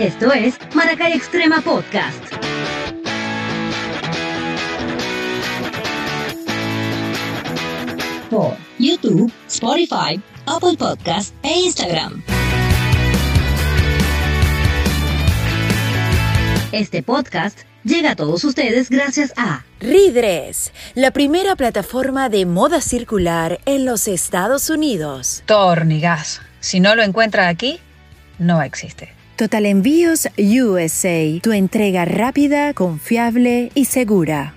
Esto es Maracay Extrema Podcast. Por YouTube, Spotify, Apple Podcast e Instagram. Este podcast llega a todos ustedes gracias a Ridres, la primera plataforma de moda circular en los Estados Unidos. Tornigas. Si no lo encuentra aquí, no existe. Total Envíos USA, tu entrega rápida, confiable y segura.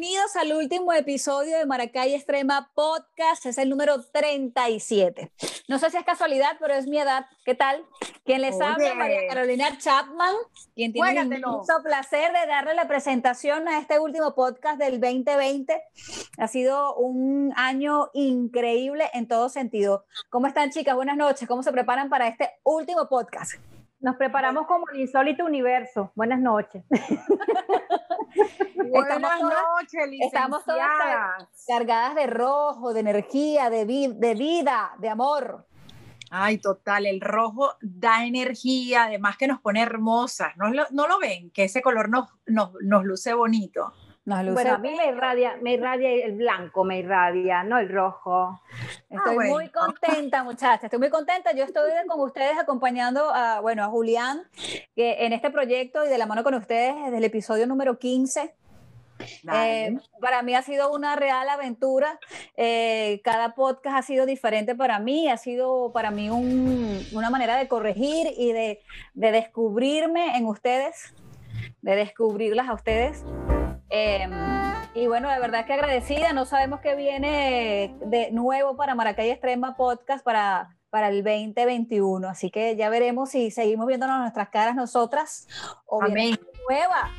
Bienvenidos al último episodio de Maracay Extrema Podcast. Es el número 37. No sé si es casualidad, pero es mi edad. ¿Qué tal? Quien les habla, María Carolina Chapman, quien tiene el inmenso placer de darle la presentación a este último podcast del 2020. Ha sido un año increíble en todo sentido. ¿Cómo están, chicas? Buenas noches. ¿Cómo se preparan para este último podcast? Nos preparamos como el insólito universo. Buenas noches. Buenas noches, Estamos todas cargadas de rojo, de energía, de, de vida, de amor. Ay, total, el rojo da energía, además que nos pone hermosas. ¿No lo, no lo ven? Que ese color nos, nos, nos luce bonito. Bueno, a mí me irradia, me irradia el blanco, me irradia, no el rojo. Estoy ah, muy contenta, muchachas, estoy muy contenta. Yo estoy con ustedes acompañando a, bueno, a Julián que en este proyecto y de la mano con ustedes desde el episodio número 15. Eh, para mí ha sido una real aventura. Eh, cada podcast ha sido diferente para mí, ha sido para mí una manera de corregir y de, de descubrirme en ustedes, de descubrirlas a ustedes. Em, y bueno, de verdad que agradecida. No sabemos qué viene de nuevo para Maracay Extrema Podcast para, para el 2021. Así que ya veremos si seguimos viéndonos nuestras caras nosotras o viene nueva.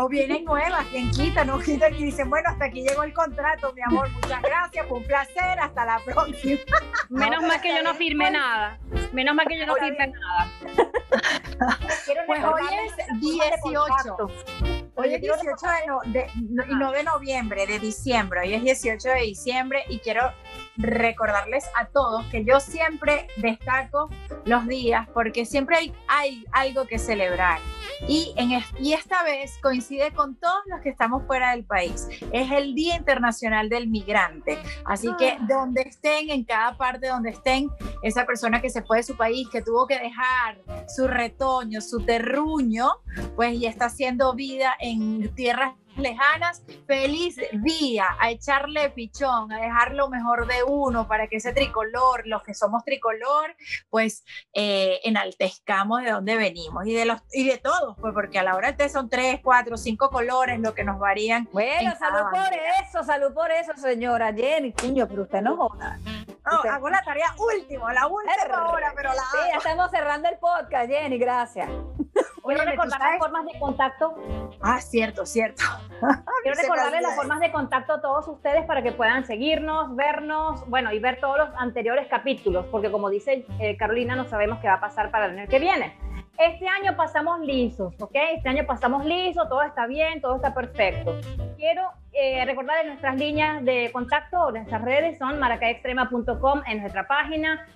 O vienen nuevas, quien quita, no quita, y dicen, bueno, hasta aquí llegó el contrato, mi amor, muchas gracias, fue un placer, hasta la próxima. Menos mal que yo no firme nada, menos mal que yo no firme nada. pues hoy es 18. Hoy es 18 de, y no de noviembre, de diciembre. Hoy es 18 de diciembre y quiero recordarles a todos que yo siempre destaco los días porque siempre hay, hay algo que celebrar. Y, en, y esta vez coincide con todos los que estamos fuera del país. Es el Día Internacional del Migrante. Así que ah. donde estén, en cada parte donde estén, esa persona que se fue de su país, que tuvo que dejar su retoño, su terruño, pues ya está haciendo vida en tierras lejanas, feliz día a echarle pichón, a dejar lo mejor de uno para que ese tricolor, los que somos tricolor, pues eh, enaltezcamos de dónde venimos y de los y de todos, pues porque a la hora de son tres, cuatro, cinco colores lo que nos varían. Bueno, salud por eso, salud por eso, señora Jenny, cuño, pero usted no joda. No, hago la tarea última, la última hora, pero la Sí, ya estamos cerrando el podcast, Jenny, gracias. Quiero recordar las formas de contacto. Ah, cierto, cierto. Quiero recordarles las formas de contacto a todos ustedes para que puedan seguirnos, vernos, bueno, y ver todos los anteriores capítulos, porque como dice eh, Carolina, no sabemos qué va a pasar para el año que viene. Este año pasamos lisos, ¿ok? Este año pasamos lisos, todo está bien, todo está perfecto. Quiero eh, recordarles nuestras líneas de contacto, nuestras redes son maracaextrema.com en nuestra página,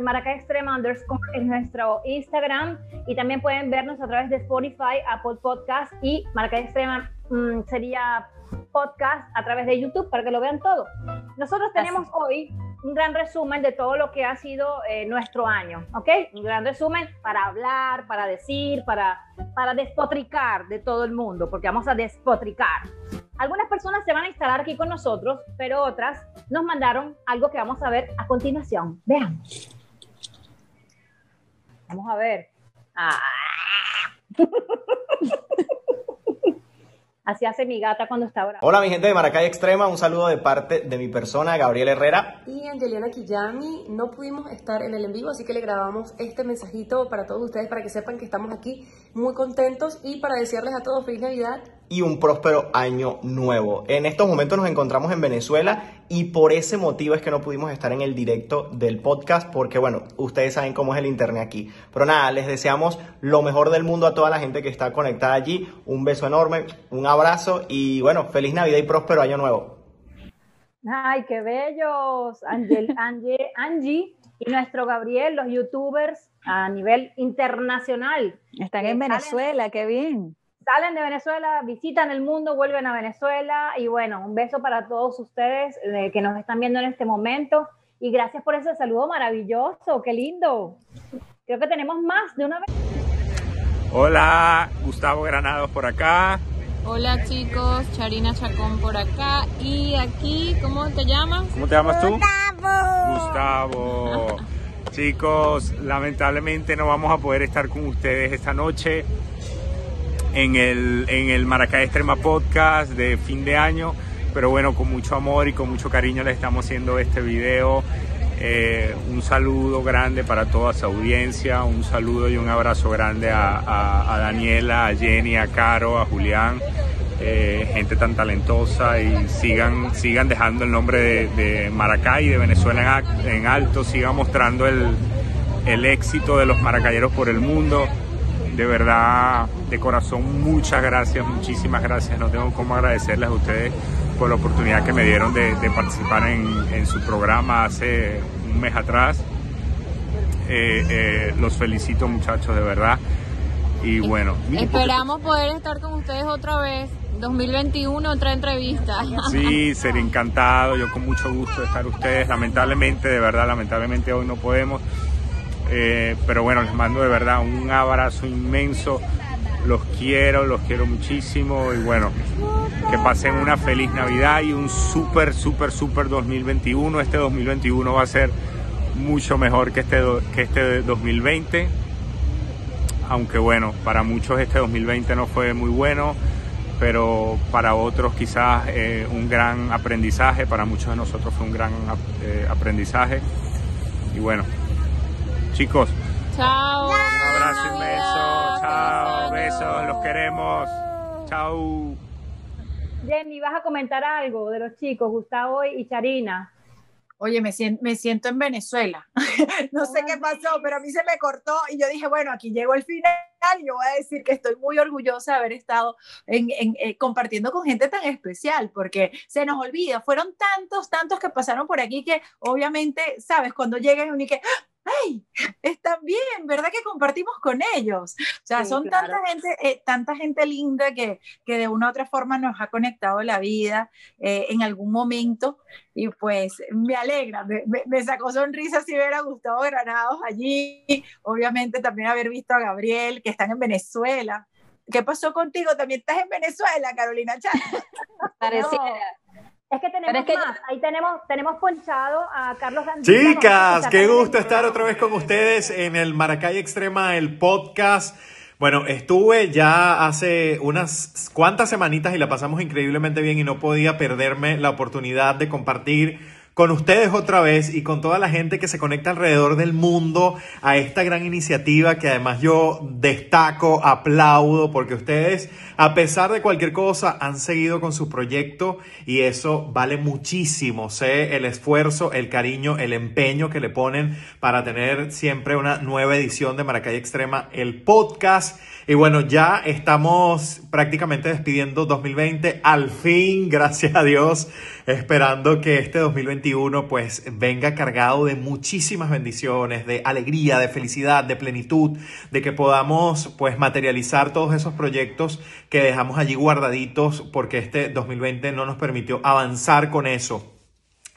maracaextrema underscore en nuestro Instagram y también pueden vernos a través de Spotify, Apple Podcast y Maracaextrema mm, sería podcast a través de YouTube para que lo vean todo. Nosotros tenemos hoy un gran resumen de todo lo que ha sido eh, nuestro año, ¿ok? Un gran resumen para hablar, para decir, para, para despotricar de todo el mundo, porque vamos a despotricar. Algunas personas se van a instalar aquí con nosotros, pero otras nos mandaron algo que vamos a ver a continuación. Veamos. Vamos a ver. Ah. Así hace mi gata cuando está brava. Hola mi gente de Maracay Extrema, un saludo de parte de mi persona, Gabriel Herrera. Y Angeliana Quillami, no pudimos estar en el en vivo, así que le grabamos este mensajito para todos ustedes, para que sepan que estamos aquí muy contentos y para desearles a todos feliz Navidad y un próspero año nuevo. En estos momentos nos encontramos en Venezuela y por ese motivo es que no pudimos estar en el directo del podcast porque bueno, ustedes saben cómo es el internet aquí. Pero nada, les deseamos lo mejor del mundo a toda la gente que está conectada allí. Un beso enorme, un abrazo y bueno, feliz Navidad y próspero año nuevo. Ay, qué bellos. Angel, Angie, Angie y nuestro Gabriel, los youtubers a nivel internacional. Están en Venezuela, qué bien. Salen de Venezuela, visitan el mundo, vuelven a Venezuela y bueno, un beso para todos ustedes eh, que nos están viendo en este momento y gracias por ese saludo maravilloso, qué lindo. Creo que tenemos más de una vez. Hola, Gustavo Granados por acá. Hola chicos, Charina Chacón por acá y aquí, ¿cómo te llamas? ¿Cómo te llamas tú? Gustavo. Gustavo. chicos, lamentablemente no vamos a poder estar con ustedes esta noche en el, en el Maracay Extrema Podcast de fin de año, pero bueno, con mucho amor y con mucho cariño les estamos haciendo este video. Eh, un saludo grande para toda su audiencia, un saludo y un abrazo grande a, Daniela, a Jenny, a Caro, a Julián, eh, gente tan talentosa y sigan, sigan dejando el nombre de, Maracay de Venezuela en, alto, sigan mostrando el, el éxito de los maracayeros por el mundo. De verdad, de corazón, muchas gracias, muchísimas gracias. No tengo cómo agradecerles a ustedes por la oportunidad que me dieron de, participar en, su programa hace un mes atrás. Eh, eh, los felicito muchachos, de verdad. Y bueno. Esperamos poder estar con ustedes otra vez. 2021, otra entrevista. Sí, sería encantado. Yo con mucho gusto de estar ustedes. Lamentablemente, de verdad, lamentablemente hoy no podemos. Eh, pero bueno, les mando de verdad un abrazo inmenso los quiero, los quiero muchísimo y bueno, que pasen una feliz Navidad y un súper, súper, súper 2021. Este 2021 va a ser mucho mejor que este, que este 2020. Aunque bueno, para muchos este 2020 no fue muy bueno, pero para otros quizás eh, un gran aprendizaje, para muchos de nosotros fue un gran eh, aprendizaje. Y bueno, chicos, Chao. Un abrazo inmenso. Chao. Besos. Los queremos. Chao. Jenny, ¿vas a comentar algo de los chicos, Gustavo y Charina? Oye, me siento, me siento en Venezuela. no sé qué pasó, pero a mí se me cortó y yo dije, bueno, aquí llegó el final y yo voy a decir que estoy muy orgullosa de haber estado en, eh, compartiendo con gente tan especial, porque se nos olvida, fueron tantos, tantos que pasaron por aquí que obviamente, sabes, cuando llegan y que, ¡ay! Están bien, ¿verdad que compartimos con ellos? O sea, son tanta gente, eh, tanta gente linda que, que, de una u otra forma nos ha conectado la vida eh, en algún momento y pues me alegra, me, me, sacó sonrisas si ver a Gustavo Granados allí, obviamente también haber visto a Gabriel, que están en Venezuela. ¿Qué pasó contigo? También estás en Venezuela, Carolina Chan. Pareciera. Es que tenemos más. Ahí tenemos, tenemos ponchado a Carlos Chicas, qué gusto estar otra vez con ustedes en el Maracay Extrema, el podcast. Bueno, estuve ya hace unas cuantas semanitas y la pasamos increíblemente bien y no podía perderme la oportunidad de compartir con ustedes otra vez y con toda la gente que se conecta alrededor del mundo a esta gran iniciativa que además yo destaco, aplaudo, porque ustedes, a pesar de cualquier cosa, han seguido con su proyecto y eso vale muchísimo. Sé el esfuerzo, el cariño, el empeño que le ponen para tener siempre una nueva edición de Maracay Extrema, el podcast. Y bueno, ya estamos prácticamente despidiendo 2020, al fin, gracias a Dios, esperando que este 2021 pues venga cargado de muchísimas bendiciones, de alegría, de felicidad, de plenitud, de que podamos pues materializar todos esos proyectos que dejamos allí guardaditos porque este 2020 no nos permitió avanzar con eso.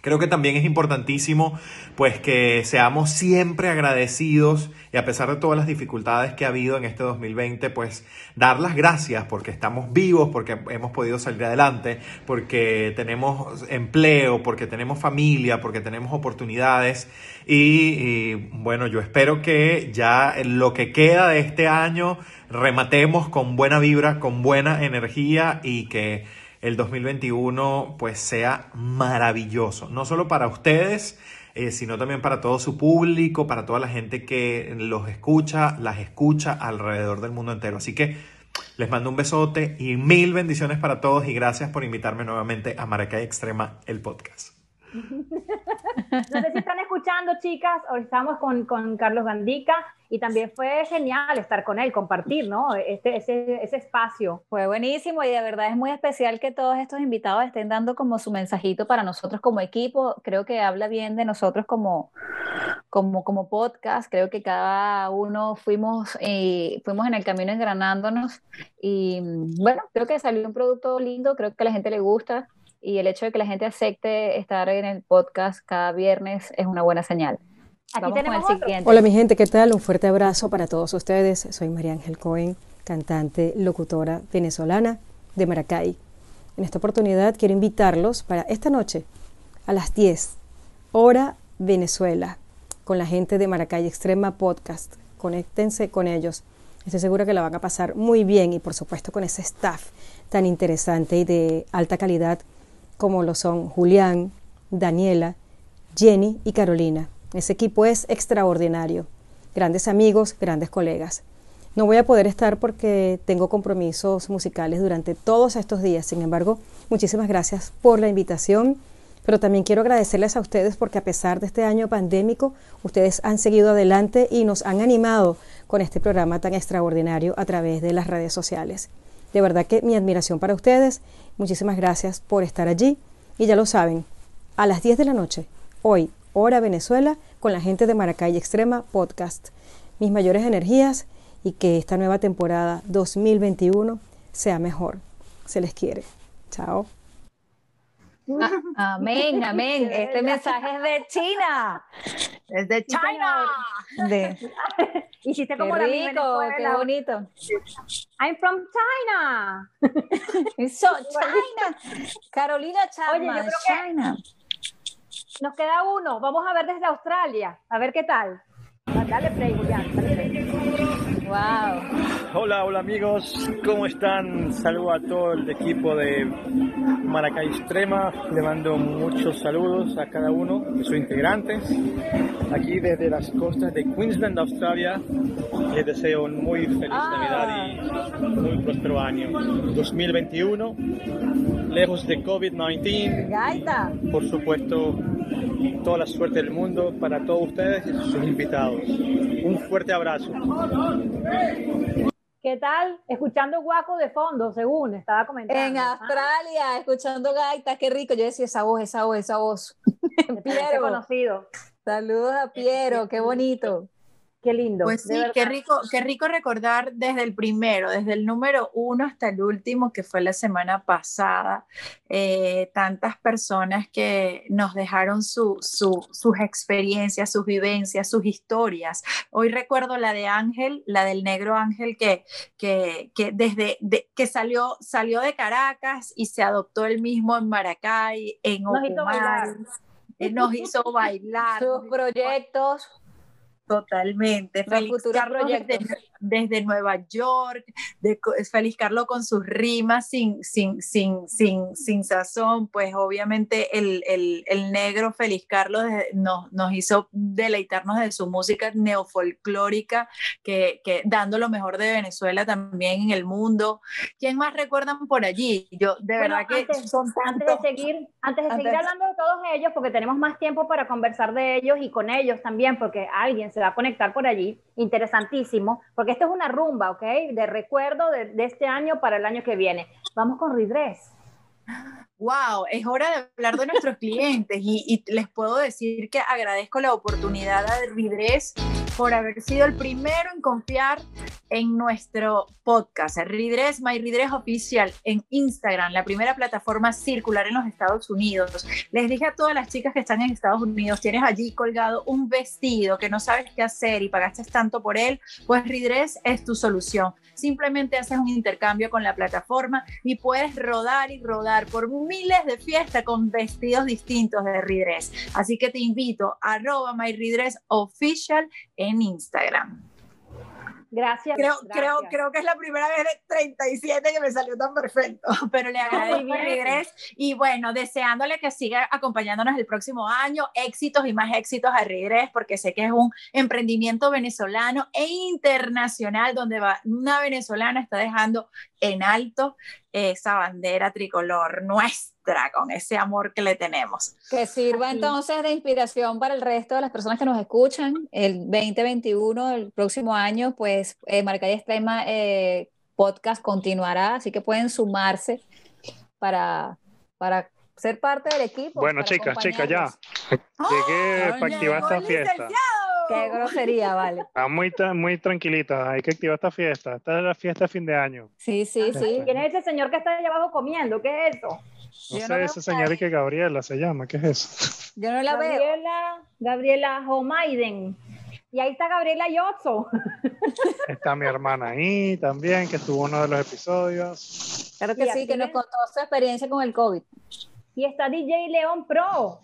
Creo que también es importantísimo pues que seamos siempre agradecidos y a pesar de todas las dificultades que ha habido en este 2020, pues dar las gracias porque estamos vivos, porque hemos podido salir adelante, porque tenemos empleo, porque tenemos familia, porque tenemos oportunidades. Y, bueno, yo espero que ya lo que queda de este año rematemos con buena vibra, con buena energía y que el 2021 pues sea maravilloso, no solo para ustedes, eh, sino también para todo su público, para toda la gente que los escucha, las escucha alrededor del mundo entero. Así que les mando un besote y mil bendiciones para todos y gracias por invitarme nuevamente a Maracay Extrema, el podcast. No sé si están escuchando chicas. Hoy estamos con, con Carlos Gandica y también fue genial estar con él, compartir, ¿no? Este, ese, ese, espacio. Fue buenísimo y de verdad es muy especial que todos estos invitados estén dando como su mensajito para nosotros como equipo. Creo que habla bien de nosotros como, como, como podcast. Creo que cada uno fuimos, eh, fuimos en el camino engranándonos y bueno, creo que salió un producto lindo, creo que a la gente le gusta y el hecho de que la gente acepte estar en el podcast cada viernes es una buena señal. Aquí tenemos el siguiente. Hola mi gente, ¿qué tal? Un fuerte abrazo para todos ustedes. Soy María Ángel Cohen, cantante, locutora venezolana de Maracay. En esta oportunidad quiero invitarlos para esta noche a las 10, hora Venezuela, con la gente de Maracay Extrema Podcast. Conéctense con ellos. Estoy segura que la van a pasar muy bien y por supuesto con ese staff tan interesante y de alta calidad como lo son Julián, Daniela, Jenny y Carolina. Ese equipo es extraordinario. Grandes amigos, grandes colegas. No voy a poder estar porque tengo compromisos musicales durante todos estos días. Sin embargo, muchísimas gracias por la invitación. Pero también quiero agradecerles a ustedes porque a pesar de este año pandémico, ustedes han seguido adelante y nos han animado con este programa tan extraordinario a través de las redes sociales. De verdad que mi admiración para ustedes. Muchísimas gracias por estar allí. Y ya lo saben, a las 10 de la noche, hoy, hora Venezuela, con la gente de Maracay Extrema Podcast. Mis mayores energías y que esta nueva temporada 2021 sea mejor. Se les quiere. Chao. Ah, amén, amén. Este mensaje es de China. Es de China. De, Hiciste como qué la rico, qué bonito. I'm from China. So, China. Carolina Chapman, Oye, yo creo que- China. Nos queda uno. Vamos a ver desde Australia. A ver qué tal. Dale play, Julián. Dale play. Wow. Hola, hola amigos, ¿cómo están? Saludo a todo el equipo de Maracay Extrema. Le mando muchos saludos a cada uno de sus integrantes. Aquí desde las costas de Queensland, Australia. Les deseo un muy feliz Navidad y muy próspero año 2021. Lejos de COVID-19. Gaita. Por supuesto, toda la suerte del mundo para todos ustedes y sus invitados. Un fuerte abrazo. ¿Qué tal? Escuchando Guaco de fondo, según estaba comentando. En Ah, Australia, escuchando gaitas, qué rico. Yo decía esa voz, esa voz, esa voz. Piero. conocido. Saludos a Piero, qué bonito. Qué lindo. Pues sí, qué rico, qué rico recordar desde el primero, desde el número uno hasta el último, que fue la semana pasada, eh, tantas personas que nos dejaron su- su- sus experiencias, sus vivencias, sus historias. Hoy recuerdo la de Ángel, la del negro Ángel, que, que, que desde de- que salió, salió de Caracas y se adoptó él mismo en Maracay, en Nos hizo bailar. eh, nos hizo bailar. Sus proyectos. Totalmente. Carlos desde, proyectos. Desde Nueva York, de, Félix Carlos con sus rimas sin, sin, sin, sin, sin sazón, pues obviamente el, el, el negro Félix Carlos de- nos, nos hizo deleitarnos de su música neofolclórica, que, que dando lo mejor de Venezuela también en el mundo. ¿Quién más recuerdan por allí? Yo de Bueno, verdad que antes, son antes de tantos. seguir, antes de seguir Antes- hablando de todos ellos, porque tenemos más tiempo para conversar de ellos y con ellos también, porque alguien se va a conectar por allí, interesantísimo, porque esto es una rumba, ¿ok? De recuerdo de, de este año para el año que viene. Vamos con Ridres. Wow, es hora de hablar de nuestros clientes y, les puedo decir que agradezco la oportunidad a Ridres por haber sido el primero en confiar en nuestro podcast, Ridres, My Ridres Oficial, en Instagram, la primera plataforma circular en los Estados Unidos. Les dije a todas las chicas que están en Estados Unidos, tienes allí colgado un vestido que no sabes qué hacer y pagaste tanto por él, pues Ridres es tu solución. Simplemente haces un intercambio con la plataforma y puedes rodar y rodar por miles de fiestas con vestidos distintos de Ridres. Así que te invito a arroba myridresofficial en Instagram. Gracias. Creo, gracias. creo, creo que es la primera vez de 37 que me salió tan perfecto, pero le agradezco muy a bien. Ridres y bueno, deseándole que siga acompañándonos el próximo año, éxitos y más éxitos a Ridres, porque sé que es un emprendimiento venezolano e internacional donde va, una venezolana está dejando en alto esa bandera tricolor nuestra con ese amor que le tenemos. Que sirva entonces de inspiración para el resto de las personas que nos escuchan. El 2021, el próximo año, pues eh, Marca y Extrema eh, Podcast continuará, así que pueden sumarse para, para ser parte del equipo. Bueno, chicas, chicas, ya. Llegué para activar esta fiesta. Qué grosería, vale. Está muy, muy tranquilita, hay que activar esta fiesta. Esta es la fiesta de fin de año. Sí, sí, sí. ¿Quién es ese señor que está allá abajo comiendo? ¿Qué es eso? No sé, esa señora que Gabriela se llama, ¿qué es eso? Yo no la veo. Gabriela, Gabriela Homaiden. Y ahí está Gabriela Yotzo. Está mi hermana ahí también, que estuvo en uno de los episodios. Claro que Y sí, que nos contó su experiencia con el COVID. Y está DJ León Pro.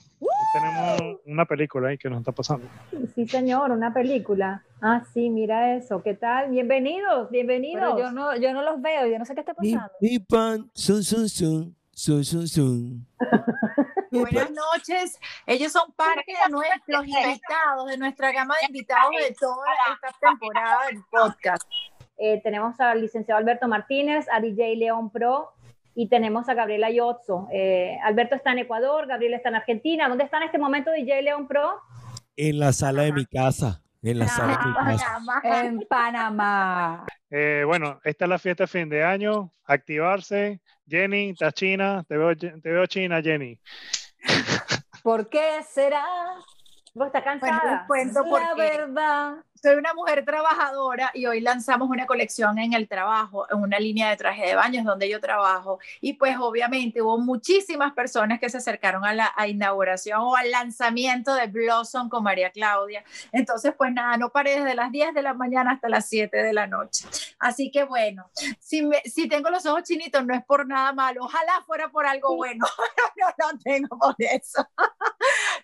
Tenemos una película ahí que nos está pasando. Sí, señor, una película. Ah, sí, mira eso. ¿Qué tal? Bienvenidos, bienvenidos. Pero yo no, yo no los veo, yo no sé qué está pasando. mi pan, sun, sun, sun, sun, sun, sun. Buenas noches. Ellos son parte de nuestros invitados, de nuestra gama de invitados de toda esta temporada del podcast. Eh, tenemos al licenciado Alberto Martínez, a DJ León Pro y tenemos a Gabriela Yotzo. Eh, Alberto está en Ecuador, Gabriela está en Argentina. ¿Dónde está en este momento DJ León Pro? En la sala de mi casa. En la sala de mi casa. En Panamá. Eh, bueno, esta es la fiesta de fin de año. Activarse. Jenny, estás china. Te veo, te veo china, Jenny. ¿Por qué será? ¿Vos estás Bueno, cansada? les cuento La porque verdad. soy una mujer trabajadora y hoy lanzamos una colección en el trabajo, en una línea de traje de baños donde yo trabajo. Y pues obviamente hubo muchísimas personas que se acercaron a la a inauguración o al lanzamiento de Blossom con María Claudia. Entonces, pues nada, no paré desde las 10 de la mañana hasta las 7 de la noche. Así que bueno, si, me- si tengo los ojos chinitos no es por nada malo, ojalá fuera por algo bueno, no lo tengo por eso.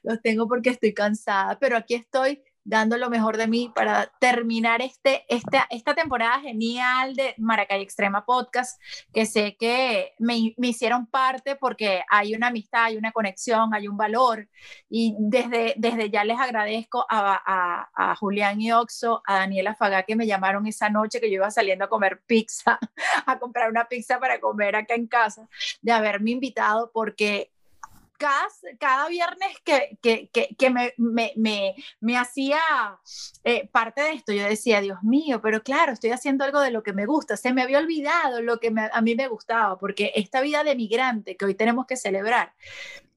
Los tengo porque estoy cansada, pero aquí estoy dando lo mejor de mí para terminar este, esta, esta temporada genial de Maracay Extrema Podcast, que sé que me, me hicieron parte porque hay una amistad, hay una conexión, hay un valor, y desde, desde ya les agradezco a, a, a Julián y Oxo, a Daniela Fagá, que me llamaron esa noche que yo iba saliendo a comer pizza, a comprar una pizza para comer acá en casa, de haberme invitado porque cada, cada viernes que, que, que, que me, me, me, me hacía eh, parte de esto, yo decía, Dios mío, pero claro, estoy haciendo algo de lo que me gusta. Se me había olvidado lo que me- a mí me gustaba, porque esta vida de migrante que hoy tenemos que celebrar,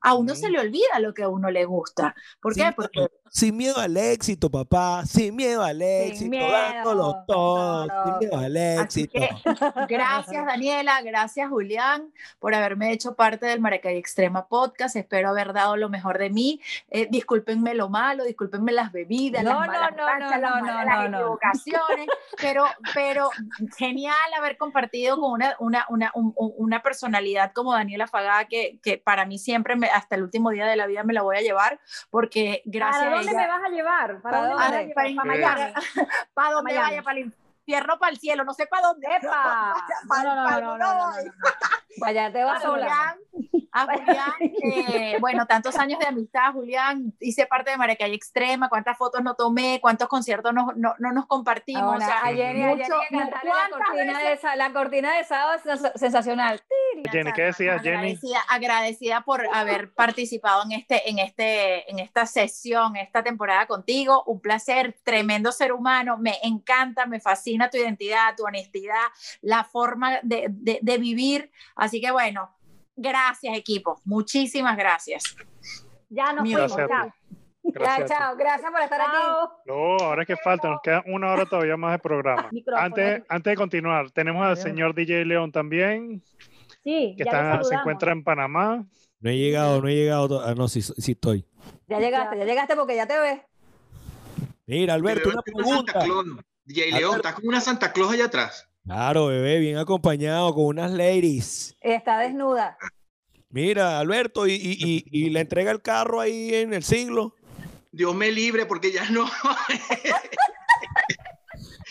a uno se le olvida lo que a uno le gusta. ¿Por qué? Porque Sin miedo al éxito, papá. Sin miedo al éxito. miedo. Dándolo todo. Sin miedo al Así éxito. que gracias Daniela, gracias Julián por haberme hecho parte del Maracay Extrema Podcast. Espero haber dado lo mejor de mí. Eh, discúlpenme lo malo, discúlpenme las bebidas, No, las no, malas no, no, las, no, malas- no, las no. equivocaciones, pero, pero genial haber compartido con una, una, una, un- un- una personalidad como Daniela Fagá que, que para mí siempre, me- hasta el último día de la vida me la voy a llevar porque gracias ¿Para a dónde me vas a llevar? ¿Para ¿Para dónde me vas a dónde? llevar? Para, Para para- Miami. para donde Miami. vaya, para el infierno, para el cielo, no sé para dónde. ¡Epa! Para- No, no, no, no, Vaya, te vas a. Julián, a Julián, eh, bueno, tantos años de amistad, Julián, hice parte de Maracay Extrema, cuántas fotos no tomé, cuántos conciertos no, no, no nos compartimos. Ahora, o sea, a Jenny, a Jenny mucho- cantarle la ¿cuántas cortina, de, veces? esa- la cortina de sábado es sens- sensacional. Jenny, ¿qué decías, Jenny? agradecida, agradecida por haber participado en este, en este, en esta sesión, esta temporada contigo. Un placer, tremendo ser humano. Me encanta, me fascina tu identidad, tu honestidad, la forma de, de- de vivir. Así que bueno, gracias equipo, muchísimas gracias. Ya nos fuimos, ya. Gracias chao, gracias por estar aquí. No, ahora es que falta, nos queda una hora todavía más de programa. Antes, antes de continuar, tenemos al señor DJ León también, Sí, que ya lo está, se encuentra en Panamá. No he llegado, no he llegado. Ah, no, sí, sí estoy. Ya llegaste, ya llegaste porque ya te ves. Mira, Alberto, una pregunta. DJ León, está como una Santa Claus allá atrás. Claro, bebé, bien acompañado con unas ladies. Está desnuda. Mira, Alberto, y, y, y, y le entrega el carro ahí en el siglo. Dios me libre porque ya no.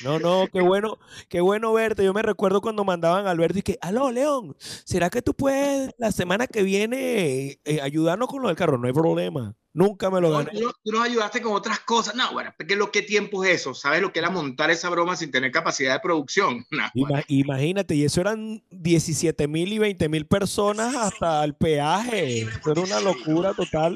No, no, qué bueno, qué bueno verte. Yo me recuerdo cuando mandaban a Alberto y que, aló, León, ¿será que tú puedes la semana que viene eh, ayudarnos con lo del carro? No hay problema. Nunca me lo gané. tú, no- tú nos ayudaste con otras cosas. No, bueno, porque lo que tiempo es eso. ¿Sabes lo que era montar esa broma sin tener capacidad de producción? No, Ima- imagínate, y eso eran 17 mil y 20 mil personas hasta el peaje. Eso era una locura total.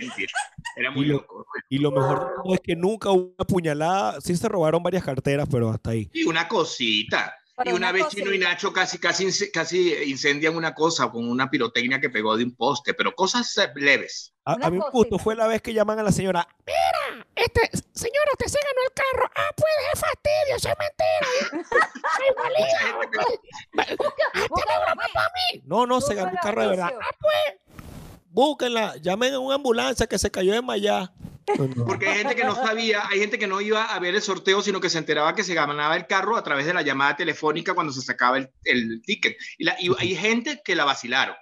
era muy Y lo, loco. y lo mejor es que nunca hubo una puñalada. Sí se robaron varias carteras, pero hasta ahí. Y una cosita. Pero y una, una vez Chino y. Nacho casi, casi, casi incendian una cosa con una pirotecnia que pegó de un poste, pero cosas eh, leves. A, a mí gustó fue la vez que llaman a la señora. Mira, este, señora, usted se ganó el carro. Ah, pues es fastidio, eso es mentira. No, no, se ganó el carro de verdad. Ah, pues. Búsquenla, llamen a una ambulancia que se cayó de Mayá. Porque hay gente que no sabía, hay gente que no iba a ver el sorteo, sino que se enteraba que se ganaba el carro a través de la llamada telefónica cuando se sacaba el, el ticket. Y, la- y hay gente que la vacilaron.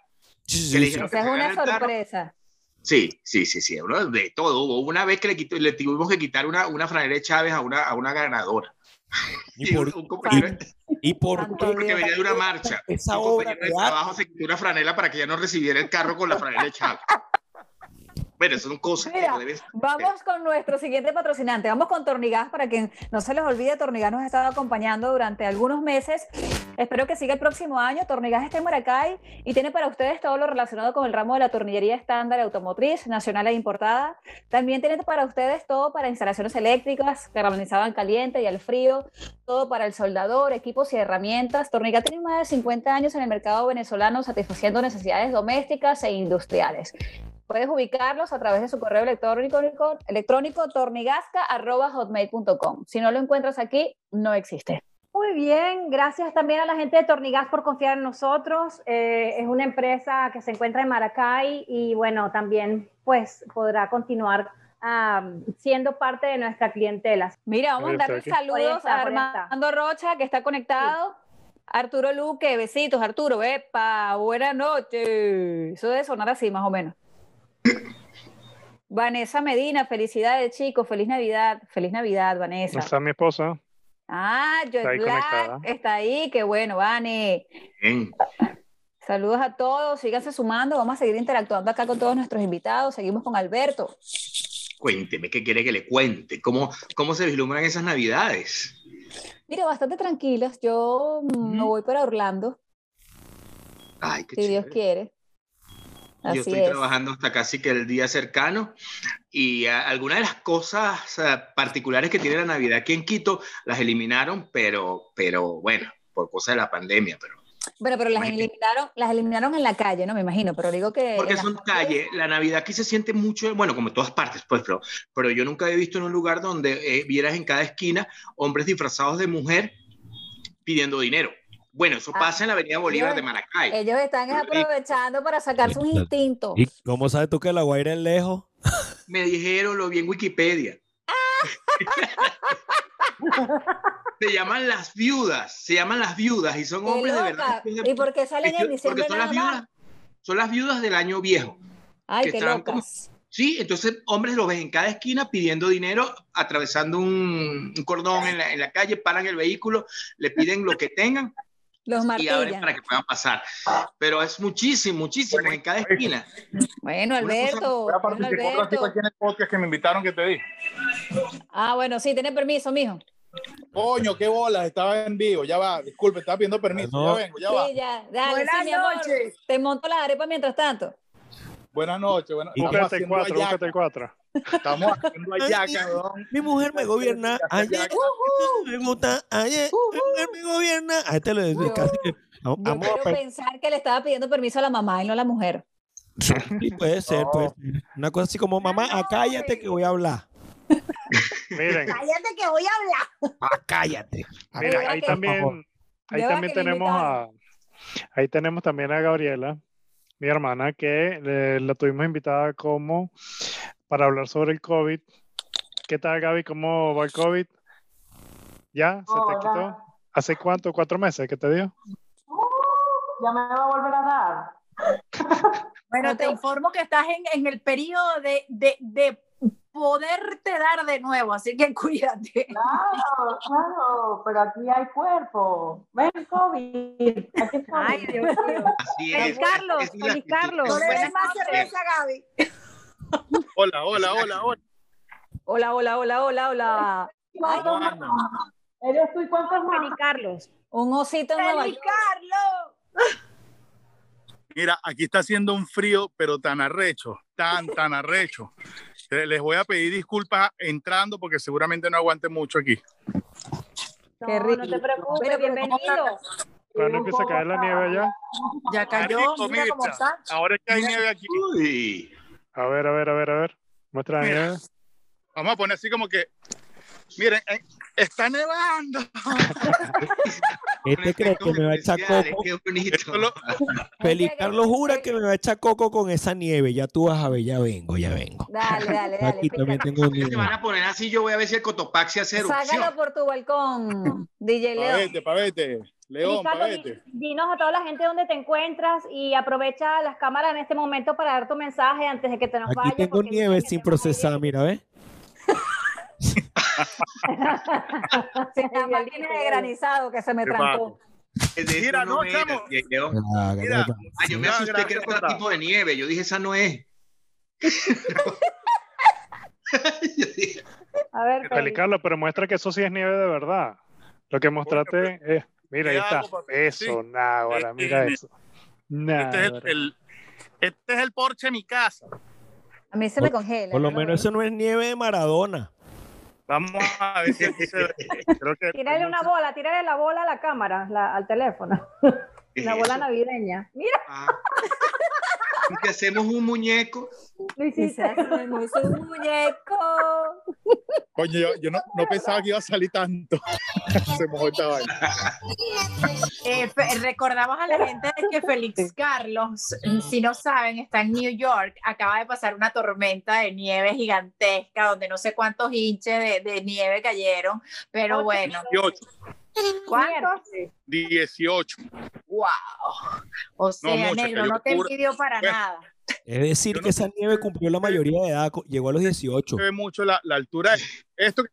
que le dijeron que Esa es una sorpresa. Sí, sí, sí, sí, uno de todo. Hubo una vez que le, quitó- le tuvimos que quitar una, una franela de Chávez a una, a una ganadora. Y por, un compañero- y por porque venía de una marcha. Esa un obra de trabajo se quitó una franela para que ya no recibiera el carro con la franela de Chávez. Bueno, son cosas que Mira, no deben Vamos con nuestro siguiente patrocinante. Vamos con Tornigas para que no se les olvide. Tornigas nos ha estado acompañando durante algunos meses. Espero que siga el próximo año. Tornigas está en Maracay y tiene para ustedes todo lo relacionado con el ramo de la tornillería estándar automotriz, nacional e importada. También tiene para ustedes todo para instalaciones eléctricas, carbonizado en caliente y al frío, todo para el soldador, equipos y herramientas. Tornigas tiene más de 50 años en el mercado venezolano satisfaciendo necesidades domésticas e industriales. Puedes ubicarlos a través de su correo electrónico, electrónico tornigasca.hotmail.com. Si no lo encuentras aquí, no existe. Muy bien, gracias también a la gente de Tornigas por confiar en nosotros. Eh, es una empresa que se encuentra en Maracay y bueno, también pues podrá continuar siendo parte de nuestra clientela. Mira, vamos a darle saludos está, a. Armando Rocha, que está conectado. Arturo Luque, besitos, Arturo, epa, buenas noches. Eso debe sonar así, más o menos. Vanessa Medina, felicidades, chicos, feliz Navidad, feliz Navidad, Vanessa. Está mi esposa. Ah, Joy Está ahí Black conectada. está ahí, qué bueno, Vane. Saludos a todos, síganse sumando, vamos a seguir interactuando acá con todos nuestros invitados. Seguimos con Alberto. Cuénteme, ¿qué quiere que le cuente? ¿Cómo, cómo se vislumbran esas navidades? Mira, bastante tranquilas. Yo mm, me voy para Orlando, Ay, qué si Dios quiere. Yo Así estoy es. trabajando hasta casi que el día cercano y ah, algunas de las cosas particulares que tiene la Navidad aquí en Quito las eliminaron, pero, pero bueno, por cosas de la pandemia, pero Bueno, pero las eliminaron, las eliminaron en la calle, ¿no? Me imagino, pero digo que. porque son calles, la Navidad aquí se siente mucho, bueno, como en todas partes, pues, pero, pero yo nunca he visto en un lugar donde eh, vieras en cada esquina hombres disfrazados de mujer pidiendo dinero. Bueno, eso pasa en la Avenida Bolívar de Maracay. Ellos están aprovechando para sacar sus instintos. ¿Y cómo sabes tú que la Guaira es lejos? Me dijeron, lo vi en Wikipedia. se llaman las viudas, se llaman las viudas y son Qué hombres de verdad. ¿Y por qué salen en Porque diciembre son las nada viudas, son las viudas del año viejo. Ay, que qué como- locas. Sí, entonces hombres lo ves en cada esquina pidiendo dinero, atravesando un, un cordón en la, en la calle, paran el vehículo, le piden lo que tengan Los y abren para que puedan pasar. Pero es muchísimo, muchísimo en cada esquina. Bueno, Alberto. Voy a bueno, Alberto. aquí en el podcast que me invitaron que te di. Ah, bueno, sí, tiene permiso, mijo. Coño, qué bolas, estaba en vivo, ya va, disculpe, estaba pidiendo permiso, No. ya vengo, ya va. Sí, ya. Dale, Buenas sí, mi amor. noches. Te monto la arepa mientras tanto. Buenas noches, buenas Búscate el haciendo 4, ayaca, búscate el 4. estamos haciendo ayaca, weón. Mi mujer me gobierna. Ayer me gusta. Ayer mi mujer me gobierna. A este le casi que. Yo Vamos a quiero pe- pensar que le estaba pidiendo permiso a la mamá y no a la mujer. Sí, puede ser, puede ser. Una cosa así como, mamá, ah, cállate que voy a hablar. Miren, Cállate que voy a hablar. Ah, cállate. Mira, ahí también, ahí también tenemos a, ahí tenemos también a Gabriela, mi hermana, que eh, la tuvimos invitada como para hablar sobre el COVID. ¿Qué tal, Gaby? ¿Cómo va el COVID? ¿Ya? ¿Se te quitó? ¿Hace cuánto? ¿Cuatro meses que te dio? Ya me va a volver a dar. Bueno, te informo que estás en, en el periodo de, de, de poderte dar de nuevo, así que cuídate. Claro, claro, pero aquí hay cuerpo. Ven, COVID. Aquí estoy. Ay, Dios mío. Así Feliz es. Carlos, es feliz. Carlos. Buenas más cerveza, Gaby. Hola, hola, hola, hola. Hola, hola, hola, hola, hola. ¿Eres tú y cuántos más? Feli Carlos. Un osito en Nueva ¡Feliz York. Carlos! Mira, aquí está haciendo un frío, pero tan arrecho, tan, tan arrecho. Les voy a pedir disculpas entrando porque seguramente no aguante mucho aquí. Qué No, rico. no te preocupes, Pero, pero, bienvenido. ¿Cuándo empieza a caer la nieve allá? Ya cayó, Marico, mira cómo está. ahora es que hay nieve aquí. Uy. A ver, a ver, a ver, a ver. Muestra la nieve. Vamos a poner así como que, miren, eh, está nevando. Este cree que me va a echar coco. Feliz Carlos jura que me va a echar coco con esa nieve. Ya tú vas a ver, ya vengo, ya vengo. Dale, dale, dale. Aquí también tengo un Se van a poner así, yo voy a ver si el Cotopaxi se hace erupción. Sácalo por tu balcón, DJ León. Pavete, pavete. León, di- dinos a toda la gente dónde te encuentras y aprovecha las cámaras en este momento para dar tu mensaje antes de que te nos Aquí vayas. tengo nieve sin procesar, mira, ¿ves? La máquina de granizado que se me trancó. Mira, no, era, chamo. Ah, Mira, yo me No, asusté gracias que era otro tipo de nieve. Yo dije, esa no es. Dije, A ver, Feli. Feliz Carlos, pero muestra que eso sí es nieve de verdad. Lo que mostraste es. Mira, ahí ¿qué está. Eso, Sí. náguara, Eh, mira eh, eso. Este es el, el- este es el porche de mi casa. A mí se me congela. Por lo no menos eso no es nieve de Maradona. Vamos a ver si aquí se ve. Creo que Tírale una bola, tírale la bola a la cámara, la- al teléfono. ¿qué es La bola navideña. Mira, Ah. Y que hacemos un muñeco. Quizás hacemos un muñeco. Coño, yo, yo no, no pensaba que iba a salir tanto. Se mojó esta vaina. Eh, recordamos a la gente de que Félix Carlos, si no saben, está en New York. Acaba de pasar una tormenta de nieve gigantesca donde no sé cuántos hinches de, de nieve cayeron. Pero bueno, 18. ¿Cuántos? 18. ¡Wow! O sea, mucho, negro, no te envidio para nada. Es decir, que no- esa nieve cumplió la mayoría de edad, llegó a los 18. Se ve mucho la, la altura. Esto,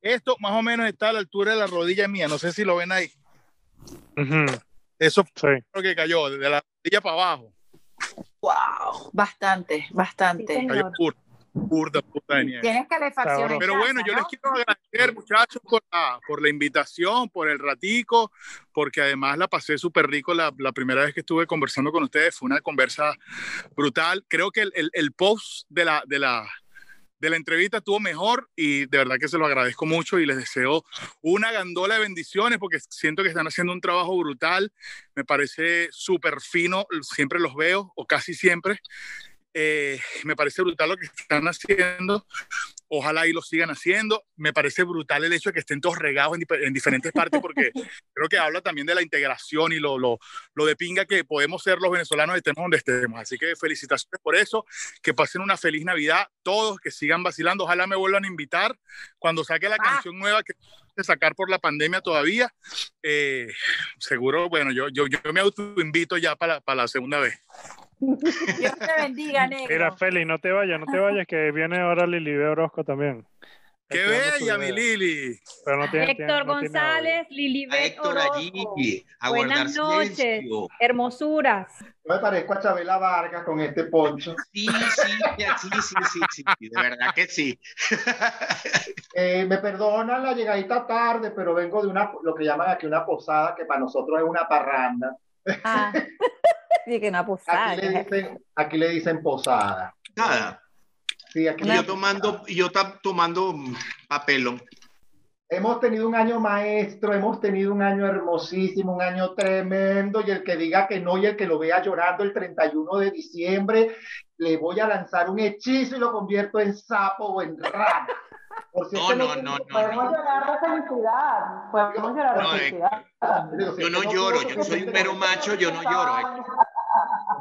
esto más o menos está a la altura de la rodilla mía. No sé si lo ven ahí. Eso Sí. fue lo que cayó, de la rodilla para abajo. ¡Wow! Bastante, bastante. Sí, Pura, pura de nieve. Tienes calefacción. Pero casa, bueno, yo ¿no? les quiero agradecer, muchachos, por la, por la invitación, por el ratico, porque además la pasé súper rico la, la primera vez que estuve conversando con ustedes. Fue una conversa brutal. Creo que el, el- el post de la, de, la, de la entrevista estuvo mejor y de verdad que se lo agradezco mucho y les deseo una gandola de bendiciones porque siento que están haciendo un trabajo brutal. Me parece súper fino, siempre los veo, o casi siempre. Eh, me parece brutal lo que están haciendo. Ojalá y lo sigan haciendo. Me parece brutal el hecho de que estén todos regados en, dif- en diferentes partes porque creo que habla también de la integración y lo, lo, lo de pinga que podemos ser los venezolanos estemos donde estemos. Así que felicitaciones por eso. Que pasen una feliz Navidad todos, que sigan vacilando. Ojalá me vuelvan a invitar cuando saque la Ah. canción nueva que de sacar por la pandemia todavía. Eh, seguro, bueno, yo, yo, yo me autoinvito ya para, para la segunda vez. Dios te bendiga, negro. Mira, Feli, no te vayas, no te vayas, que viene ahora Lili Orozco también. ¡Qué bella, mi. Lili! Pero no tiene, Héctor tiene- no tiene audio. González, A Lilibet Héctor Orozco. allí, a Buenas noches, silencio. hermosuras. Yo me parezco a Chabela Vargas con este poncho. Sí, sí, sí, sí, sí, sí, sí, de verdad que sí. Eh, me perdonan la llegadita tarde, pero vengo de una, lo que llaman aquí una posada, que para nosotros es una parranda. Ah. Posada. Aquí le dicen, aquí le dicen posada. Nada. Sí, aquí Y yo tomando, y yo tomando papelón. Hemos tenido un año maestro, hemos tenido un año hermosísimo, un año tremendo, y el que diga que no y el que lo vea llorando el 31 de diciembre, le voy a lanzar un hechizo y lo convierto en sapo o en rana. Por si No, es que no, no, no, Podemos no. llorar de felicidad. Podemos llorar de No, eh, felicidad. Yo no lloro, yo soy un mero macho, yo no lloro.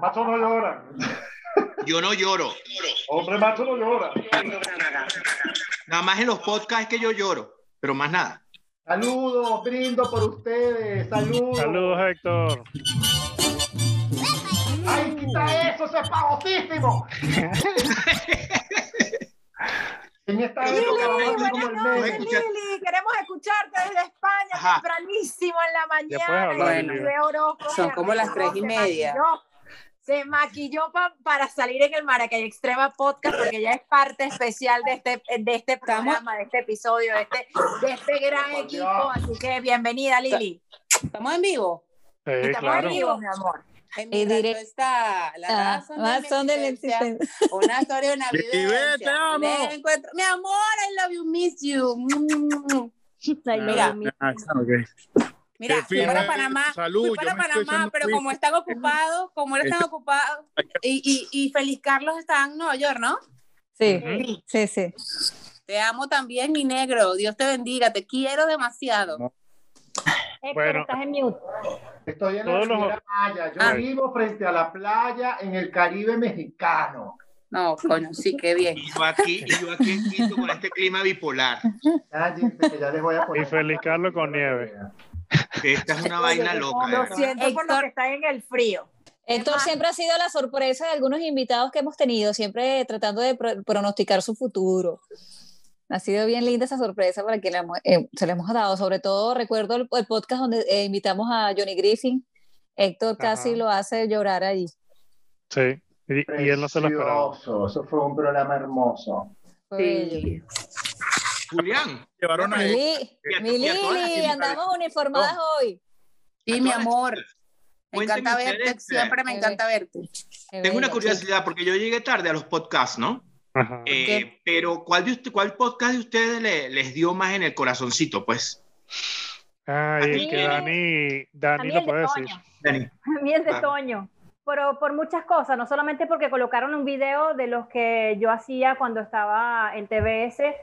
Macho no llora. Yo no lloro. Hombre macho no llora. Nada más en los podcasts es que yo lloro, pero más nada. Saludos, brindo por ustedes. Saludos. Saludos, Héctor. ¡Ay, quita eso! ¡Eso es pavosísimo! en esta Pero época como el es que- meme. escucha- Lili, queremos escucharte desde España Ajá. tempranísimo en la mañana. hablar, y Lili. Lili Orozco, Son como las tres y media. Se maquilló pa- para salir en el Maracay Extrema Podcast porque ya es parte especial de este, de este programa, de este episodio, de este, de este gran equipo. Así que bienvenida, Lili. ¿Estamos en vivo? Sí, Estamos claro. en vivo, mi amor. En Y rancho está la Ah, razón, razón de de mi la existencia, existencia. una historia de una Vive, te vivencia. amo. un encuentro. Mi amor, I love you, miss you. Mm. Mira. Ah, ok. Mira, fui para Panamá, Salud, fui para Panamá, pero como están ocupados, como él están Este- ocupados, y, y, y Feliz Carlos está en Nueva York, ¿no? Sí, sí, sí. Te amo también, mi negro. Dios te bendiga, te quiero demasiado. Héctor, Bueno. estás en mute. Estoy en la Maya. Yo Ah. vivo frente a la playa en el Caribe mexicano. No, coño, sí, qué bien. Y yo aquí, y yo aquí en Quito con este clima bipolar. Cállense, que ya les voy a poner. Y Feliz Carlos con nieve. Esta es una vaina loca. Lo verdad. siento por lo que están en el frío. Héctor siempre ha sido la sorpresa de algunos invitados que hemos tenido, siempre tratando de pro- pronosticar su futuro. Ha sido bien linda esa sorpresa para hemos- eh, se le hemos dado. Sobre todo recuerdo el, el podcast donde eh, invitamos a Johnny Griffin. Héctor casi Ajá. lo hace llorar allí. Sí. Y, y él no se lo esperaba. Precioso, Eso fue un programa hermoso. Bello. Julián, Llevaron a Mi, Y a- mi y a todas las Lili, invitadas. andamos uniformadas hoy. Sí, mi amor. Me encanta verte, siempre me encanta verte. Tengo una curiosidad porque yo llegué tarde a los podcasts, ¿no? Ajá. Eh, pero ¿cuál, de usted, ¿cuál podcast de ustedes le- les dio más en el corazoncito? Pues, Ay, que Dani, Dani lo puede decir. Dani. A mí el de. Toño. Pero por muchas cosas, no solamente porque colocaron un video de los que yo hacía cuando estaba en TBS,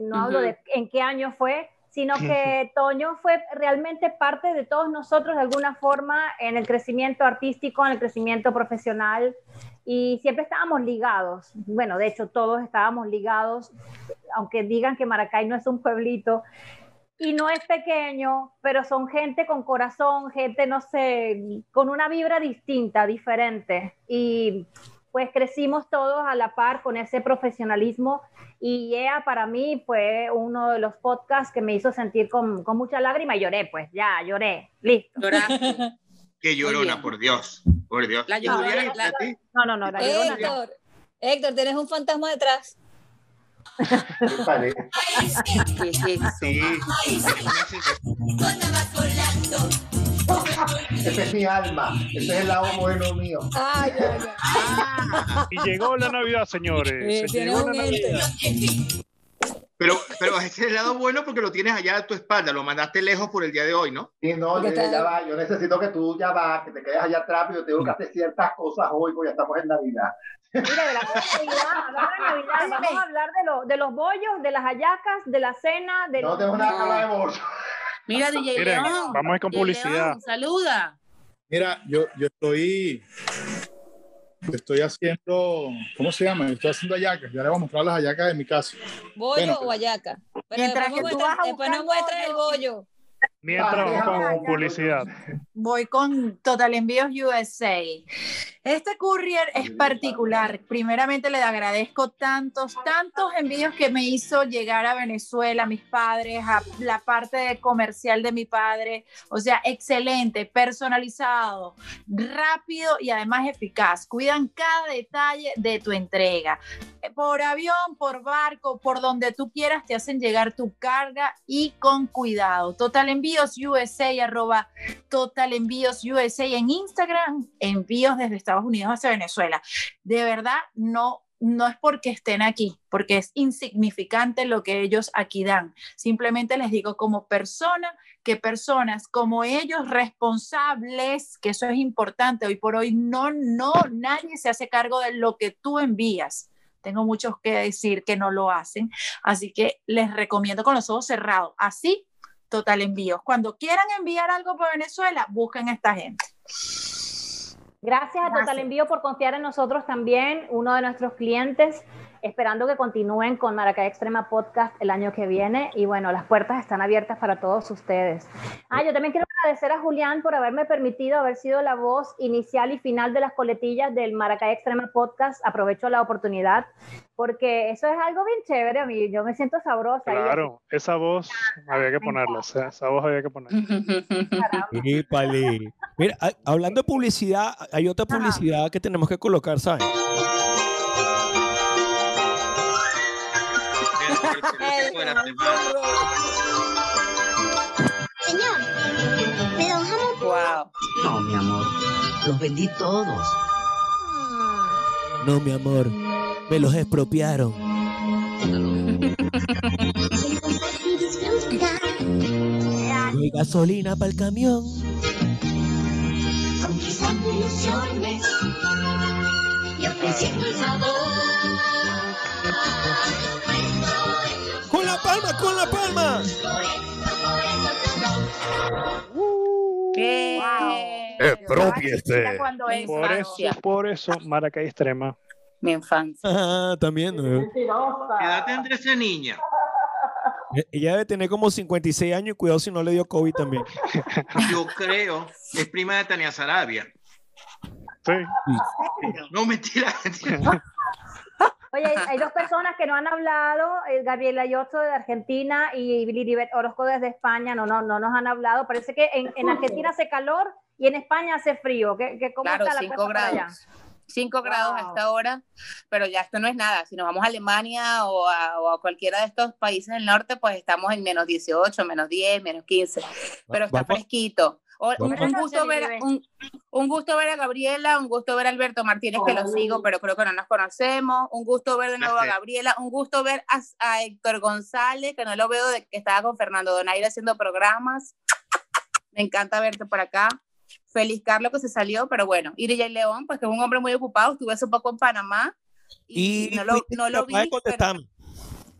no hablo de en qué año fue, sino que Toño fue realmente parte de todos nosotros de alguna forma en el crecimiento artístico, en el crecimiento profesional y siempre estábamos ligados. Bueno, de hecho todos estábamos ligados, aunque digan que Maracay no es un pueblito, y no es pequeño, pero son gente con corazón, gente, no sé, con una vibra distinta, diferente. Y pues crecimos todos a la par con ese profesionalismo y EA para mí fue uno de los podcasts que me hizo sentir con, con mucha lágrima y lloré, pues ya, lloré, listo. Lloraste. Qué llorona, por Dios. Por Dios. La ¿Y Julián, llorona, la- a ti? No, no, no, la llorona no. Héctor, Héctor, tienes un fantasma detrás. ¿Qué parece? ¿Qué es eso? Sí. Ese es mi alma. Ese es el lado bueno mío. Ay, ay, ay. Ah, Y llegó la Navidad, señores. Eh, Se tienes llegó la un ente. Navidad. pero, pero ese es el lado bueno porque lo tienes allá a tu espalda, lo mandaste lejos por el día de hoy, ¿no? Sí, no, ya, va. Yo necesito que tú ya va, que te quedes allá atrás, pero yo tengo que hacer ciertas cosas hoy porque ya estamos en Navidad. Mira, de la Navidad, hablando de Navidad, vamos a hablar de, lo- de los bollos, de las hallacas, de la cena, de No los- tengo nada que hablar de bolso. Mira, DJ Miren, León. vamos a ir con DJ publicidad. León, saluda. Mira, yo, yo estoy, estoy haciendo, ¿cómo se llama? Estoy haciendo hallacas. Ya le voy a mostrar las hallacas de mi casa. ¿Bollo Bueno, o ayaca? Pero Mientras después, que tú muestra- vas a después nos buscar muestras el bollo. Mientras con publicidad. Voy con Total Envíos USA. Este courier es particular. Primeramente le agradezco tantos, tantos envíos que me hizo llegar a Venezuela, a mis padres, a la parte comercial de mi padre. O sea, excelente, personalizado, rápido y además eficaz. Cuidan cada detalle de tu entrega. Por avión, por barco, por donde tú quieras, te hacen llegar tu carga y con cuidado. Total Envíos USA, arroba Total Envíos USA en Instagram, envíos desde Estados Unidos hacia Venezuela. De verdad, no, no es porque estén aquí, porque es insignificante lo que ellos aquí dan. Simplemente les digo como persona que personas como ellos responsables, que eso es importante, hoy por hoy no, no, nadie se hace cargo de lo que tú envías. Tengo muchos que decir que no lo hacen, así que les recomiendo con los ojos cerrados. Así, total envíos. Cuando quieran enviar algo para Venezuela, busquen a esta gente. Gracias a Total Gracias. Envío por confiar en nosotros también, uno de nuestros clientes. Esperando que continúen con Maracay Extrema Podcast el año que viene. Y bueno, las puertas están abiertas para todos ustedes. Ah, yo también quiero agradecer a Julián por haberme permitido haber sido la voz inicial y final de las coletillas del Maracay Extrema Podcast. Aprovecho la oportunidad porque eso es algo bien chévere a mí. Yo me siento sabrosa. Claro, esa voz había que ponerla, esa voz había que ponerla. Mira, hablando de publicidad, hay otra publicidad que tenemos que colocar, ¿sabes? Señor, ¿me don jamón? Wow. No, mi amor, los vendí todos. No, mi amor, me los expropiaron. No hay gasolina para el camión. Conquistando ilusiones y ofreciendo el sabor. La palma, con la palma! Cuando es Por eso, por eso, Maracay Extrema. Mi infancia. Ah, también. ¿no? ¿Qué edad tendrá esa niña? Ella debe tener como 56 años y cuidado si no le dio COVID también. Yo creo, es prima de Tania Sarabia. Sí. No, mentira, mentira. Oye, hay, hay dos personas que no han hablado, eh, Gabriela Yotzo de Argentina y Lilibet Orozco desde España, no, no, no nos han hablado. Parece que en, en Argentina hace calor y en España hace frío. ¿Qué, qué, ¿Cómo Claro, está la 5 cosa por allá? grados. 5 grados a esta hora, pero ya esto no es nada. Si nos vamos a Alemania o a, o a cualquiera de estos países del norte, pues estamos en menos 18, menos 10, menos 15, pero está fresquito. Un, un gusto ver, a- un, un gusto ver a Gabriela, un gusto ver a Alberto Martínez, que lo sigo, pero creo que no nos conocemos. Un gusto ver de nuevo a. Gabriela, un gusto ver a, a Héctor González, que no lo veo de que estaba con Fernando Donaire haciendo programas. Me encanta verte por acá. Feliz Carlos que se salió, pero bueno, Iriya León, pues que es un hombre muy ocupado, estuve hace poco en Panamá y, Y no lo, no lo vi.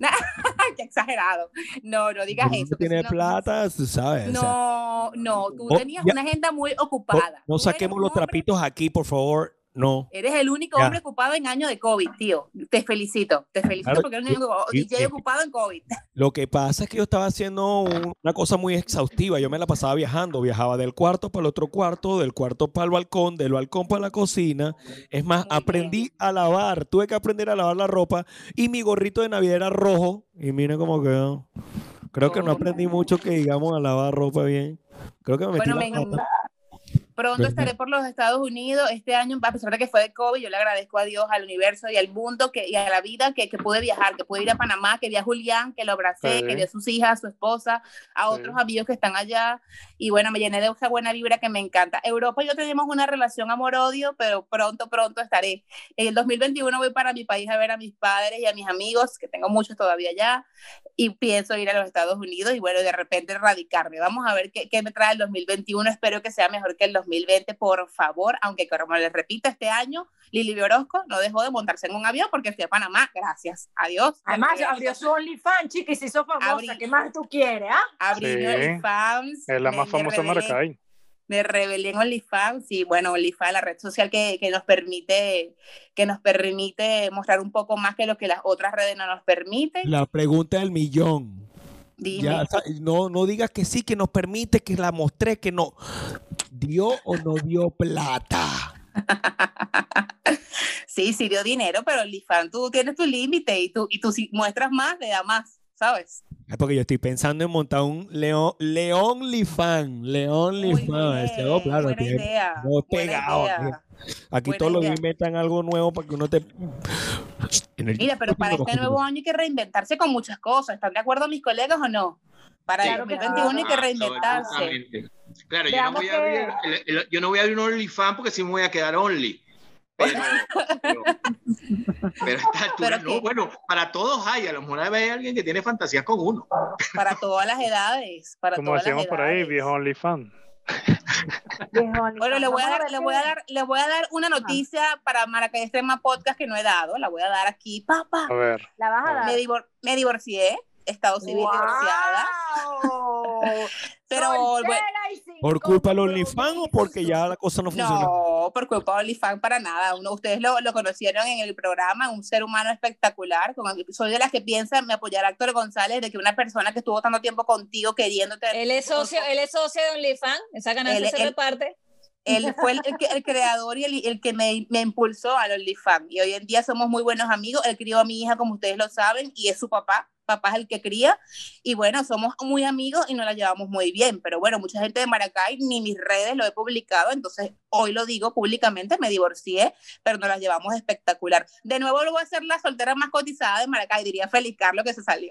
Qué exagerado. No, no digas eso. no- plata, tú sabes. No, no, tú Oh, tenías una agenda muy no- ocupada. no saquemos los trapitos aquí, por favor. No. Eres el único Ya. hombre ocupado en año de COVID, tío. Te felicito, te felicito Claro, porque eres el único DJ ocupado en COVID. Lo que pasa es que yo estaba haciendo un- una cosa muy exhaustiva. Yo me la pasaba viajando. Viajaba del cuarto para el otro cuarto, del cuarto para el balcón, del balcón para la cocina. Es más, aprendí a lavar. Tuve que aprender a lavar la ropa. Y mi gorrito de Navidad era rojo. Y mira cómo quedó. Creo que no aprendí mucho que digamos a lavar ropa bien. Creo que me metí Bueno, la me- pata. Pronto estaré por los Estados Unidos. Este año, a pesar de que fue de COVID, yo le agradezco a Dios, al universo y al mundo que, y a la vida que, que pude viajar, que pude ir a Panamá, que vi a Julián, que lo abracé, Sí. que vi a sus hijas, a su esposa, a Sí. otros amigos que están allá. Y bueno, me llené de esa buena vibra que me encanta. Europa y yo tenemos una relación amor-odio, pero pronto, pronto estaré. En el 2021 voy para mi país a ver a mis padres y a mis amigos, que tengo muchos todavía allá, y pienso ir a los Estados Unidos y bueno, de repente radicarme. Vamos a ver qué, qué me trae el 2021. Espero que sea mejor que el 2020, por favor, aunque como les repito, este año Lili Orozco no dejó de montarse en un avión porque fui a Panamá. Gracias. Adiós. Además, abrió su OnlyFans, chica, y se hizo famosa. Abrí- ¿Qué más tú quieres, ah? Abrí mi Sí. OnlyFans. Es la más famosa de revelé- Maracay. me rebelé en OnlyFans y bueno, OnlyFans, la red social que, que nos permite que nos permite mostrar un poco más que lo que las otras redes no nos permiten. La pregunta del millón. Dime. Ya, no, no digas que sí, que nos permite, que la mostré, que no. ¿Dio o no dio plata? Sí, sí dio dinero, pero OnlyFans tú tienes tu límite y tú, y tú si muestras más, le da más, ¿sabes? Es porque yo estoy pensando en montar un León, León Lifan, León Lifan. Oh, claro, buena tiene- idea, no, pegado. idea. aquí. Buena todos los idea. días inventan algo nuevo para que uno te. En el- Mira, pero para este nuevo año hay que reinventarse con muchas cosas. ¿Están de acuerdo mis colegas o no? Para el Sí. 2021 hay que reinventarse. Claro, yo no, voy a que- abrir, yo no voy a abrir un OnlyFans porque sí me voy a quedar Only. Pero, pero, esta altura, no, bueno, para todos hay, a lo mejor hay alguien que tiene fantasías con uno. Para todas las edades. Para Como todas las decíamos por ahí, viejo OnlyFans. Bueno, le voy, a dar, le, voy a dar, le voy a dar una noticia para Maracay Extrema Podcast que no he dado. La voy a dar aquí. Papá. A ver. La vas a dar. Me, divor- me divorcié. Estado civil Wow. divorciada. Pero bueno, ¿Por culpa del OnlyFans o porque ya la cosa no funciona? No, por culpa de OnlyFans para nada. Uno, ustedes lo, lo conocieron en el programa, un ser humano espectacular. Con, soy de las que piensan, me apoyará Héctor González, de que una persona que estuvo tanto tiempo contigo queriéndote. Él es socio, él es socio de OnlyFans, esa ganancia Él- se él- reparte. Él fue el, el creador y el, el que me, me impulsó al OnlyFans. Y hoy en día somos muy buenos amigos. Él crió a mi hija, como ustedes lo saben, y es su papá. Papá es el que cría. Y bueno, somos muy amigos y nos la llevamos muy bien. Pero bueno, mucha gente de Maracay, ni mis redes lo he publicado. Entonces, hoy lo digo públicamente, me divorcié, pero nos la llevamos espectacular. De nuevo, lo voy a ser la soltera más cotizada de Maracay, diría Félix Carlos, que se salió.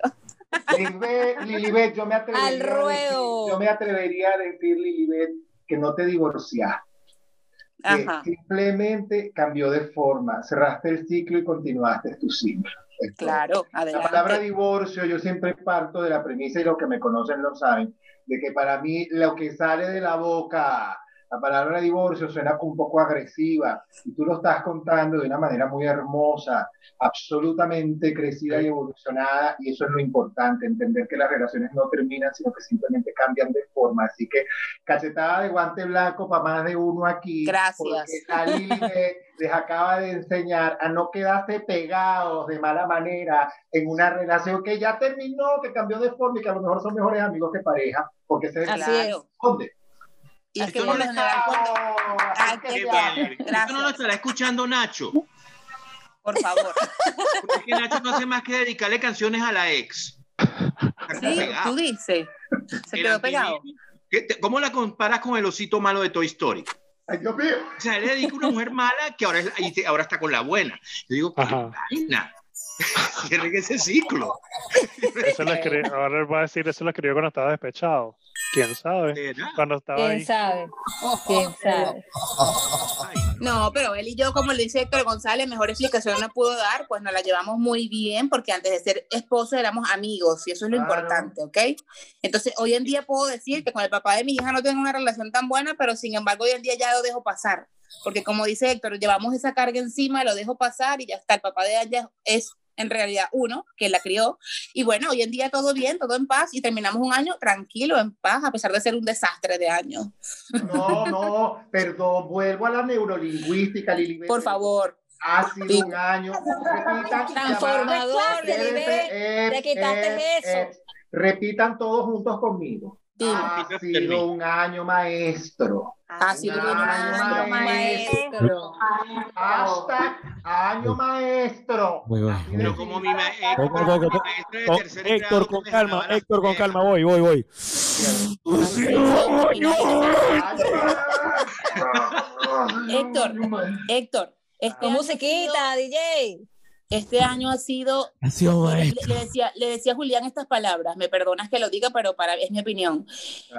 Lilibet, Lilibet, yo me atrevería, Al a ruedo. decir, yo me atrevería a decir, Lilibet, que no te divorciaste. Que Ajá. simplemente cambió de forma, cerraste el ciclo y continuaste tu ciclo. Claro, La adelante. palabra divorcio, yo siempre parto de la premisa, y los que me conocen lo saben, de que para mí lo que sale de la boca, la palabra divorcio suena un poco agresiva, y tú lo estás contando de una manera muy hermosa, absolutamente crecida y evolucionada, y eso es lo importante, entender que las relaciones no terminan, sino que simplemente cambian de forma. Así que cachetada de guante blanco para más de uno aquí. Gracias. Porque Lili les acaba de enseñar a no quedarse pegados de mala manera en una relación que ya terminó, que cambió de forma y que a lo mejor son mejores amigos que pareja, porque se Así es. ¿Dónde? Y que Esto no lo. Ah, bien. Esto no lo estará escuchando Nacho. Por favor. Porque Nacho no hace más que dedicarle canciones a la ex. Sí, tú dices. Se quedó pegado. ¿Qué te- ¿Cómo la comparas con el osito malo de Toy Story? Ay, Dios mío. O sea, él le dedica a una mujer mala que ahora, es, te- ahora está con la buena. Yo digo, qué vaina. Cierren ese ciclo. Eso lo escribió, ahora él va a decir, eso lo escribió cuando estaba despechado. ¿Quién sabe? Cuando estaba ¿Quién ahí. sabe? ¿Quién sabe? No, pero él y yo, como le dice Héctor González, mejor explicación no pudo dar, pues nos la llevamos muy bien, porque antes de ser esposos éramos amigos, y eso es lo importante, ¿ok? Entonces, hoy en día puedo decir que con el papá de mi hija no tengo una relación tan buena, pero sin embargo, hoy en día ya lo dejo pasar, porque como dice Héctor, llevamos esa carga encima, lo dejo pasar y ya está, el papá de ella es en realidad uno que la crió y bueno, hoy en día todo bien, todo en paz y terminamos un año tranquilo, en paz, a pesar de ser un desastre de año. No, no, perdón, vuelvo a la neurolingüística, Lili. Por favor. Ha sido un año. Repitan, Transformador, Espérense, Lilibet, eh, te quitaste eh, eso. eh, repitan todos juntos conmigo. Ha sido un año maestro. Ha sido un año maestro. Hashtag año maestro. Pero como mi, ma- Voy, como voy, mi voy, maestra de con- tercer Héctor, con calma, Héctor, con calma, voy, voy, voy. Héctor, Héctor, este ¿Cómo año se ha sido- quita, DJ? Este año ha sido Ha sido le, maestro. le decía, le decía a Julián estas palabras, me perdonas que lo diga, pero para es mi opinión.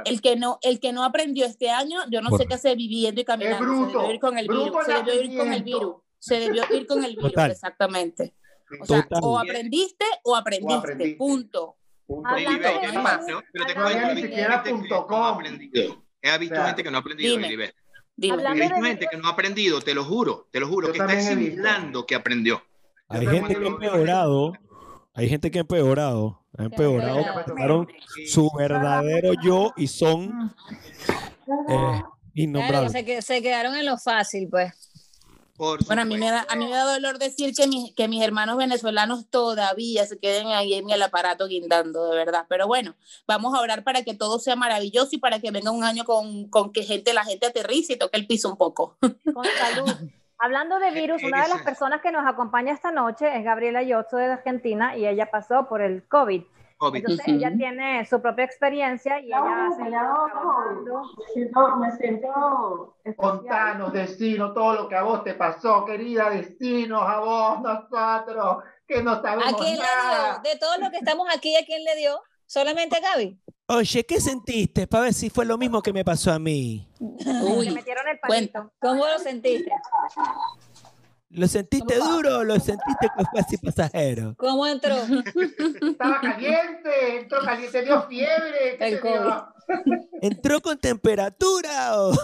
El que no, el que no aprendió este año, yo no sé Bueno. qué hace viviendo y caminando. Es bruto, se debió ir con el bruto virus. Se debió ir con el virus. Se debió ir con el virus, Total. exactamente. O sea, Total. o aprendiste o aprendiste. aprendiste. Punto. Lili, Hablando eso, pero- te cuento, ni he visto siquiera gente que punto no ha com. aprendido. He visto O sea, gente que no ha aprendido, dime. Hablando visto de gente que no ha aprendido, te lo juro, te lo juro, Yo que está simulando que aprendió. Hay gente que ha empeorado. Hay gente que ha empeorado. Ha empeorado. empeorado. Tomaron su verdadero yo y son eh, Claro, innombrables. se, que- se quedaron en lo fácil, pues. Por Bueno, a mí me da, a mí me da dolor decir que, mis, que mis hermanos venezolanos todavía se queden ahí en el aparato guindando, de verdad. Pero bueno, vamos a orar para que todo sea maravilloso y para que venga un año con, con que gente, la gente aterrice y toque el piso un poco. Con salud. Hablando de virus, una de las personas que nos acompaña esta noche es Gabriela Yotzo de Argentina y ella pasó por el COVID. COVID. Entonces Ujú. ella tiene su propia experiencia y ella No, hace ya no, siento, me siento especial. Contanos, destino, todo lo que a vos te pasó, querida destinos, a vos, nosotros, que no ¿A sabemos quién le nada. dio? De todos los que estamos aquí, ¿a quién le dio? ¿Solamente Gaby? Oye, ¿qué sentiste? Para ver si fue lo mismo que me pasó a mí. Uy, metieron el palito. ¿Cómo lo sentiste? ¿Lo sentiste duro o lo sentiste que fue así pasajero? ¿Cómo entró? Estaba caliente, entró caliente, dio fiebre. ¿qué El te dio? ¿Entró con temperatura o...?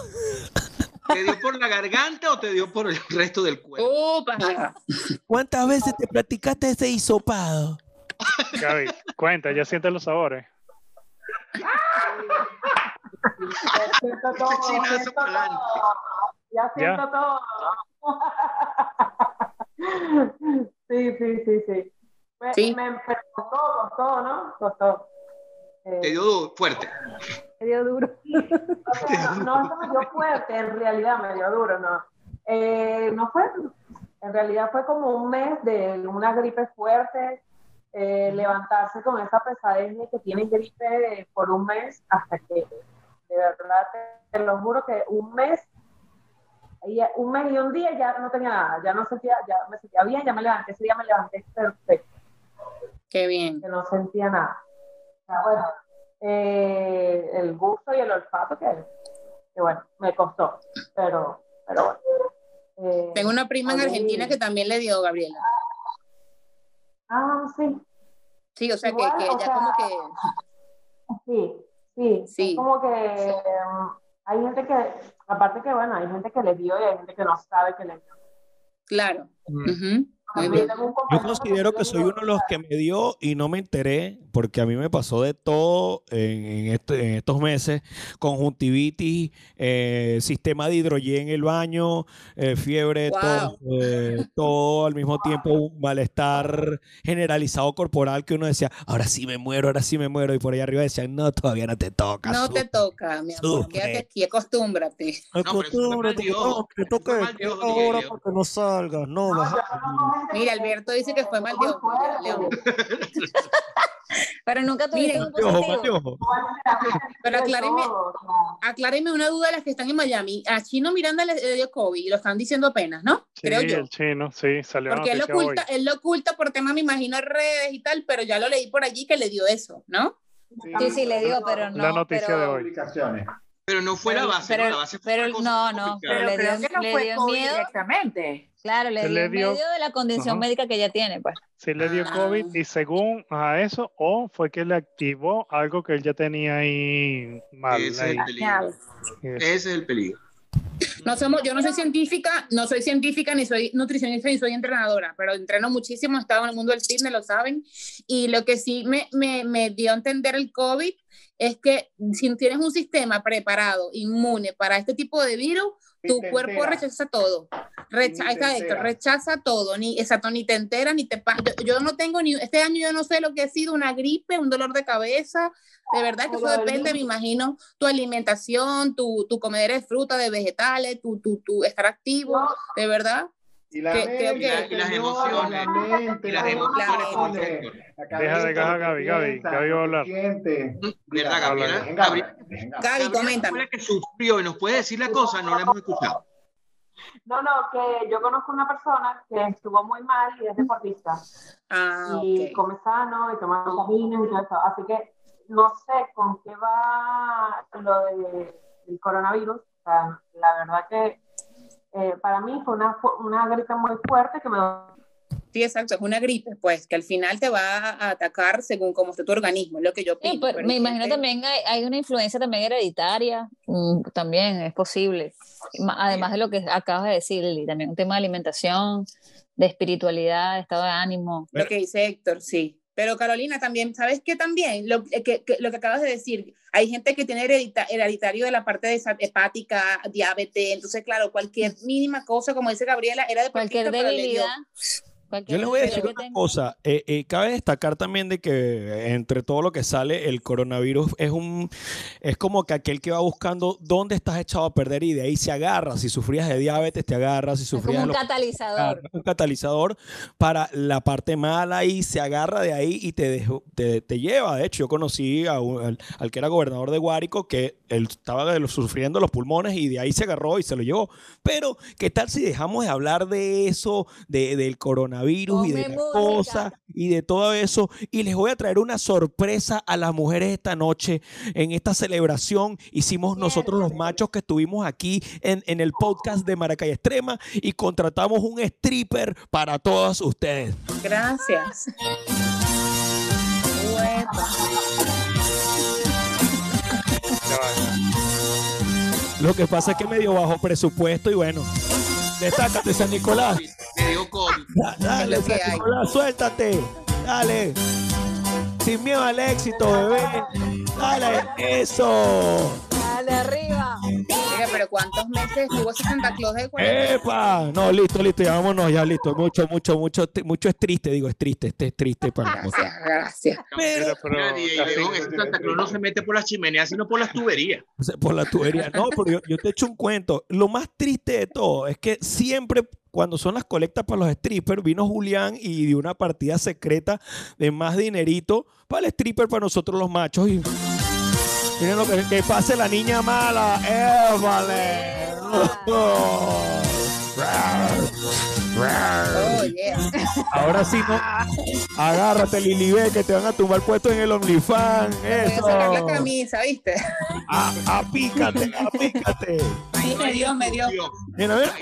¿Te dio por la garganta o te dio por el resto del cuerpo? Upa. ¿Cuántas veces te practicaste ese hisopado? Gaby, cuenta, ya sientes los sabores. Ya siento todo, siento todo. Ya siento todo. Sí, sí, sí, sí. Me, Sí. me, costó, costó, ¿no? Costó. Eh, Te dio fuerte. Me dio duro. o sea, no, no me dio fuerte, en realidad me dio duro, no. Eh, no fue, en realidad fue como un mes de una gripe fuerte, eh, levantarse con esa pesadez de que tienes gripe por un mes hasta que, de verdad, te, te lo juro que un mes, y un mes y un día ya no tenía nada, ya no sentía, ya me sentía bien, ya me levanté, ese día me levanté perfecto. Qué bien. Que no sentía nada. Sea, bueno, eh, el gusto y el olfato que, que bueno, me costó, pero, pero bueno. Eh, Tengo una prima en Argentina que también le dio, Gabriela. Ah, sí. Sí, o sea, que, Igual, que o ya sea, como que... Sí, sí. Sí. Es como que um, hay gente que, aparte que bueno, hay gente que le dio y hay gente que no sabe que le dio. Claro. Un Yo considero que soy uno de los que me dio y no me enteré, porque a mí me pasó de todo en, en este- en estos meses: conjuntivitis, eh, sistema de hidrogen en el baño, eh, fiebre, Wow. tos, eh, todo al mismo tiempo, un malestar generalizado corporal que uno decía, ahora sí me muero, ahora sí me muero, y por ahí arriba decían, no, todavía no te toca. No te sufre". toca, mi amor. Sufre. Quédate aquí, acostúmbrate. Acostúmbrate, no, que toca ahora para que no salgas, no, baja. Mira, Alberto dice que fue mal de ojo, ya, León. Pero nunca tuviste Miren, un positivo. Pero acláreme, acláreme una duda a las que están en Miami. A Chino Miranda le, dio COVID y lo están diciendo apenas, ¿no? Sí, Creo yo. el chino, sí, salió la Porque él lo, hoy. oculta, él lo oculta por tema, me imagino, en redes y tal, pero ya lo leí por allí que le dio eso, ¿no? Sí, sí, le dio, pero no. La noticia pero, de hoy. Pero no fue la base, pero, ¿no? La base fue pero no, no, pero le dio, que no le fue dio COVID miedo. directamente. Claro, le dio le dio- medio de la condición médica que ella tiene, pues. Sí le dio Ah. COVID y según a eso, o fue que le activó algo que él ya tenía ahí mal. Ese es el peligro. Ese es el peligro. No somos, yo no soy científica, no soy científica, ni soy nutricionista, ni soy entrenadora, pero entreno muchísimo, he estado en el mundo del fitness, lo saben. Y lo que sí me, me, me dio a entender el COVID es que si tienes un sistema preparado, inmune para este tipo de virus, tu te cuerpo enteras. rechaza todo. Recha- rechaza todo, ni exacto, ni te enteras, ni te pasa. Yo, yo no tengo ni, este año yo no sé lo que ha sido una gripe, un dolor de cabeza. De verdad que eso depende, me imagino, tu alimentación, tu, tu comer de fruta, de vegetales, tu, tu, tu estar activo, No. de verdad. Y la Que- mente, que- Y la- y las emociones. la mente, Y las emociones la Deja de que Gaby, Gaby, Gaby va a hablar. ¿Verdad, Gabriela? venga, Gabriela- venga. Gaby, la que sufrió y nos puede decir la cosa, no la hemos escuchado. No, no, que yo conozco una persona que estuvo muy mal y es deportista. Ah, y come sano y toma vitaminas y todo eso. Así que no sé con qué va lo de- del coronavirus. O sea, la verdad que eh, para mí fue una, una gripe muy fuerte que me Sí, exacto, es una gripe, pues, que al final te va a atacar según cómo esté tu organismo, es lo que yo Sí, pienso. pues, pero me imagino gente- también hay, hay una influencia también hereditaria, mm, también es posible. Además de lo que acabas de decir, Lili, también un tema de alimentación, de espiritualidad, de estado de ánimo. Lo que dice Héctor, sí. Pero Carolina también, ¿sabes qué también? Lo que, que- lo que acabas de decir, hay gente que tiene heredita- hereditario de la parte de hepática, diabetes, entonces claro, cualquier mínima cosa, como dice Gabriela, era de Cualquier debilidad. Yo les voy a decir una cosa. eh, eh, cabe destacar también de que eh, entre todo lo que sale, el coronavirus es un es como que aquel que va buscando dónde estás echado a perder y de ahí se agarra. Si sufrías de diabetes, te agarras. Si. Es sufrías como un catalizador. agarra un catalizador para la parte mala y se agarra de ahí y te, te, te lleva. De hecho, yo conocí a un- al, al que era gobernador de Guárico que él estaba de los- sufriendo los pulmones y de ahí se agarró y se lo llevó. Pero, ¿qué tal si dejamos de hablar de eso, de, del coronavirus y de Ponme la música. cosa y de todo eso? Y les voy a traer una sorpresa a las mujeres esta noche en esta celebración. Hicimos nosotros los machos que estuvimos aquí en, en el podcast de Maracay Extrema y contratamos un stripper para todas ustedes. Gracias. Uepa. Lo que pasa es que medio bajo presupuesto y bueno, destácate San Nicolás. Me dio COVID. Da- Dale, San. Nicolás, suéltate. Dale. Sin miedo al éxito, bebé. Dale, eso. Al de arriba. Pero ¿cuántos meses estuvo ese Santa Claus de cuarentena? ¡Epa! No, listo, listo, ya vámonos, ya listo. Mucho, mucho, mucho, mucho es triste, digo, es triste, este es triste para nosotros. Gracias. Pero, ese Santa Claus no se mete por las chimeneas, sino por las tuberías. Por la tubería. No, porque yo, yo te echo un cuento. Lo más triste de todo es que siempre cuando son las colectas para los strippers, vino Julián y dio una partida secreta de más dinerito para el stripper, para nosotros los machos. Y miren lo que, que pase la niña mala. ¡Eh, vale! Oh, yeah. Ahora sí, no. Agárrate, Lilibé, que te van a tumbar puesto en el OnlyFans. Voy a Eso. sacar la camisa, ¿viste? A, apícate, apícate. Ahí me dio, me dio. Mira, mira.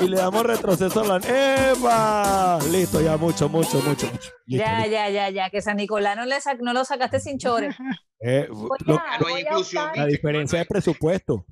Y le damos retroceso a la. ¡Epa! Listo, ya mucho, mucho, mucho. mucho. Listo, Ya, listo. ya, ya, ya, que San Nicolás no, le sac- no lo sacaste sin chores. Eh, Voy lo- a- voy a optar- la diferencia de presupuesto.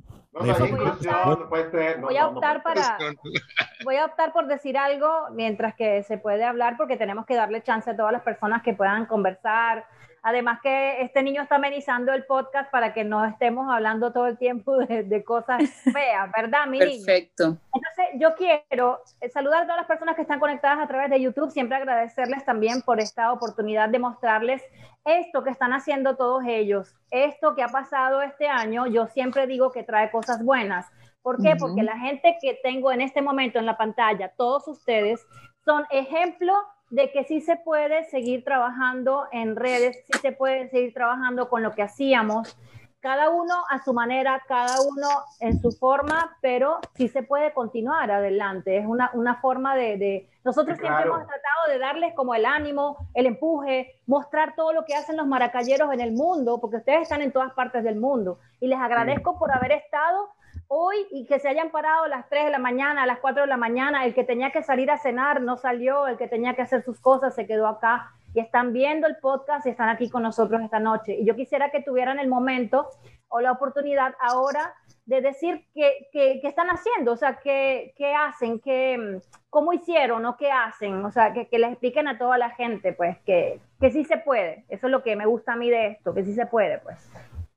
Voy a optar para, voy a optar por decir algo mientras que se puede hablar porque tenemos que darle chance a todas las personas que puedan conversar. Además que este niño está amenizando el podcast para que no estemos hablando todo el tiempo de, de cosas feas, ¿verdad, mi niño? Perfecto. Entonces, yo quiero eh, saludar a todas las personas que están conectadas a través de YouTube, siempre agradecerles también por esta oportunidad de mostrarles esto que están haciendo todos ellos, esto que ha pasado este año, yo siempre digo que trae cosas buenas. ¿Por qué? Ujú. Porque la gente que tengo en este momento en la pantalla, todos ustedes, son ejemplo de que sí se puede seguir trabajando en redes, sí se puede seguir trabajando con lo que hacíamos, cada uno a su manera, cada uno en su forma, pero sí se puede continuar adelante. Es una, una forma de, de- Nosotros siempre hemos tratado de darles como el ánimo, el empuje, mostrar todo lo que hacen los maracayeros en el mundo, porque ustedes están en todas partes del mundo. Y les agradezco por haber estado hoy y que se hayan parado a las 3 de la mañana, a las 4 de la mañana, el que tenía que salir a cenar no salió, el que tenía que hacer sus cosas se quedó acá y están viendo el podcast y están aquí con nosotros esta noche. Y yo quisiera que tuvieran el momento o la oportunidad ahora de decir qué, qué- qué están haciendo, o sea, qué, qué hacen, qué, cómo hicieron o qué hacen, o sea, que, que les expliquen a toda la gente, pues, que, que sí se puede. Eso es lo que me gusta a mí de esto, que sí se puede, pues.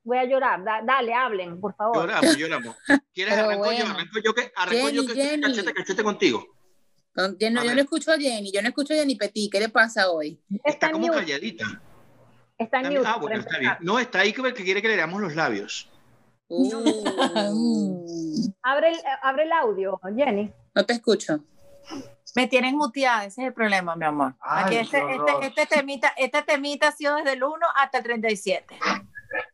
Voy a llorar, Da- dale, hablen, por favor. Lloramos, lloramos. ¿Quieres Pero arranco yo? bueno. Arranco yo que arranco yo Jenny, que estoy Jenny. cachete cachete contigo. Con- Yo no, yo no escucho a Jenny, yo no escucho a Jenny Petit. ¿Qué le pasa hoy? Está como mute. calladita. Está en Está- ah, bueno, está bien. No, está ahí que que quiere que le leamos los labios. Uh, Abre el, abre el audio, Jenny. no te escucho. Me tienen muteada, ese es el problema, mi amor. Ay, Aquí este, este, este temita, este temita ha sido desde el 1 hasta el 37.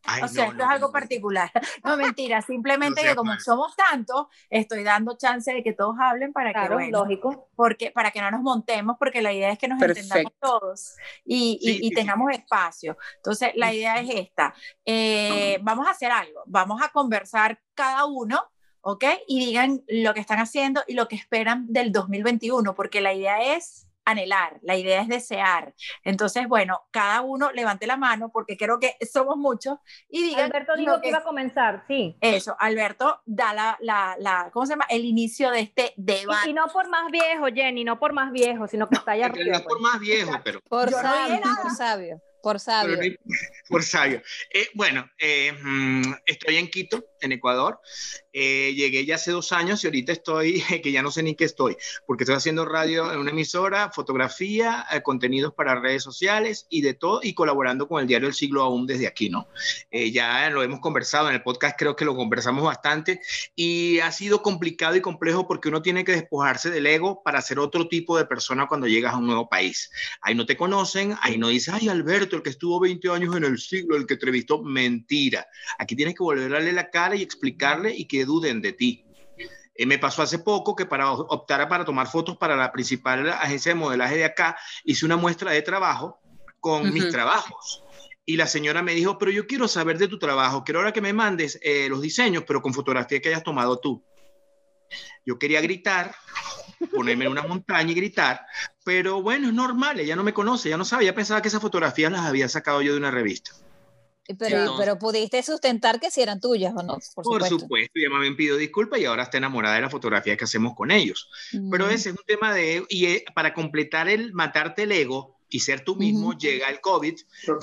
Ay, o sea, no, esto no, es algo no. particular. No, mentira, simplemente que como mal. somos tantos, estoy dando chance de que todos hablen para que, Claro, bueno, lógico. porque, para que no nos montemos, porque la idea es que nos Perfecto. entendamos todos y, y- Sí, y sí, sí. tengamos espacio. Entonces, la idea es esta. Eh, vamos a hacer algo, vamos a conversar cada uno, ¿ok? Y digan lo que están haciendo y lo que esperan del 2021, porque la idea es anhelar, la idea es desear. Entonces, bueno, cada uno levante la mano, porque creo que somos muchos, y digan Alberto dijo que iba a comenzar, sí. Eso, Alberto da la, la, la, ¿cómo se llama? El inicio de este debate. Y, y no por más viejo, Jenny, no por más viejo, sino que está allá En realidad arriba. es por pues. más viejo, pero. Por no sabio, por sabio, por sabio. no por sabio. Eh, bueno, eh, mm, estoy en Quito, en Ecuador. Eh, llegué ya hace dos años y ahorita estoy, que ya no sé ni qué estoy, porque estoy haciendo radio en una emisora, fotografía, eh, contenidos para redes sociales y de todo, y colaborando con el diario El Siglo aún desde aquí, ¿no? Eh, ya lo hemos conversado en el podcast, creo que lo conversamos bastante, y ha sido complicado y complejo porque uno tiene que despojarse del ego para ser otro tipo de persona cuando llegas a un nuevo país. Ahí no te conocen, ahí no dices, ay, Alberto, el que estuvo 20 años en el siglo, el que entrevistó, mentira. Aquí tienes que volver a darle la cara y explicarle y que duden de ti. Eh, me pasó hace poco que para optar para tomar fotos para la principal agencia de modelaje de acá, hice una muestra de trabajo con mis trabajos. Y la señora me dijo, pero yo quiero saber de tu trabajo, quiero ahora que me mandes eh, los diseños, pero con fotografía que hayas tomado tú. Yo quería gritar, ponerme en una montaña y gritar, pero bueno, es normal, ella no me conoce, ella no sabe, ella pensaba que esas fotografías las había sacado yo de una revista. Pero, Entonces- pero pudiste sustentar que si eran tuyas o no, por, Por supuesto. supuesto, ella me pidió disculpas y ahora está enamorada de la fotografía que hacemos con ellos. Pero Mm. ese es un tema de, y eh, para completar el matarte el ego, y ser tú mismo, llega el COVID,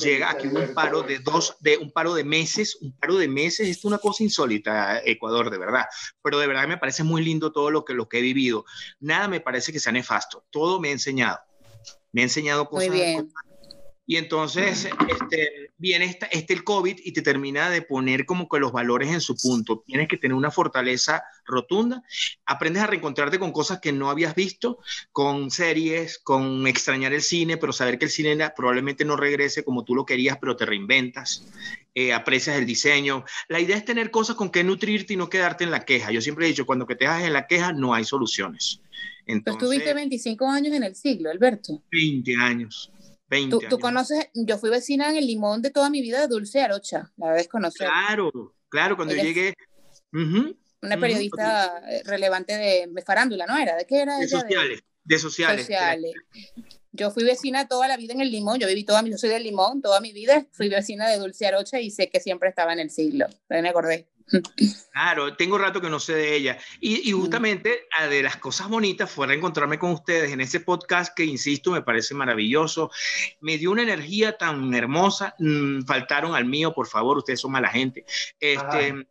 llega aquí un paro de dos, de un paro de meses, un paro de meses, es una cosa insólita, Ecuador, de verdad. Pero de verdad me parece muy lindo todo lo que, lo que he vivido. Nada me parece que sea nefasto, todo me ha enseñado. Me ha enseñado cosas. Muy bien. Y entonces este, viene esta, este el COVID y te termina de poner como que los valores en su punto. Tienes que tener una fortaleza rotunda. Aprendes a reencontrarte con cosas que no habías visto, con series, con extrañar el cine, pero saber que el cine probablemente no regrese como tú lo querías, pero te reinventas. Eh, aprecias el diseño. La idea es tener cosas con que nutrirte y no quedarte en la queja. Yo siempre he dicho, cuando que te dejas en la queja no hay soluciones. Entonces, tú tuviste 25 años en el siglo, Alberto. 20 años. ¿Tú, conoces, yo fui vecina en el limón de toda mi vida de Dulce Arocha, la vez conocer. Claro, claro, cuando llegué. una periodista relevante de, farándula, ¿no era? ¿De qué era? De sociales, de, sociales. Yo fui vecina toda la vida en el limón, yo viví toda mi, yo soy del limón, toda mi vida fui vecina de Dulce Arocha y sé que siempre estaba en el siglo, me acordé. Claro, tengo rato que no sé de ella. Y, justamente de las cosas bonitas fue reencontrarme con ustedes en ese podcast que, insisto, me parece maravilloso. Me dio una energía tan hermosa. Mm, faltaron al mío, por favor, ustedes son mala gente. Este,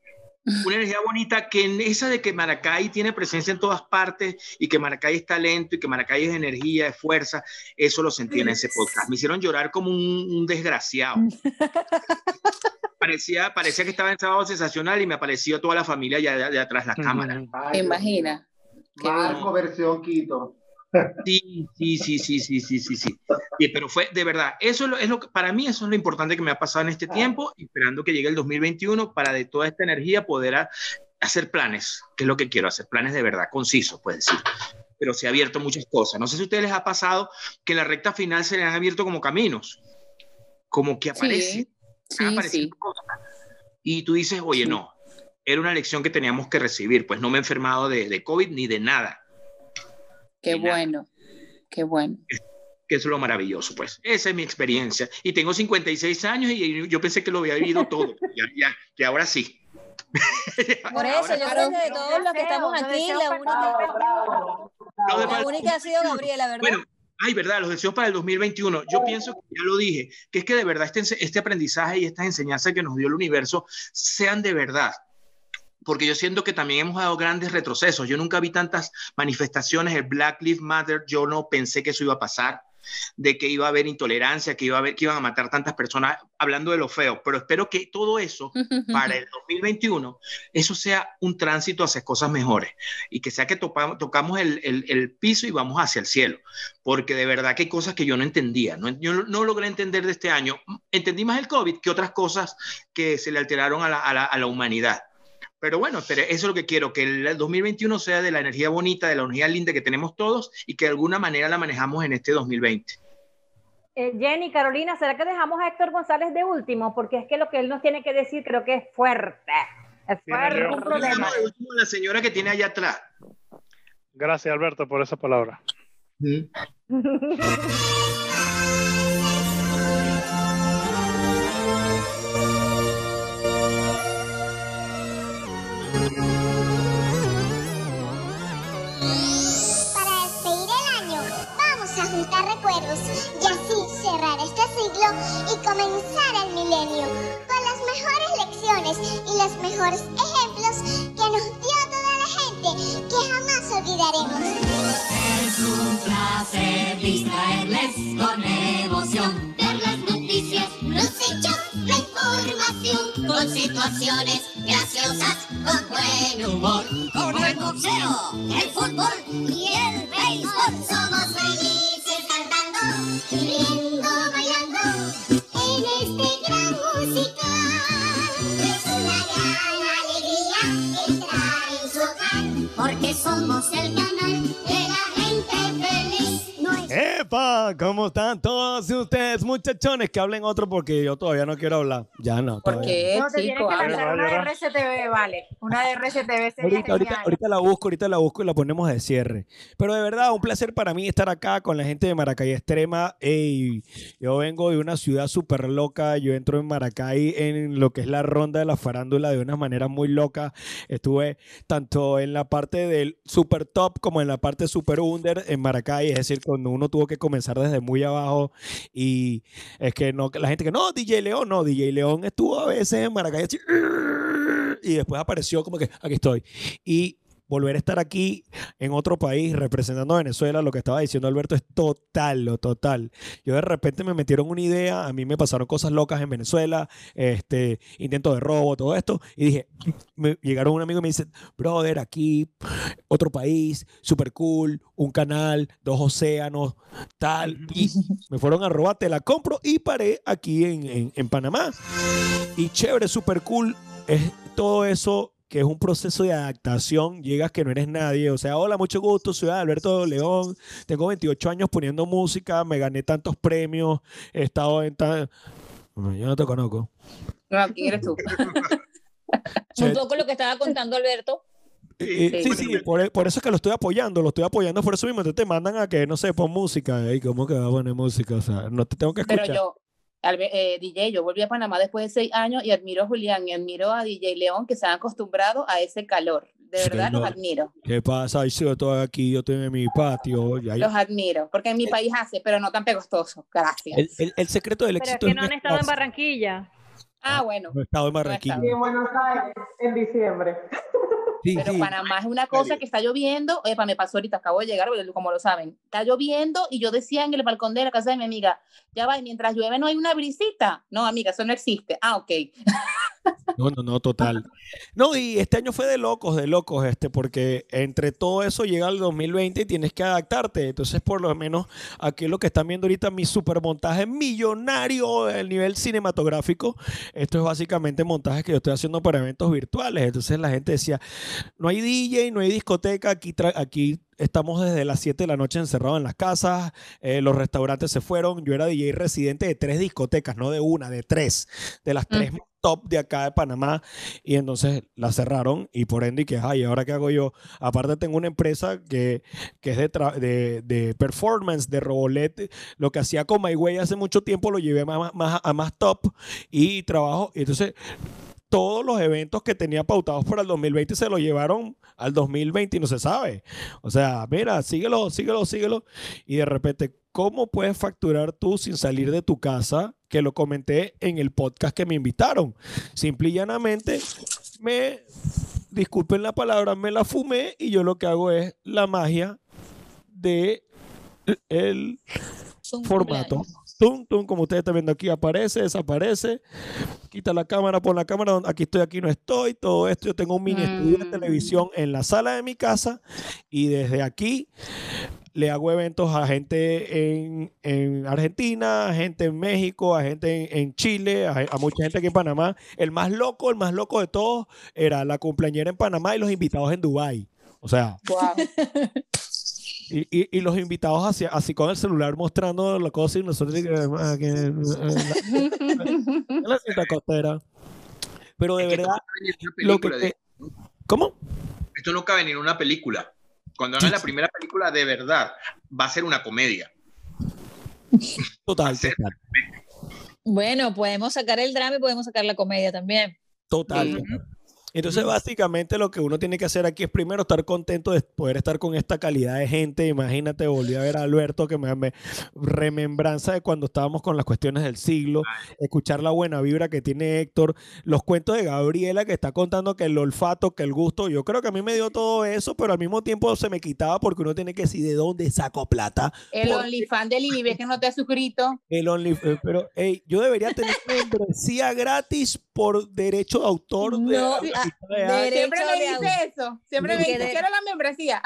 una energía bonita que en esa de que Maracay tiene presencia en todas partes y que Maracay es talento y que Maracay es energía, es fuerza, eso lo sentí en ese podcast. Me hicieron llorar como un, desgraciado. parecía, parecía que estaba en sábado sensacional y me apareció toda la familia ya de, atrás de la cámara. Imagina. Marco versión Quito. Sí, sí, sí, sí, sí, sí, sí, sí. pero fue de verdad, eso es lo, es lo que, para mí eso es lo importante que me ha pasado en este tiempo, esperando que llegue el 2021 para de toda esta energía poder hacer planes, que es lo que quiero hacer, planes de verdad, concisos, puedes decir. Pero se ha abierto muchas cosas. No sé si a ustedes les ha pasado que en la recta final se les han abierto como caminos, como que aparece, sí, cosas. Y tú dices, oye, no, era una lección que teníamos que recibir, pues no me he enfermado de, de COVID ni de nada Qué bueno, qué bueno. Que es lo maravilloso, pues. Esa es mi experiencia. Y tengo 56 años y yo pensé que lo había vivido todo. ya, ya, que ahora sí. Por eso, yo creo que de todos los que estamos aquí, la única, la única ha sido Gabriela, ¿verdad? Bueno, ay, verdad, los deseos para el 2021. Yo pienso que ya lo dije, que es que de verdad este, este aprendizaje y estas enseñanzas que nos dio el universo sean de verdad porque yo siento que también hemos dado grandes retrocesos. Yo nunca vi tantas manifestaciones, el Black Lives Matter, yo no pensé que eso iba a pasar, de que iba a haber intolerancia, que iba a haber, que iban a matar tantas personas, hablando de lo feo, pero espero que todo eso para el 2021, eso sea un tránsito hacia cosas mejores y que sea que tocamos el, el, piso y vamos hacia el cielo, porque de verdad que hay cosas que yo no entendía, no, yo no logré entender de este año, entendí más el COVID que otras cosas que se le alteraron a la, a la, a la humanidad. Pero bueno, pero eso es lo que quiero, que el 2021 sea de la energía bonita, de la energía linda que tenemos todos y que de alguna manera la manejamos en este 2020. Eh, Jenny, Carolina, ¿será que dejamos a Héctor González de último? Porque es que lo que él nos tiene que decir creo que es fuerte. Es fuerte, un problema. La señora que tiene allá atrás. Gracias, Alberto, por esa palabra. recuerdos y comenzar el milenio con las mejores lecciones y los mejores ejemplos que nos dio toda la gente que jamás olvidaremos. Es un placer distraerles con emoción, ver las noticias, los hechos, la información, con situaciones graciosas, con buen humor, con el boxeo, el fútbol y el béisbol. Somos felices porque somos el canal ¡Epa! ¿Cómo están todos ustedes, muchachones? Que hablen otro porque yo todavía no quiero hablar. Ya no. ¿Por qué, no, te tienes que lanzar una de RCTV, vale. Una de RCTV sería ahorita, ahorita, ahorita, la busco, ahorita la busco y la ponemos de cierre. Pero de verdad, un placer para mí estar acá con la gente de Maracay Extrema. Ey, yo vengo de una ciudad súper loca. Yo entro en Maracay en lo que es la ronda de la farándula de una manera muy loca. Estuve tanto en la parte del super top como en la parte super under en Maracay. Es decir, cuando uno tuvo que comenzar desde muy abajo y es que no, la gente que no, DJ León, no, DJ León estuvo a veces en Maracay y después apareció como que aquí estoy. Y volver a estar aquí en otro país representando a Venezuela, lo que estaba diciendo Alberto es total, lo total. Yo de repente me metieron una idea, a mí me pasaron cosas locas en Venezuela, este, intento de robo, todo esto, y dije, me llegaron un amigo y me dice, brother, aquí, otro país, super cool, un canal, dos océanos, tal, y me fueron a robar, te la compro y paré aquí en, en, en Panamá. Y chévere, super cool, es todo eso que es un proceso de adaptación, llegas que no eres nadie, o sea, hola, mucho gusto, soy Alberto León, tengo 28 años poniendo música, me gané tantos premios, he estado en tan... Yo no te conozco. No, ¿quién eres tú? Un poco lo que estaba contando Alberto. Eh, sí, sí, por, por eso es que lo estoy apoyando, lo estoy apoyando por eso mismo. Entonces te mandan a que, no sé, pon música. ¿Y cómo que va a poner música? O sea, no te tengo que escuchar. Pero yo, eh, DJ, yo volví a Panamá después de seis años y admiro a Julián y admiro a DJ León que se han acostumbrado a ese calor. De Sí, verdad no. los admiro. ¿Qué pasa? Sí, yo estoy aquí, yo estoy en mi patio. y ahí- Los admiro. Porque en mi país hace, pero no tan pegostoso. Gracias. el, el- el secreto del Pero es éxito que no han estado en. Barranquilla. Ah, bueno. No he estado en Barranquilla. Y en Buenos Aires, en diciembre. Sí, Pero sí. Panamá es una cosa que está lloviendo. Epa, me pasó ahorita, acabo de llegar, como lo saben. Está lloviendo y yo decía en el balcón de la casa de mi amiga, ya va, y mientras llueve no hay una brisita. No, amiga, eso no existe. Ah, ok. No, no, no, total. No, y este año fue de locos, de locos, este, porque entre todo eso llega el 2020 y tienes que adaptarte. Entonces, por lo menos, aquí lo que están viendo ahorita, mi supermontaje millonario del nivel cinematográfico. Esto es básicamente montajes que yo estoy haciendo para eventos virtuales. Entonces, la gente decía, no hay DJ, no hay discoteca, aquí, aquí estamos desde las 7 de la noche encerrados en las casas, eh, los restaurantes se fueron, yo era DJ residente de tres discotecas, no de una, de tres, de las tres top de acá de Panamá, y entonces la cerraron y por ende, que, ay, ¿ahora qué hago yo? Aparte tengo una empresa que, que es de, de, performance, de robolete, lo que hacía con My Way hace mucho tiempo lo llevé más, más- a más top y trabajo, entonces todos los eventos que tenía pautados para el 2020 se lo llevaron al 2020 y no se sabe. O sea, mira, síguelo, síguelo, síguelo. Y de repente, ¿cómo puedes facturar tú sin salir de tu casa? Que lo comenté en el podcast que me invitaron. Simple y llanamente, me, disculpen la palabra, me la fumé y yo lo que hago es la magia de el formato. Tum, tum, como ustedes están viendo aquí, aparece, desaparece, quita la cámara, pon la cámara, donde- aquí estoy, aquí no estoy, todo esto. Yo tengo un mini estudio de televisión en la sala de mi casa y desde aquí le hago eventos a gente en, en Argentina, a gente en México, a gente en, en Chile, a, a mucha gente aquí en Panamá. El más loco, el más loco de todos era la cumpleañera en Panamá y los invitados en Dubái. O sea, y, y- y los invitados así, así con el celular mostrando la cosa y nosotros eh, aquí, eh, en la, en la cinta costera. Pero de verdad, lo que de- ¿Cómo? Esto no cabe ni en una película. Cuando hagan la primera película de verdad, va a ser una comedia. Total, total. Bueno, podemos sacar el drama y podemos sacar la comedia también. Total. total. Entonces, básicamente lo que uno tiene que hacer aquí es primero estar contento de poder estar con esta calidad de gente. Imagínate, volví a ver a Alberto, que me, me remembranza de cuando estábamos con las cuestiones del siglo, escuchar la buena vibra que tiene Héctor, los cuentos de Gabriela que está contando que el olfato, que el gusto. Yo creo que a mí me dio todo eso, pero al mismo tiempo se me quitaba porque uno tiene que decir de dónde saco plata. El Por- OnlyFans de Lili, ves que no te has suscrito. el Only, eh, pero hey, yo debería tener membresía gratis por derecho de autor. de- No, de- Siempre Derecho me de dice eso. Siempre me dice, quiero la membresía.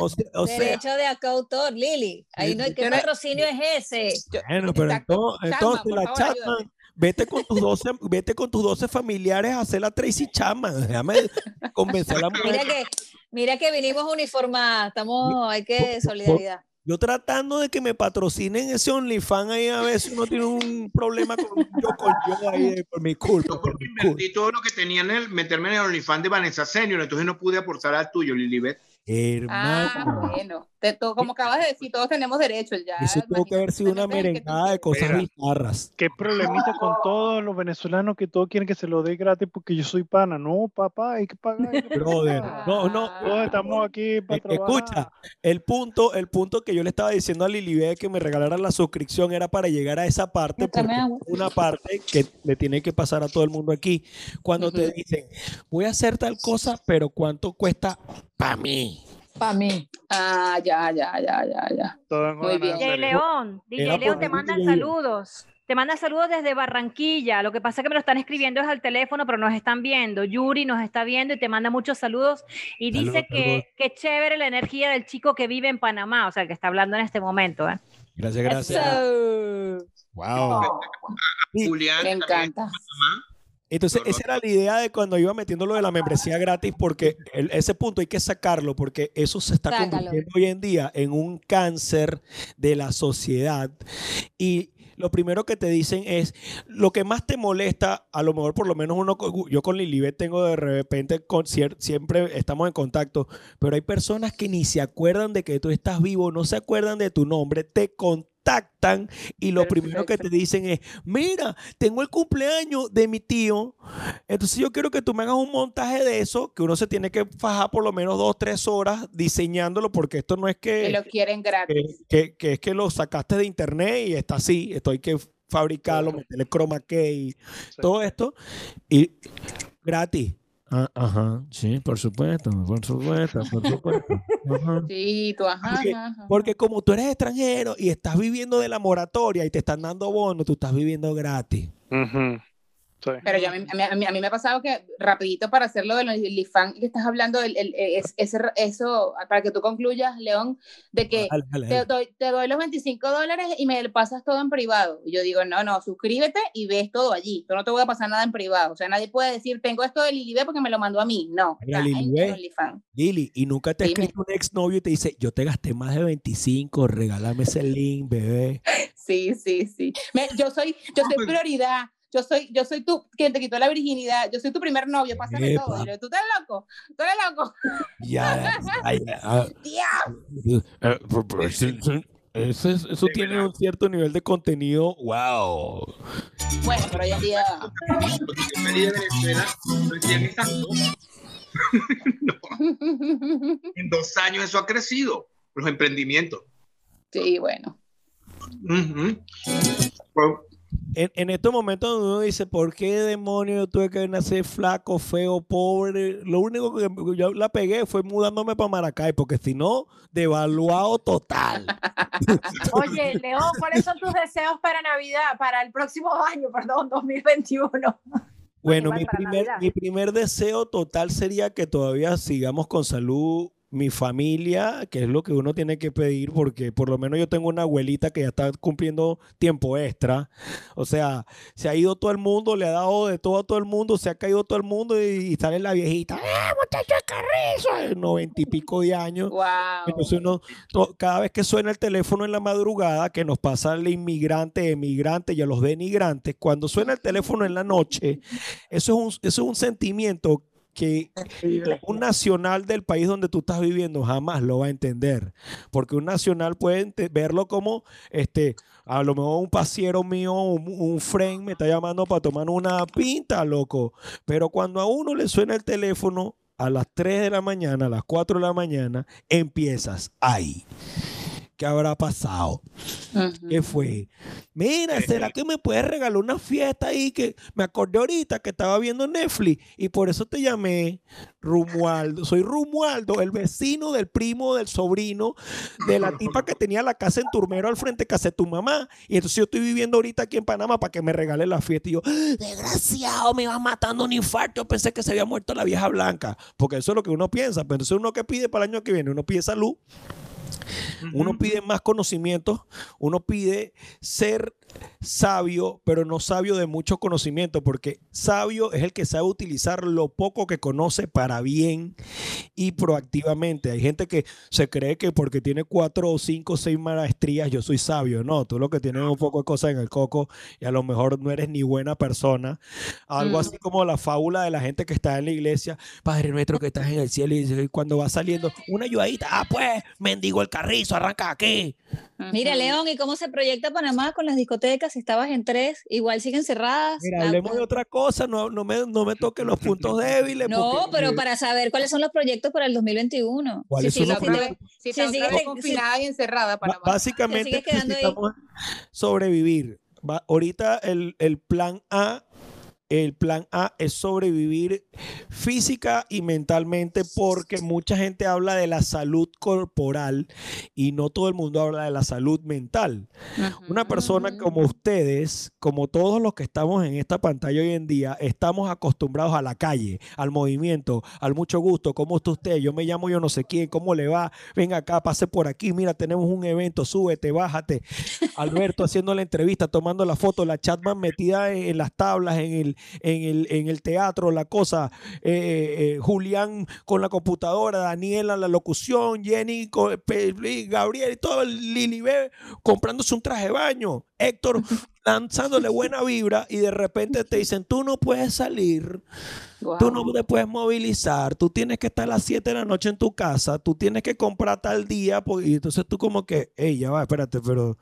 o sea, o sea, Derecho de acautor, Lili. Ahí no hay que patrocinio es ese. bueno, pero Exacto. entonces, Chama, la Chapman, vete con tus 12, vete con tus 12 familiares a hacer la Tracy Chapman. Déjame convencer a la mujer. Mira que, mira que vinimos uniformadas. Estamos, hay que solidaridad. Yo tratando de que me patrocinen ese OnlyFans ahí a si uno tiene un problema con yo, con yo ahí de- por mi culpa. Por mi culpa. Invertí todo lo que tenía en el meterme en el OnlyFans de Vanessa Senior, entonces no pude aportar al tuyo, Lilibet. Hermano. Ah, bueno. Te- to- como acabas de decir, todos tenemos derechos ya. Eso tuvo que haber sido una merengada de cosas bizarras. ¿Qué problemita con todos los venezolanos que todos quieren que se lo dé gratis porque yo soy pana? No, papá, hay que pagar. hay que Brother, no, no. Todos estamos aquí para trabajar. Escucha, el punto, el punto que yo le estaba diciendo a Lilibet que me regalara la suscripción era para llegar a esa parte, porque una parte que le tiene que pasar a todo el mundo aquí. Cuando te dicen, voy a hacer tal cosa, pero ¿cuánto cuesta para mí? Para mí. Ah, ya, ya, ya, ya, ya. Muy bien. DJ León, DJ León, te mandan saludos. Te manda saludos desde Barranquilla. Lo que pasa es que me lo están escribiendo es al teléfono, pero nos están viendo. Yuri nos está viendo y te manda muchos saludos. Y dice que, que chévere la energía del chico que vive en Panamá, o sea, el que está hablando en este momento. ¿eh? Gracias, gracias. Wow. Julián Me encanta. Panamá. Entonces, esa era la idea de cuando iba metiendo lo de la membresía gratis, porque el- ese punto hay que sacarlo, porque eso se está Sácalo. convirtiendo hoy en día en un cáncer de la sociedad. Y lo primero que te dicen es, lo que más te molesta, a lo mejor por lo menos uno, yo con Lilibet tengo de repente, con siempre estamos en contacto, pero hay personas que ni se acuerdan de que tú estás vivo, no se acuerdan de tu nombre, te contactan y lo primero que te dicen es, mira, tengo el cumpleaños de mi tío, entonces yo quiero que tú me hagas un montaje de eso, que uno se tiene que fajar por lo menos dos, tres horas diseñándolo, porque esto no es Que que, lo quieren gratis. que, que- que es que lo sacaste de internet y está así, esto hay que fabricarlo, meterle chroma key, todo esto, y gratis. Ah, ajá, sí, por supuesto, por supuesto, por supuesto. Ajá. Sí, tú, ajá, Porque, ajá, ajá. porque como tú eres extranjero y estás viviendo de la moratoria y te están dando bonos, tú estás viviendo gratis. Ujú. Sí. Pero ya a mí, a mí- a me ha pasado que rapidito para hacerlo de los OnlyFans que estás hablando, el, el- es- eso, para que tú concluyas, León, de que Dale, dale, te doy, te doy los 25 dólares y me pasas todo en privado. Y yo digo, no, no, suscríbete y ves todo allí. Yo no te voy a pasar nada en privado. O sea, nadie puede decir, tengo esto de Lilibet porque me lo mandó a mí. No, Mira, está en Lilibet. el OnlyFans. Lili, ¿y nunca te ha escrito un exnovio y te dice, yo te gasté más de 25, regálame ese link, bebé? Sí, sí, sí. Me- yo soy, yo soy prioridad. Yo soy, yo soy tú, quien te quitó la virginidad. Yo soy tu primer novio. Pásame Epa. todo. Y yo, ¿Tú estás loco? ¿Tú eres loco? Ya, ya, ya, ah, Diablo. eh, eso- eso- eso, es- eso tiene un cierto nivel de contenido, wow. Bueno, pero hoy en día. En dos años eso ha crecido, los emprendimientos. Sí, bueno. Pues, En, en estos momentos uno dice, ¿por qué demonios yo tuve que nacer flaco, feo, pobre? Lo único que yo la pegué fue mudándome para Maracay, porque si no, devaluado total. Oye, León, ¿cuáles son tus deseos para Navidad, para el próximo año, perdón, 2021? Bueno, mi primer, mi primer deseo total sería que todavía sigamos con salud mi familia, que es lo que uno tiene que pedir, porque por lo menos yo tengo una abuelita que ya está cumpliendo tiempo extra. O sea, se ha ido todo el mundo, le ha dado de todo a todo el mundo, se ha caído todo el mundo y, y sale la viejita, ¡eh, muchacho de carrizo! Noventa y pico de años. Wow. Entonces uno, cada vez que suena el teléfono en la madrugada, que nos pasa el inmigrante, emigrante y a los denigrantes, cuando suena el teléfono en la noche, eso es un, eso es un sentimiento que un nacional del país donde tú estás viviendo jamás lo va a entender. Porque un nacional puede verlo como, este, a lo mejor un pasiero mío, un, un friend me está llamando para tomar una pinta, loco. Pero cuando a uno le suena el teléfono a las 3 de la mañana, a las 4 de la mañana, empiezas ahí. ¿Qué habrá pasado? ¿Qué fue? Mira, ¿será que me puedes regalar una fiesta ahí? Que me acordé ahorita que estaba viendo Netflix y por eso te llamé Rumualdo. Soy Rumualdo, el vecino del primo del sobrino de la tipa que tenía la casa en Turmero al frente, casa de tu mamá. Y entonces yo estoy viviendo ahorita aquí en Panamá para que me regale la fiesta. Y yo, "Ah, desgraciado, me iba matando un infarto. Yo pensé que se había muerto la vieja blanca. Porque eso es lo que uno piensa. Pero entonces uno que pide para el año que viene, uno pide salud. Uno pide más conocimientos, uno pide ser sabio, pero no sabio de mucho conocimiento, porque sabio es el que sabe utilizar lo poco que conoce para bien y proactivamente. Hay gente que se cree que porque tiene cuatro o cinco o seis maestrías yo soy sabio. No, tú lo que tienes es un poco de cosas en el coco y a lo mejor no eres ni buena persona. Algo Mm. así como la fábula de la gente que está en la iglesia, Padre nuestro que estás en el cielo y cuando va saliendo una ayudadita, ah pues, mendigo el carrizo, arranca aquí. Mira, León, ¿y cómo se proyecta Panamá con las discotecas? Si estabas en tres, igual siguen cerradas. Mira, Ah, hablemos de otra cosa, no, no, me, no me toquen los puntos débiles. No, porque- pero para saber cuáles son los proyectos para el 2021. ¿Cuáles Sí, son sí, los proyectos? Si vez sí, confinada y encerrada para Básicamente ahí. sobrevivir. Va- ahorita el, el plan A, el plan A es sobrevivir física y mentalmente porque mucha gente habla de la salud corporal y no todo el mundo habla de la salud mental. Una persona como ustedes, como todos los que estamos en esta pantalla hoy en día, estamos acostumbrados a la calle, al movimiento, al mucho gusto. ¿Cómo está usted? Yo me llamo yo no sé quién, ¿cómo le va? Venga acá, pase por aquí, mira, tenemos un evento, súbete, bájate. Alberto haciendo la entrevista, tomando la foto, la chatman metida en, en las tablas, en el, en el, en el teatro, la cosa. eh, eh, Julián con la computadora, Daniela la locución, Jenny, Gabriel y todo, Lili B comprándose un traje de baño, Héctor lanzándole buena vibra y de repente te dicen, tú no puedes salir, tú no te puedes movilizar, tú tienes que estar a las 7 de la noche en tu casa, tú tienes que comprar tal día, pues, y entonces tú como que, hey, ya va, espérate, pero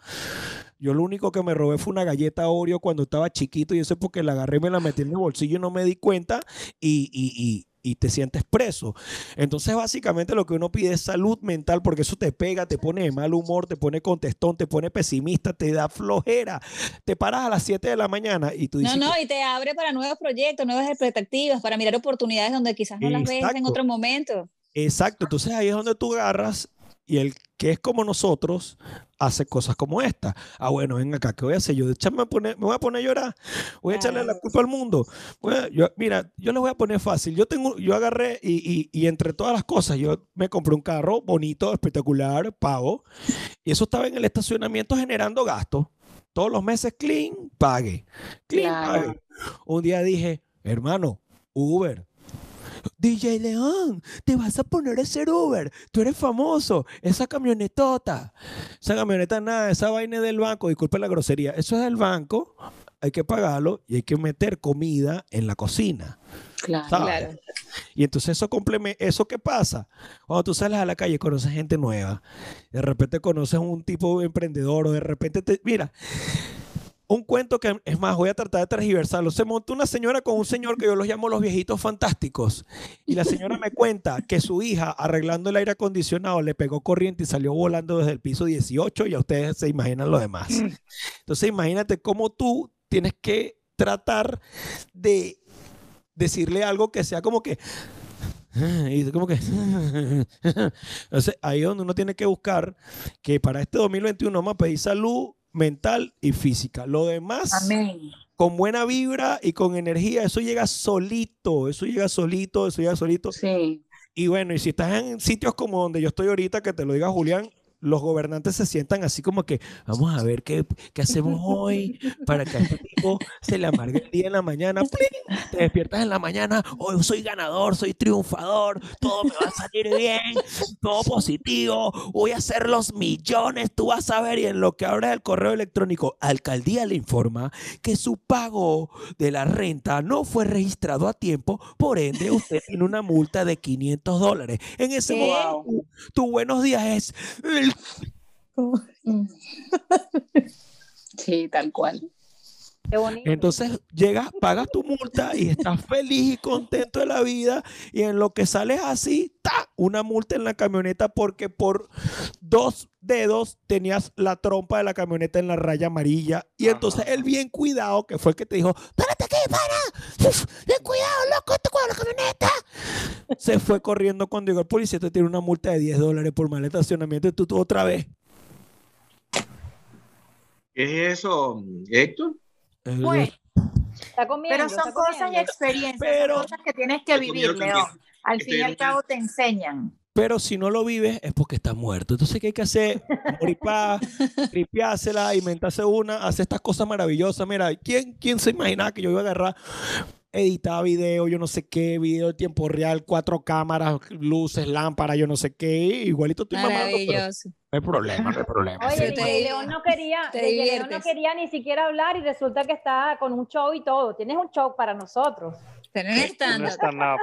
yo lo único que me robé fue una galleta Oreo cuando estaba chiquito y eso es porque la agarré y me la metí en el bolsillo y no me di cuenta y, y, y, y te sientes preso. Entonces básicamente lo que uno pide es salud mental porque eso te pega, te pone de mal humor, te pone contestón, te pone pesimista, te da flojera. Te paras a las 7 de la mañana y tú No, dices... no, que- y te abre para nuevos proyectos, nuevas expectativas, para mirar oportunidades donde quizás no las ves en otro momento. Exacto, entonces ahí es donde tú agarras y el que es como nosotros hace cosas como esta. Ah, bueno, ven acá, ¿qué voy a hacer? Yo echarme a poner- me voy a poner a llorar, voy a echarle la culpa al mundo. Voy a- yo- mira, yo les voy a poner fácil. Yo tengo, yo agarré y, y- y entre todas las cosas, yo me compré un carro bonito, espectacular, pago, y eso estaba en el estacionamiento generando gastos. Todos los meses, clean, pague. Clean, Claro. pague. Un día dije, hermano, Uber. DJ León, te vas a poner a ser Uber. Tú eres famoso. Esa camionetota. Esa camioneta, nada, esa vaina del banco. Disculpe la grosería. Eso es del banco. Hay que pagarlo y hay que meter comida en la cocina. Claro. Y entonces eso compleme- ¿eso qué pasa? Cuando tú sales a la calle conoces gente nueva, de repente conoces un tipo emprendedor o de repente te... Mira, un cuento que es más, voy a tratar de transversarlo. Se montó una señora con un señor que yo los llamo los viejitos fantásticos. Y la señora me cuenta que su hija, arreglando el aire acondicionado, le pegó corriente y salió volando desde el piso 18. Y a ustedes se imaginan lo demás. Entonces, imagínate cómo tú tienes que tratar de decirle algo que sea como que. Y como que. Entonces, ahí es donde uno tiene que buscar que para este 2021 vamos a pedir salud mental y física. Lo demás, Amén. con buena vibra y con energía, eso llega solito. Eso llega solito, eso llega solito. Sí. Y bueno, y si estás en sitios como donde yo estoy ahorita, que te lo diga Julián, los gobernantes se sientan así como que, vamos a ver qué, qué hacemos hoy para que a este tipo se le amargue el día en la mañana. ¡Pling! Te despiertas en la mañana, hoy soy ganador, soy triunfador, todo me va a salir bien, todo positivo, voy a hacer los millones, tú vas a ver. Y en lo que abres el correo electrónico, alcaldía le informa que su pago de la renta no fue registrado a tiempo, por ende usted tiene una multa de 500 dólares. En ese ¿Qué? momento, tu buenos días es... el Sí, tal cual. Qué bonito. Entonces llegas, pagas tu multa y estás feliz y contento de la vida y en lo que sales así, ¡ta! una multa en la camioneta porque por dos dedos tenías la trompa de la camioneta en la raya amarilla y entonces el bien cuidado que fue el que te dijo, párate aquí, para, Uf, ten cuidado, loco, te cuidado la camioneta. Se fue corriendo cuando llegó el policía, te tiene una multa de 10 dólares por mal estacionamiento y tú, tú otra vez. ¿Qué es eso, Héctor? Pues, Está comiendo. pero son está cosas y experiencias, Pero- son cosas que tienes que vivir. León. Al fin y al cabo te enseñan. pero si no lo vives es porque estás muerto. Entonces, ¿qué hay que hacer? Morir paz, tripeársela, inventarse una, hacer estas cosas maravillosas. Mira, ¿quién, ¿quién se imaginaba que yo iba a agarrar, editar video, yo no sé qué, video de tiempo real, cuatro cámaras, luces, lámparas, yo no sé qué, igualito estoy mamando, pero no hay problema, no hay problema. Oye, Sí, de León no quería, de León no quería ni siquiera hablar y resulta que está con un show y todo. Tienes un show para nosotros. Tener Un stand-up.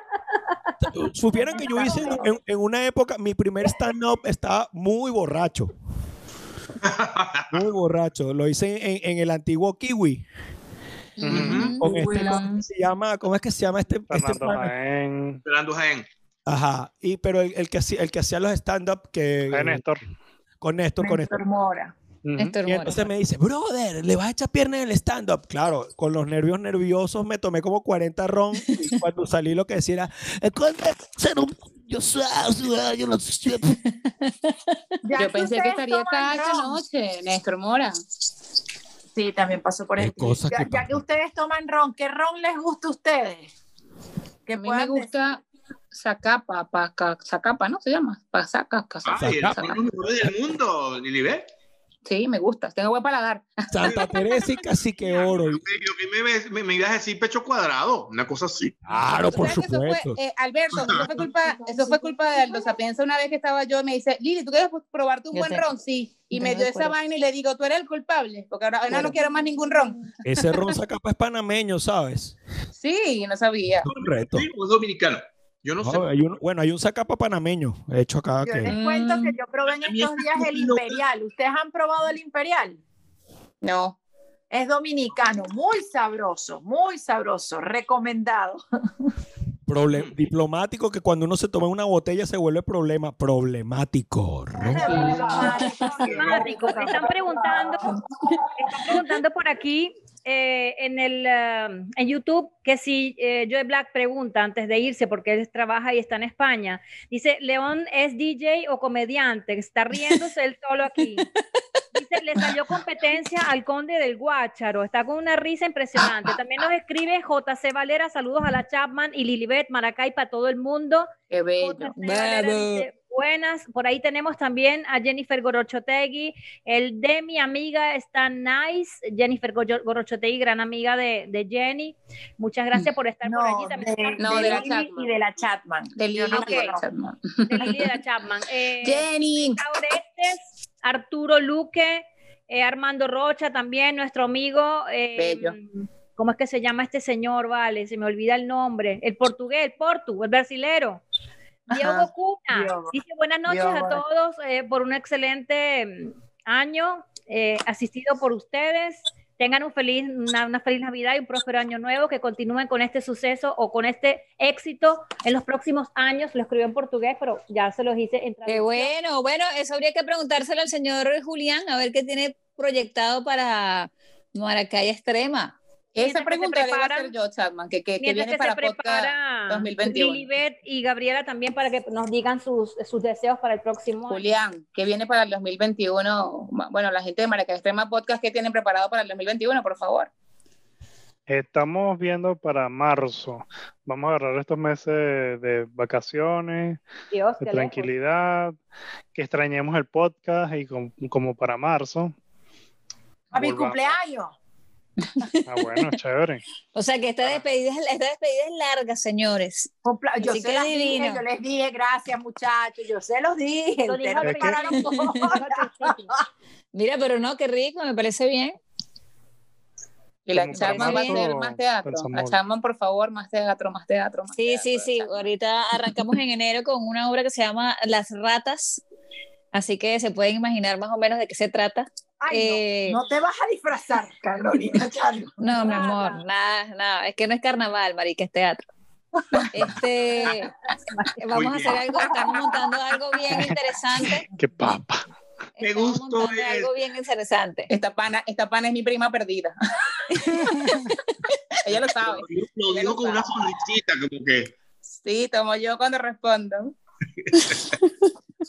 Supieron que yo hice en, en- en una época, mi primer stand-up estaba muy borracho. Muy borracho. Lo hice en, en el antiguo Kiwi. Con este, ¿cómo se llama? ¿Cómo es que se llama este? este Fernando pana? Jaén. Fernando Jaén. Ajá. Y, pero el, el que, hacía- el que hacía los stand-up que. Jaén Néstor. Con Néstor, con Néstor. Mora. Y entonces me dice, brother, le vas a echar pierna en el stand-up. Claro, con los nervios nerviosos me tomé como 40 ron y cuando salí lo que decía era, "Eh, ¿cuándo ser un- yo soy, yo no sé". Yo pensé que estaría esta noche, Néstor Mora. Sí, también pasó por eso. Ya, que ya que ustedes toman ron, ¿qué ron les gusta a ustedes? Que A mí me gusta Zacapa, Zacapa, ¿no? Se llama. Pa- Saca, casa- Ay, el Zacapa. mejores del mundo, Lilibet. Sí, me gusta. Tengo buen paladar. Santa Teresa y Cacique Oro. Yo que me, me, me ibas a decir pecho cuadrado, una cosa así. Claro, por ¿Sabes que eso fue, supuesto. eh, Alberto, eso fue culpa, eso fue culpa de Aldo Sapienza una vez que estaba yo, me dice, Lili, ¿tú quieres probarte un Yo buen sé. ron? Sí. Y me me dio esa vaina y le digo, tú eres el culpable, porque ahora, ahora Claro. no quiero más ningún ron. Ese ron Zacapa es panameño, ¿sabes? Sí, no sabía. Correcto. Sí, es dominicano. Yo no sé. No, hay un- bueno, hay un Zacapa panameño hecho acá Yo que... les cuento Mm. que yo probé en estos días el imperial. ¿Ustedes han probado el imperial? No. Es dominicano, muy sabroso, muy sabroso, recomendado. Problem- diplomático que cuando uno se toma una botella se vuelve problema. Problemático. ron. Mágico. Están preguntando, están preguntando por aquí eh, en el um, en YouTube que si eh, Joe Black pregunta antes de irse porque él trabaja y está en España. Dice, León es DJ o comediante, está riéndose él solo aquí. Dice, le salió competencia al conde del Guácharo, está con una risa impresionante. También nos escribe JC Valera, saludos a la Chapman y Lilibet Maracay para todo el mundo. Qué bello. Buenas, por ahí tenemos también a Jennifer Gorochotegui, el de mi amiga está nice, Jennifer Gorochotegui, gran amiga de, de Jenny. Muchas gracias por estar por allí. También de, No, de de la Chapman. y de la Chatman. De Lili no y de la conozco. Chapman. de Lili de la Chapman. Eh, Jenny. Arturo Luque, eh, Armando Rocha también, nuestro amigo. eh, Bello. ¿Cómo es que se llama este señor? Vale, se me olvida el nombre. El portugués, el portu, el brasilero. Diego. Cuna. Diogo. Dice buenas noches Diogo. a todos eh, por un excelente mm, año eh, asistido por ustedes. Tengan un feliz, una, una feliz Navidad y un próspero año nuevo, que continúen con este suceso o con este éxito en los próximos años. Lo escribió en portugués, pero ya se los hice en Qué traducción. bueno, bueno, eso habría que preguntárselo al señor Julián, a ver qué tiene proyectado para Maracay Extrema. Esa que se pregunta le voy a preparan- hacer yo, Chapman, que, que, que viene que para se prepara podcast 2021. Lilibet y Gabriela también para que nos digan sus, sus deseos para el próximo año. Julián, que viene para el 2021? Bueno, la gente de Maracay Extrema Podcast, ¿qué tienen preparado para el 2021, por favor? Estamos viendo para marzo. Vamos a agarrar estos meses de vacaciones, Dios, de lejos. tranquilidad, que extrañemos el podcast y com- como para marzo. A mi cumpleaños. Ah, bueno, chévere. O sea que esta despedida, es- esta despedida es larga, señores. Yo Así se que las dije, yo les dije, gracias muchachos, yo se los dije. Lo dijo bola. Mira, pero no, qué rico, me parece bien. Y la Chapman va a hacer más teatro. La. Chapman, por favor, más teatro, más teatro. Más Sí, teatro, sí, sí. Ahorita arrancamos en enero con una obra que se llama Las Ratas. Así que se pueden imaginar más o menos de qué se trata. Ay, Eh, no, no te vas a disfrazar, Carolina. Chalo. No, mi amor, nada, nada. Es que no es carnaval, marica, es teatro. Este, vamos a hacer algo, estamos montando algo bien interesante. Qué papa. Me gustó algo bien interesante. Esta pana, esta pana es mi prima perdida. Ella lo sabe. Lo digo lo con una sonrisita, como que. Sí, como yo cuando respondo.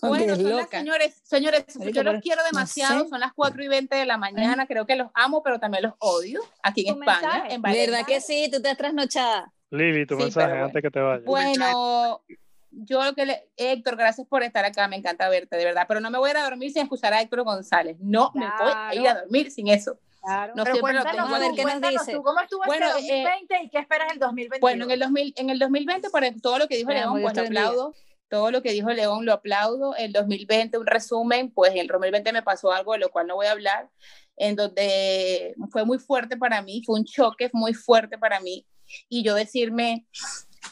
Bueno, son las- señores, señores, Marica, yo los quiero no demasiado, sé. son las 4 y 20 de la mañana, creo que los amo, pero también los odio aquí en Tu España, mensaje. en Valencia. ¿Verdad que sí? Tú estás trasnochada. Lili, tu Sí, mensaje pero antes que te vayas. Bueno, yo lo que le, Héctor, gracias por estar acá, me encanta verte, de verdad, pero no me voy a ir a dormir sin escuchar a Héctor González, no me voy a ir a dormir sin eso. Claro. No Pero siempre lo cuéntanos tengo. tú, A ver qué nos dice. tú, ¿Cómo estuvo Bueno, este eh, 2020 y qué esperas el 2021? Bueno, en el, 2000, en el 2020, por todo lo que dijo León, pues te bendiga. aplaudo. Todo lo que dijo León lo aplaudo. El 2020, un resumen, pues en el 2020 me pasó algo de lo cual no voy a hablar, en donde fue muy fuerte para mí, fue un choque muy fuerte para mí. Y yo decirme,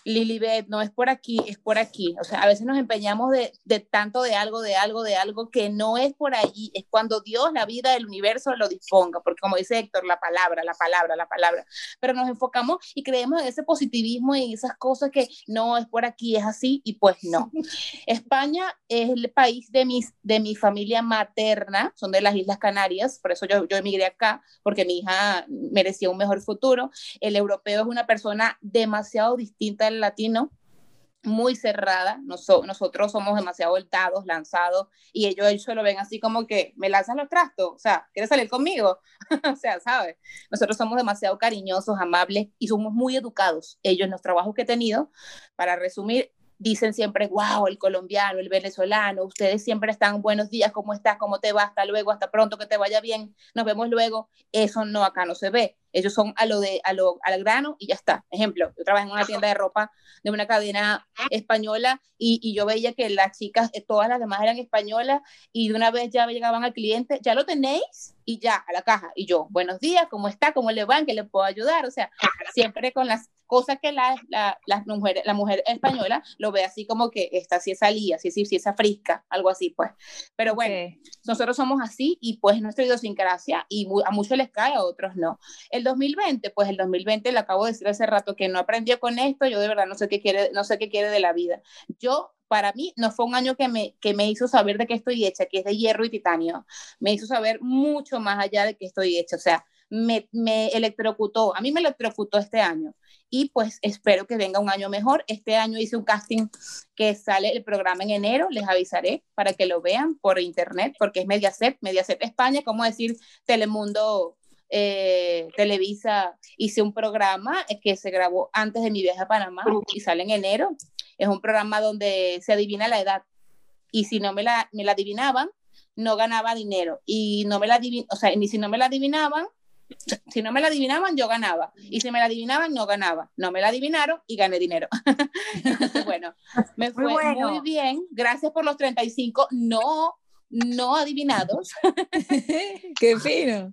Lilibet, no es por aquí, es por aquí. O sea, a veces nos empeñamos de, de tanto de algo, de algo, de algo que no es por allí, es cuando Dios, la vida, el universo lo disponga, porque como dice Héctor, la palabra, la palabra, la palabra. Pero nos enfocamos y creemos en ese positivismo y en esas cosas que no es por aquí, es así, y pues no. España es el país de, mis, de mi familia materna, son de las Islas Canarias, por eso yo, yo emigré acá, porque mi hija merecía un mejor futuro. El europeo es una persona demasiado distinta latino, muy cerrada. Noso- nosotros somos demasiado voltados, lanzados, y ellos, ellos lo ven así como que me lanzan los trastos, o sea, ¿quieres salir conmigo? o sea, ¿sabes? Nosotros somos demasiado cariñosos, amables y somos muy educados. Ellos, en los trabajos que he tenido, para resumir, dicen siempre, wow, el colombiano, el venezolano, ustedes siempre están, buenos días, ¿cómo estás? ¿Cómo te va? Hasta luego, hasta pronto, que te vaya bien, nos vemos luego. Eso no, acá no se ve. Ellos son a lo de, a lo, al grano y ya está. Ejemplo, yo trabajé en una tienda de ropa de una cadena española y, y yo veía que las chicas, eh, todas las demás eran españolas y de una vez ya llegaban al cliente, ¿ya lo tenéis? Y ya, a la caja. Y yo, buenos días, ¿cómo está? ¿Cómo le va? ¿En qué le puedo ayudar? O sea, siempre con las cosas que la, la, las mujeres, la mujer española lo ve así como que esta sí es salía, sí, sí, sí es frisca, algo así, pues. Pero bueno, nosotros somos así y pues nuestra idiosincrasia y a muchos les cae, a otros no. El 2020, pues el 2020 le acabo de decir hace rato que no aprendió con esto, yo de verdad no sé qué quiere, no sé qué quiere de la vida. Yo para mí no fue un año que me, que me hizo saber de qué estoy hecha, que es de hierro y titanio. Me hizo saber mucho más allá de qué estoy hecha. O sea, me, me electrocutó. A mí me electrocutó este año. Y pues espero que venga un año mejor. Este año hice un casting que sale el programa en enero. Les avisaré para que lo vean por internet, porque es Mediaset, Mediaset España, como decir Telemundo eh, Televisa, hice un programa que se grabó antes de mi viaje a Panamá y sale en enero. Es un programa donde se adivina la edad. Y si no me la, me la adivinaban, no ganaba dinero. Y no me la adivin o sea, ni si no me la adivinaban, si no me la adivinaban, yo ganaba. Y si me la adivinaban, no ganaba. No me la adivinaron y gané dinero. Entonces, bueno, me fue muy, bueno. bien. Gracias por los 35 no, no adivinados. Qué fino.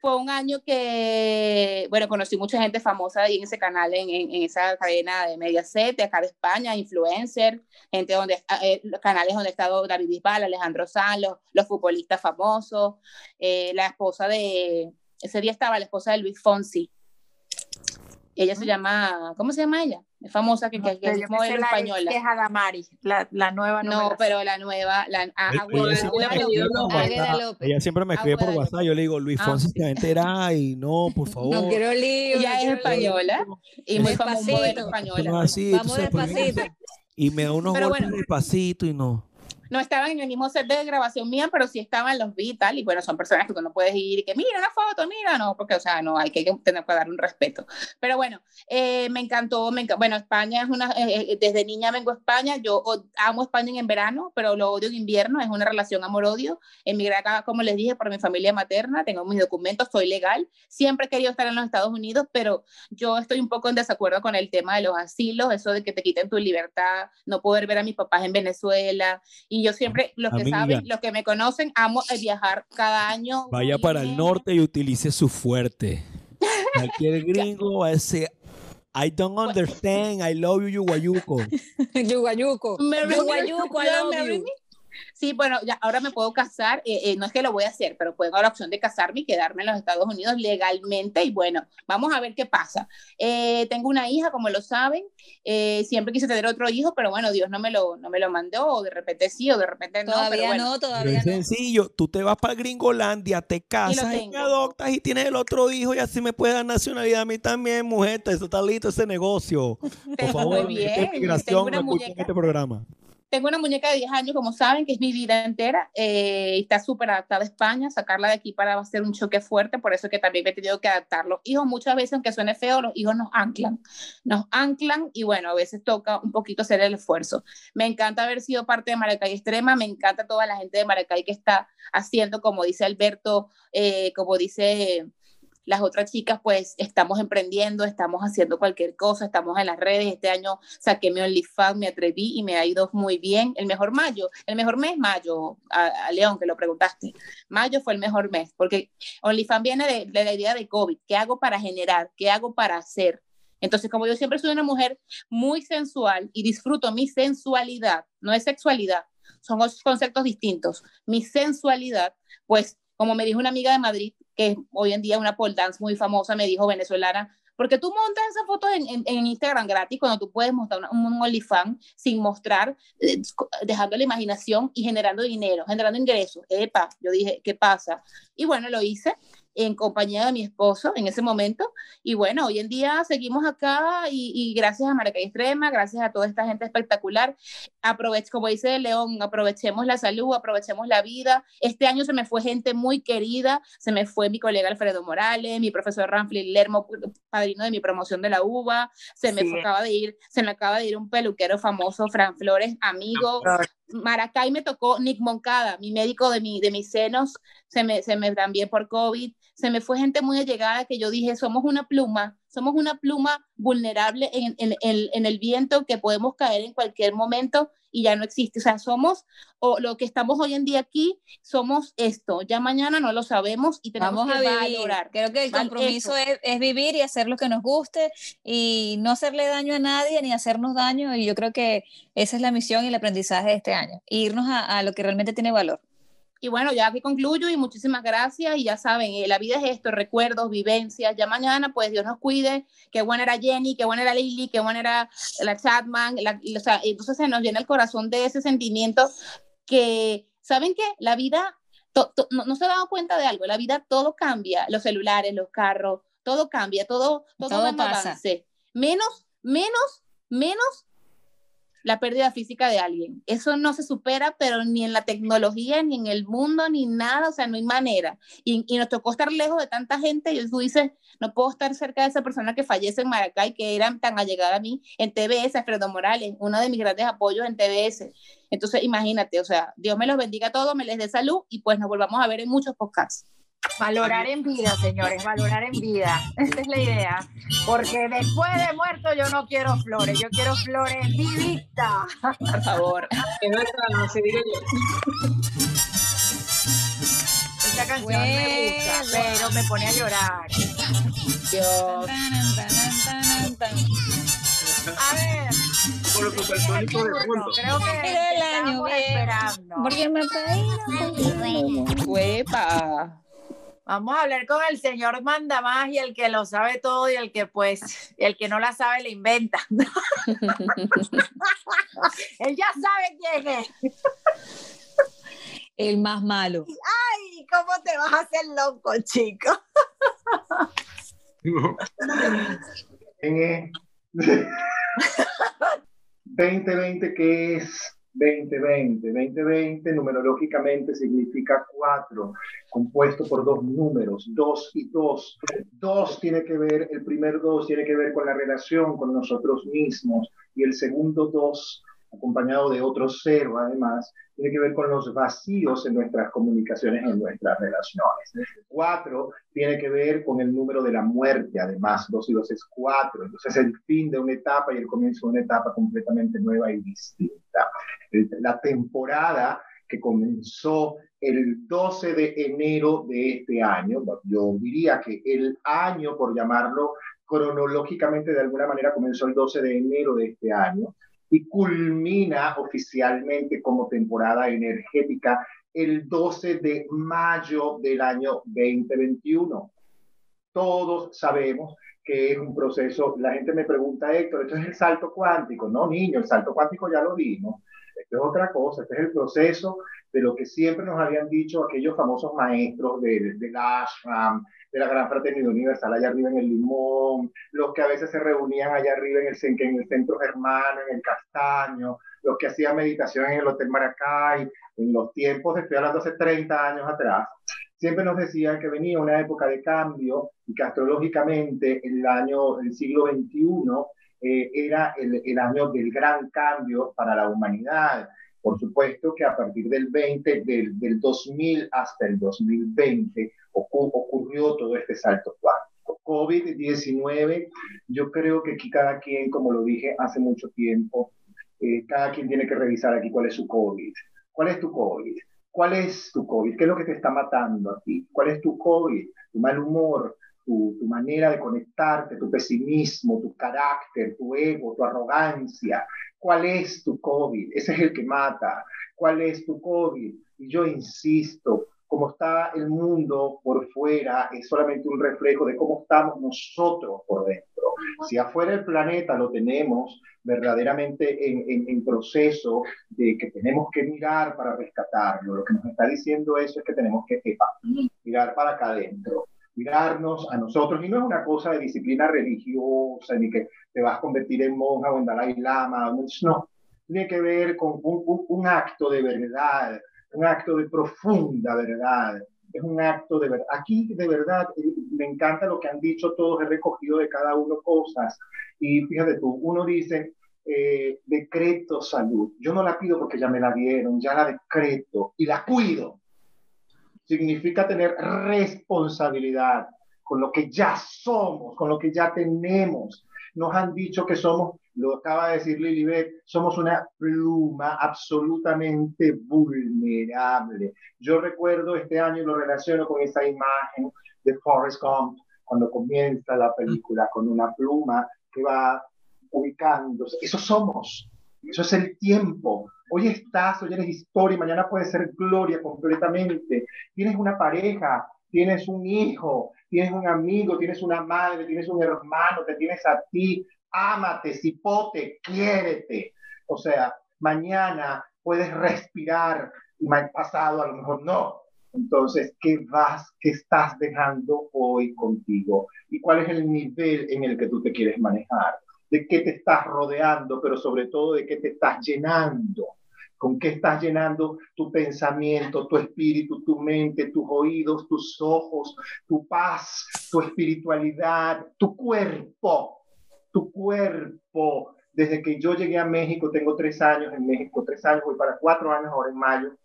Fue un año que, bueno, conocí mucha gente famosa ahí en ese canal, en, en, en esa cadena de Mediaset, de acá de España, influencer, gente donde, eh, canales donde ha estado David Bisbal, Alejandro Sanz, los, los futbolistas famosos, eh, la esposa de, ese día estaba la esposa de Luis Fonsi. Ella se llama, ¿cómo se llama ella? Es famosa que, que, que Yo es modelo la española. que es Adamari, la, la nueva no, No, pero la nueva, la, a- Ella siempre me escribe por WhatsApp. López. Ella siempre me escribe por Agüera WhatsApp. Yo le digo, Luis Ah, Fonsi se va a enterar y no, por favor. No quiero lío. Ella no es española y muy famosa modelo española. no así, Vamos despacito. Y me da unos Pero golpes bueno. despacito y no. No estaban en el mismo set de grabación mía, pero sí estaban los vi y tal, y bueno, son personas que tú no puedes ir y que mira una foto, mira, no, porque, o sea, no, hay que tener que dar un respeto. Pero bueno, eh, me encantó, me enca- bueno, España es una, eh, eh, desde niña vengo a España, yo amo España en verano, pero lo odio en invierno, es una relación amor-odio. Emigré acá, como les dije, por mi familia materna, tengo mis documentos, soy legal, siempre he querido estar en los Estados Unidos, pero yo estoy un poco en desacuerdo con el tema de los asilos, eso de que te quiten tu libertad, no poder ver a mis papás en Venezuela, y yo siempre, los que Amiga. saben, los que me conocen, amo eh, viajar cada año. Vaya y para el norte y utilice su fuerte. Cualquier gringo va a decir, I don't understand, I love you, Yuguayuco. Yuguayuco. Yuguayuco, I love you. Sí, bueno, ya ahora me puedo casar, eh, eh, no es que lo voy a hacer, pero tengo la opción de casarme y quedarme en los Estados Unidos legalmente y bueno, vamos a ver qué pasa. Eh, tengo una hija, como lo saben, eh, siempre quise tener otro hijo, pero bueno, Dios no me lo, no me lo mandó, o de repente sí, o de repente no. Todavía pero bueno. no, Pero todavía es no. sencillo, tú te vas para Gringolandia, te casas y tengo. me adoptas y tienes el otro hijo y así me puedes dar nacionalidad a mí también, mujer. Eso está listo ese negocio. Por favor, muy bien, muñeca. este programa. Tengo una muñeca de 10 años, como saben, que es mi vida entera. Eh, está súper adaptada a España. Sacarla de aquí para hacer un choque fuerte, por eso que también me he tenido que adaptar. Los hijos, muchas veces, aunque suene feo, los hijos nos anclan. Nos anclan y bueno, a veces toca un poquito hacer el esfuerzo. Me encanta haber sido parte de Maracay Extrema. Me encanta toda la gente de Maracay que está haciendo, como dice Alberto, eh, como dice las otras chicas pues estamos emprendiendo, estamos haciendo cualquier cosa, estamos en las redes. Este año saqué mi OnlyFans, me atreví y me ha ido muy bien. El mejor mayo, el mejor mes, mayo, a, León que lo preguntaste. Mayo fue el mejor mes porque OnlyFans viene de, de la idea de COVID. ¿Qué hago para generar? ¿Qué hago para hacer? Entonces, como yo siempre soy una mujer muy sensual y disfruto mi sensualidad, no es sexualidad, son conceptos distintos. Mi sensualidad, pues, como me dijo una amiga de Madrid, que hoy en día es una pole dance muy famosa, me dijo venezolana, porque tú montas esas fotos en, en, Instagram gratis cuando tú puedes mostrar un, un OnlyFans sin mostrar, eh, dejando la imaginación y generando dinero, generando ingresos. Epa, yo dije, ¿qué pasa? Y bueno, lo hice en compañía de mi esposo en ese momento. Y bueno, hoy en día seguimos acá y, gracias a Maracay Extrema, gracias a toda esta gente espectacular. Aproveche, como dice León, aprovechemos la salud, aprovechemos la vida. Este año se me fue gente muy querida, se me fue mi colega Alfredo Morales, mi profesor Ramfli Lermo, padrino de mi promoción de la UBA, se me acaba de ir, se me acaba de ir un peluquero famoso, Fran Flores, amigo, Maracay me tocó Nick Moncada, mi médico de, mi, de mis senos, se me, se me también por COVID, se me fue gente muy allegada que yo dije, somos una pluma, somos una pluma vulnerable en, en, en, el viento que podemos caer en cualquier momento y ya no existe. O sea, somos, o lo que estamos hoy en día aquí, somos esto. Ya mañana no lo sabemos y tenemos Vamos que a vivir. valorar. Creo que el compromiso es, es, vivir y hacer lo que nos guste y no hacerle daño a nadie ni hacernos daño. Y yo creo que esa es la misión y el aprendizaje de este año. Irnos a, a lo que realmente tiene valor. Y bueno, ya aquí concluyo y muchísimas gracias. Y ya saben, eh, la vida es esto, recuerdos, vivencias. Ya mañana, pues Dios nos cuide. Qué buena era Jenny, qué buena era Lily, qué buena era la Chatman. o sea, entonces se nos llena el corazón de ese sentimiento que, ¿saben qué? La vida, no, se ha dado cuenta de algo, la vida todo cambia. Los celulares, los carros, todo cambia, todo, todo, todo pasa. Avance. Menos, menos, menos la pérdida física de alguien. Eso no se supera, pero ni en la tecnología, ni en el mundo, ni nada, o sea, no hay manera. Y, y nos tocó estar lejos de tanta gente y tú dices, no puedo estar cerca de esa persona que fallece en Maracay, que era tan allegada a mí, en TBS, Alfredo Morales, uno de mis grandes apoyos en TBS. Entonces, imagínate, o sea, Dios me los bendiga a todos, me les dé salud y pues nos volvamos a ver en muchos podcasts. Valorar en vida, señores, valorar en vida. Esta es la idea. Porque después de muerto yo no quiero flores, yo quiero flores vivitas. Por favor. Se yo. Esta canción me gusta, pero me pone a llorar. Dios. A ver. Por de fondo. Creo que el año esperando. Porque me pedí. Huepa. Vamos a hablar con el señor manda más y el que lo sabe todo y el que pues, el que no la sabe le inventa. Él ya sabe quién es. El más malo. Ay, ¿cómo te vas a hacer loco, chico? En el 2020, ¿qué es 2020? 2020 numerológicamente significa cuatro, compuesto por dos números, dos y dos. Dos tiene que ver, el primer dos tiene que ver con la relación con nosotros mismos y el segundo dos acompañado de otro cero, además, tiene que ver con los vacíos en nuestras comunicaciones, en nuestras relaciones. Cuatro tiene que ver con el número de la muerte, además, dos y dos es cuatro. Entonces, el fin de una etapa y el comienzo de una etapa completamente nueva y distinta. La temporada que comenzó el 12 de enero de este año, yo diría que el año, por llamarlo cronológicamente de alguna manera, comenzó el 12 de enero de este año y culmina oficialmente como temporada energética el 12 de mayo del año 2021. Todos sabemos que es un proceso, la gente me pregunta, Héctor, ¿esto es el salto cuántico? No, niño, el salto cuántico ya lo vimos. Esto es otra cosa, este es el proceso de lo que siempre nos habían dicho aquellos famosos maestros del, del ashram, de la Gran Fraternidad Universal allá arriba en el Limón, los que a veces se reunían allá arriba en el, en el Centro Germano, en el Castaño, los que hacían meditación en el Hotel Maracay, en los tiempos, estoy hablando hace 30 años atrás, siempre nos decían que venía una época de cambio y que astrológicamente el año, el siglo XXI, eh, era el, el, año del gran cambio para la humanidad. Por supuesto que a partir del 20, del, del 2000 hasta el 2020 ocurrió todo este salto cuántico. COVID-19, yo creo que aquí cada quien, como lo dije hace mucho tiempo, eh, cada quien tiene que revisar aquí cuál es su COVID. ¿Cuál es tu COVID? ¿Cuál es tu COVID? ¿Qué es lo que te está matando a ti? ¿Cuál es tu COVID? Tu mal humor, tu, tu, manera de conectarte, tu pesimismo, tu carácter, tu ego, tu arrogancia. ¿Cuál es tu COVID? Ese es el que mata. ¿Cuál es tu COVID? Y yo insisto, cómo está el mundo por fuera es solamente un reflejo de cómo estamos nosotros por dentro. Si afuera el planeta lo tenemos verdaderamente en, en, en, proceso de que tenemos que mirar para rescatarlo, lo que nos está diciendo eso es que tenemos que epa, mirar para acá adentro mirarnos a nosotros, y no es una cosa de disciplina religiosa, ni que te vas a convertir en monja o en Dalai Lama, no, tiene que ver con un, un, un acto de verdad, un acto de profunda verdad, es un acto de verdad. Aquí de verdad me encanta lo que han dicho todos, he recogido de cada uno cosas. Y fíjate tú, uno dice, eh, decreto salud. Yo no la pido porque ya me la dieron, ya la decreto y la cuido. Significa tener responsabilidad con lo que ya somos, con lo que ya tenemos. Nos han dicho que somos lo acaba de decir Lilibet, somos una pluma absolutamente vulnerable. Yo recuerdo este año lo relaciono con esa imagen de Forrest Gump, cuando comienza la película con una pluma que va ubicándose. Eso somos, eso es el tiempo. Hoy estás, hoy eres historia, mañana puede ser gloria completamente. Tienes una pareja, tienes un hijo, tienes un amigo, tienes una madre, tienes un hermano, te tienes a ti, ámate, cipote, quiérete. O sea, mañana puedes respirar y pasado a lo mejor no. Entonces, ¿qué vas, qué estás dejando hoy contigo? ¿Y cuál es el nivel en el que tú te quieres manejar? ¿De qué te estás rodeando, pero sobre todo de qué te estás llenando? ¿Con qué estás llenando tu pensamiento, tu espíritu, tu mente, tus oídos, tus ojos, tu paz, tu espiritualidad, tu cuerpo? tu cuerpo. Desde que yo llegué a México, tengo tres años en México, tres años, voy para cuatro años ahora en mayo.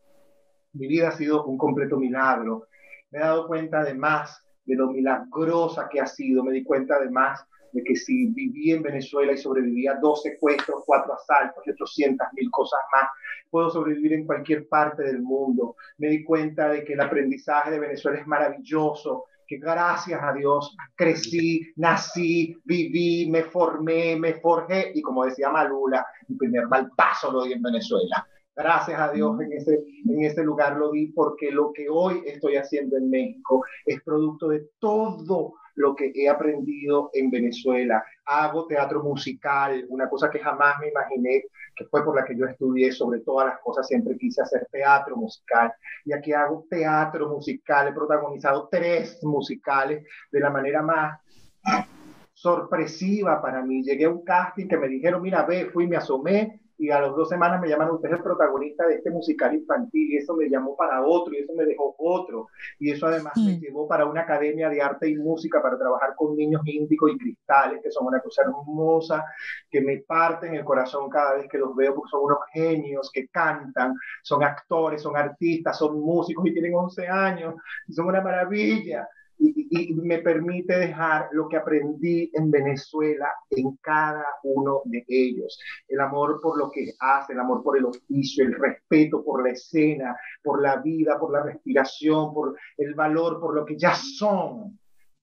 Mi vida ha sido un completo milagro. Me he dado cuenta además de lo milagrosa que ha sido. Me di cuenta además de que si viví en Venezuela y sobreviví a dos secuestros, cuatro asaltos y 800 mil cosas más, puedo sobrevivir en cualquier parte del mundo. Me di cuenta de que el aprendizaje de Venezuela es maravilloso, que gracias a Dios crecí, nací, viví, me formé, me forjé y como decía Malula, mi primer mal paso lo di en Venezuela. Gracias a Dios en ese, en ese lugar lo di porque lo que hoy estoy haciendo en México es producto de todo lo que he aprendido en Venezuela. Hago teatro musical, una cosa que jamás me imaginé, que fue por la que yo estudié, sobre todas las cosas siempre quise hacer teatro musical. Y aquí hago teatro musical, he protagonizado tres musicales de la manera más sorpresiva para mí. Llegué a un casting que me dijeron, mira, ve, fui, me asomé y a las dos semanas me llaman, usted es el protagonista de este musical infantil, y eso me llamó para otro, y eso me dejó otro, y eso además me llevó para una academia de arte y música para trabajar con niños índigos y cristales, que son una cosa hermosa, que me parten el corazón cada vez que los veo, porque son unos genios que cantan, son actores, son artistas, son músicos y tienen 11 años, y son una maravilla y, y, me permite dejar lo que aprendí en Venezuela en cada uno de ellos. El amor por lo que hace, el amor por el oficio, el respeto por la escena, por la vida, por la respiración, por el valor, por lo que ya son.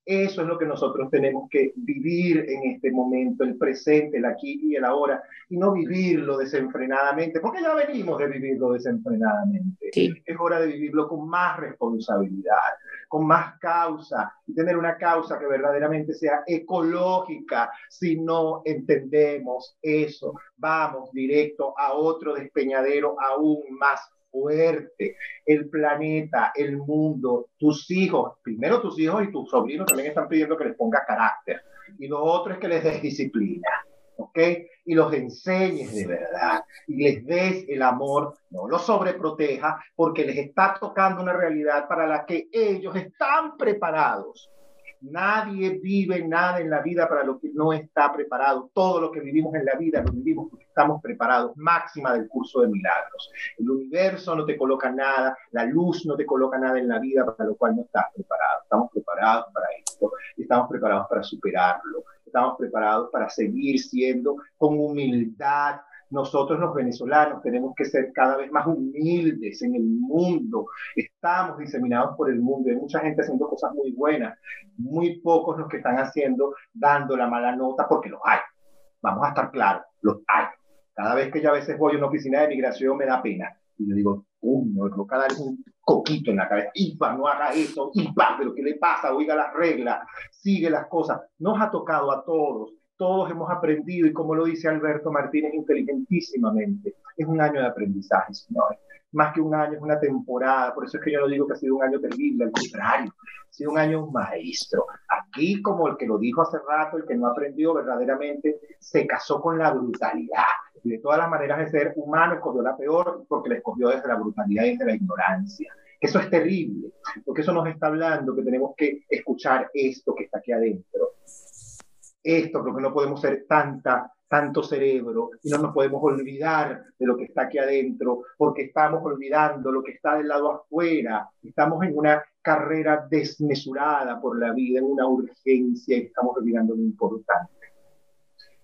Eso es lo que nosotros tenemos que vivir en este momento, el presente, el aquí y el ahora, y no vivirlo desenfrenadamente, porque ya venimos de vivirlo desenfrenadamente. Sí. Es hora de vivirlo con más responsabilidad, con más causa, y tener una causa que verdaderamente sea ecológica. Si no entendemos eso, vamos directo a otro despeñadero aún más fuerte. El planeta, el mundo, tus hijos, primero tus hijos y tus sobrinos también están pidiendo que les ponga carácter. Y lo otro es que les des disciplina. ¿Ok? Y los enseñes de verdad y les des el amor, no los sobreproteja, porque les está tocando una realidad para la que ellos están preparados. Nadie vive nada en la vida para lo que no está preparado. Todo lo que vivimos en la vida lo vivimos porque estamos preparados. Máxima del curso de milagros. El universo no te coloca nada, la luz no te coloca nada en la vida para lo cual no estás preparado. Estamos preparados para esto y estamos preparados para superarlo. Estamos preparados para seguir siendo con humildad, nosotros los venezolanos tenemos que ser cada vez más humildes en el mundo. Estamos diseminados por el mundo. Hay mucha gente haciendo cosas muy buenas. Muy pocos los que están haciendo, dando la mala nota, porque los hay. Vamos a estar claros, los hay. Cada vez que yo a veces voy a una oficina de migración me da pena. Y yo digo, uy, no, que dar un coquito en la cabeza. Ipa, no haga eso. Ipa, pero ¿qué le pasa? Oiga las reglas, sigue las cosas. Nos ha tocado a todos todos hemos aprendido y como lo dice Alberto Martínez inteligentísimamente, es un año de aprendizaje, señores. Más que un año, es una temporada, por eso es que yo no digo que ha sido un año terrible, al contrario, ha sido un año maestro. Aquí, como el que lo dijo hace rato, el que no aprendió verdaderamente, se casó con la brutalidad. Y de todas las maneras de ser humano, escogió la peor porque la escogió desde la brutalidad y desde la ignorancia. Eso es terrible, porque eso nos está hablando que tenemos que escuchar esto que está aquí adentro esto, porque no podemos ser tanta, tanto cerebro y no nos podemos olvidar de lo que está aquí adentro, porque estamos olvidando lo que está del lado afuera. Estamos en una carrera desmesurada por la vida, en una urgencia y estamos olvidando lo importante.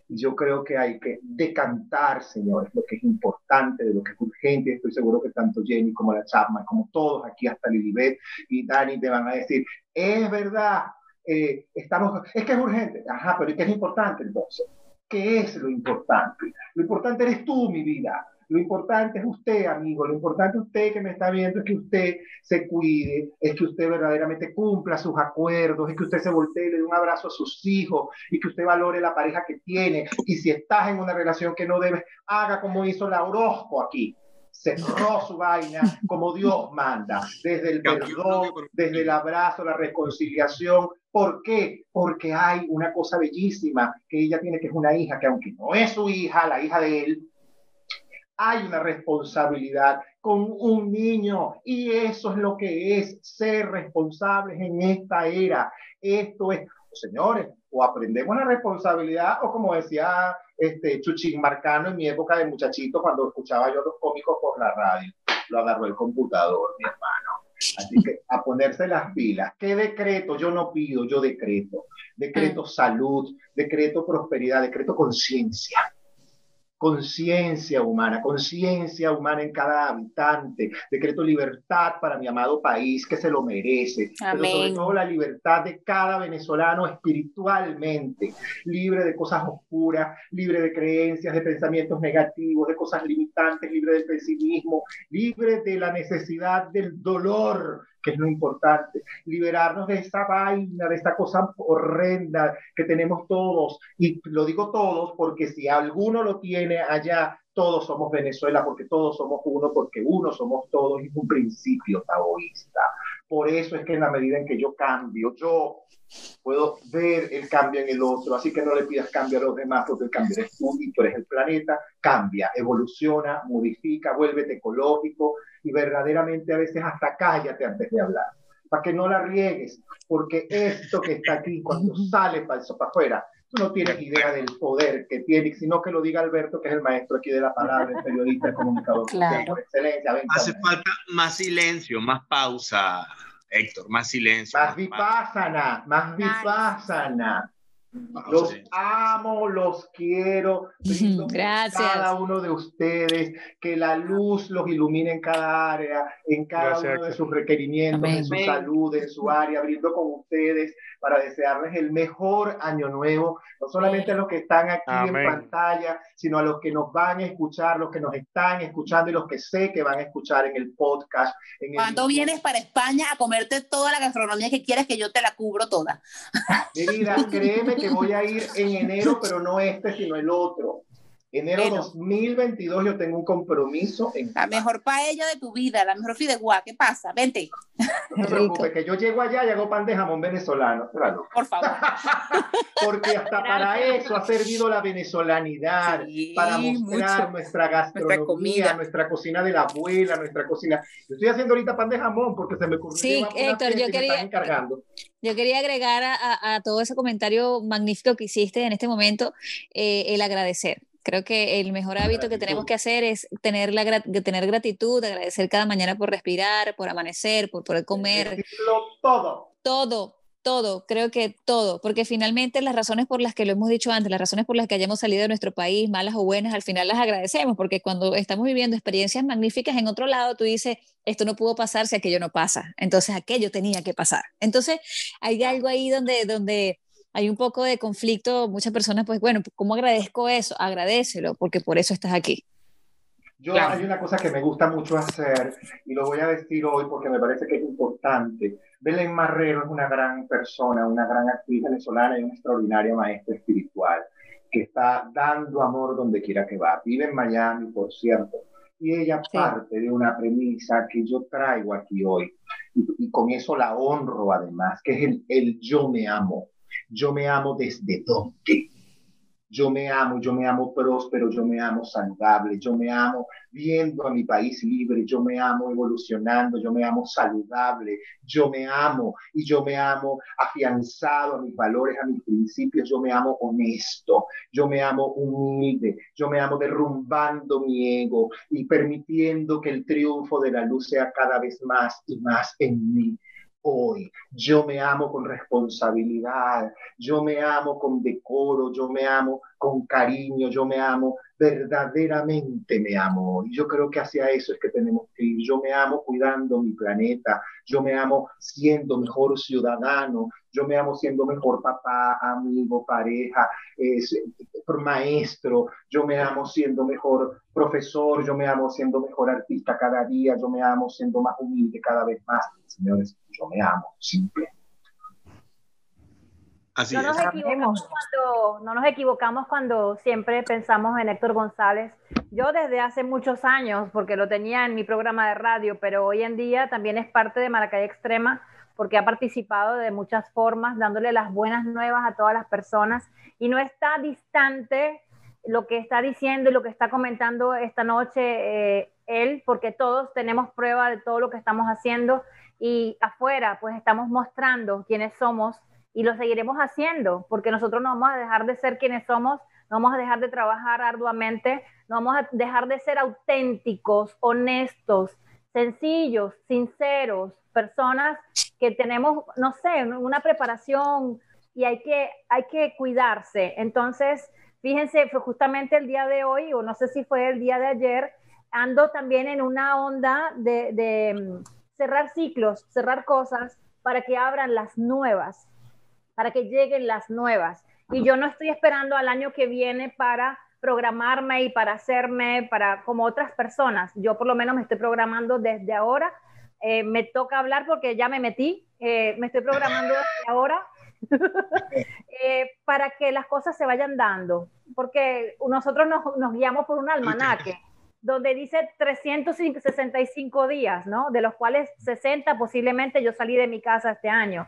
Y yo creo que hay que decantar, señores, lo que es importante, de lo que es urgente. Estoy seguro que tanto Jenny como la Chapman, como todos aquí, hasta Lilibet y Dani, te van a decir, es verdad, eh, estamos, es que es urgente, ajá, pero ¿y qué es importante entonces? ¿Qué es lo importante? Lo importante eres tú, mi vida. Lo importante es usted, amigo. Lo importante es usted que me está viendo es que usted se cuide, es que usted verdaderamente cumpla sus acuerdos, es que usted se voltee y le dé un abrazo a sus hijos y que usted valore la pareja que tiene. Y si estás en una relación que no debes, haga como hizo la Orozco aquí cerró su vaina como Dios manda, desde el perdón, desde el abrazo, la reconciliación. ¿Por qué? Porque hay una cosa bellísima que ella tiene, que es una hija, que aunque no es su hija, la hija de él, hay una responsabilidad con un niño y eso es lo que es ser responsables en esta era. Esto es, señores, o aprendemos la responsabilidad o como decía este Chuchín Marcano en mi época de muchachito cuando escuchaba yo los cómicos por la radio, lo agarró el computador, mi hermano. Así que a ponerse las pilas. ¿Qué decreto? Yo no pido, yo decreto. Decreto mm. salud, decreto prosperidad, decreto conciencia conciencia humana, conciencia humana en cada habitante. Decreto libertad para mi amado país que se lo merece. Pero sobre todo la libertad de cada venezolano espiritualmente, libre de cosas oscuras, libre de creencias, de pensamientos negativos, de cosas limitantes, libre del pesimismo, libre de la necesidad del dolor que es lo importante, liberarnos de esta vaina, de esta cosa horrenda que tenemos todos. Y lo digo todos porque si alguno lo tiene allá, todos somos Venezuela, porque todos somos uno, porque uno somos todos, es un principio taoísta. Por eso es que en la medida en que yo cambio, yo puedo ver el cambio en el otro, así que no le pidas cambio a los demás, porque el cambio eres tú y tú eres el planeta, cambia, evoluciona, modifica, vuélvete ecológico, y verdaderamente a veces hasta cállate antes de hablar, para que no la riegues, porque esto que está aquí, cuando sale para eso, para afuera, tú no tienes idea del poder que tiene, sino que lo diga Alberto, que es el maestro aquí de la palabra, el periodista, el comunicador, por excelencia. Hace falta más silencio, más pausa. Héctor, más silencio. Más, vipassana, más vipassana. Los amo, los quiero. Gracias. Cada uno de ustedes, que la luz los ilumine en cada área, en cada uno de sus requerimientos, en su salud, en su área, abriendo con ustedes para desearles el mejor año nuevo, no solamente a los que están aquí en pantalla, sino a los que nos van a escuchar, los que nos están escuchando y los que sé que van a escuchar en el podcast. En Cuando vienes para España a comerte toda la gastronomía que quieres, que yo te la cubro toda. Querida, créeme que voy a ir en enero, pero no este, sino el otro. Enero Bueno. 2022 yo tengo un compromiso en La mejor paella de tu vida, la mejor fideuá. ¿Qué pasa? Vente. No te preocupes, que yo llego allá y hago pan de jamón venezolano. Claro. Por favor. Porque hasta para eso ha servido la venezolanidad, para mostrar mucho. nuestra gastronomía, comida. nuestra cocina de la abuela, nuestra cocina. Yo estoy haciendo ahorita pan de jamón porque se me ocurrió. Sí, Héctor, yo quería- están encargando. Yo quería agregar a, a- a todo ese comentario magnífico que hiciste en este momento eh, el agradecer. Creo que el mejor hábito que tenemos que hacer es tener, la, tener gratitud, agradecer cada mañana por respirar, por amanecer, por poder comer. Todo. Todo, todo, creo que todo, porque finalmente las razones por las que lo hemos dicho antes, las razones por las que hayamos salido de nuestro país, malas o buenas, al final las agradecemos, porque cuando estamos viviendo experiencias magníficas en otro lado, tú dices, esto no pudo pasar si aquello no pasa, entonces aquello tenía que pasar. Entonces hay algo ahí donde, donde hay un poco de conflicto, muchas personas, pues bueno, ¿cómo agradezco eso? Agradecelo, porque por eso estás aquí. Yo hay una cosa que me gusta mucho hacer y lo voy a decir hoy porque me parece que es importante. Belén Marrero es una gran persona, una gran actriz venezolana y una extraordinaria maestra espiritual que está dando amor donde quiera que va. Vive en Miami, por cierto, y ella parte de una premisa que yo traigo aquí hoy y, y con eso la honro además, que es el, el yo me amo. Yo me amo desde dónde. Yo me amo, yo me amo próspero, yo me amo saludable, yo me amo viendo a mi país libre, yo me amo evolucionando, yo me amo saludable, yo me amo y yo me amo afianzado a mis valores, a mis principios, yo me amo honesto, yo me amo humilde, yo me amo derrumbando mi ego y permitiendo que el triunfo de la luz sea cada vez más y más en mí hoy. Yo me amo con responsabilidad, yo me amo con decoro, yo me amo con cariño, yo me amo verdaderamente me amo. Y yo creo que hacia eso es que tenemos que ir. Yo me amo cuidando mi planeta, yo me amo siendo mejor ciudadano, yo me amo siendo mejor papá, amigo, pareja, es, maestro, yo me amo siendo mejor profesor, yo me amo siendo mejor artista cada día, yo me amo siendo más humilde cada vez más. Señores, yo me amo, simple. Así no nos es. equivocamos cuando no nos equivocamos cuando siempre pensamos en Héctor González. Yo desde hace muchos años, porque lo tenía en mi programa de radio, pero hoy en día también es parte de Maracay Extrema, porque ha participado de muchas formas, dándole las buenas nuevas a todas las personas y no está distante lo que está diciendo y lo que está comentando esta noche eh, él, porque todos tenemos prueba de todo lo que estamos haciendo y afuera pues estamos mostrando quiénes somos y lo seguiremos haciendo, porque nosotros no vamos a dejar de ser quienes somos, no vamos a dejar de trabajar arduamente, no vamos a dejar de ser auténticos, honestos, sencillos, sinceros, personas que tenemos, no sé, una preparación y hay que, hay que cuidarse. Entonces, fíjense, fue justamente el día de hoy, o no sé si fue el día de ayer, ando también en una onda de, de cerrar ciclos, cerrar cosas para que abran las nuevas para que lleguen las nuevas. Y yo no estoy esperando al año que viene para programarme y para hacerme, para como otras personas. Yo por lo menos me estoy programando desde ahora. Eh, me toca hablar porque ya me metí. Eh, me estoy programando desde ahora eh, para que las cosas se vayan dando. Porque nosotros nos, nos guiamos por un almanaque donde dice 365 días, ¿no? De los cuales 60 posiblemente yo salí de mi casa este año.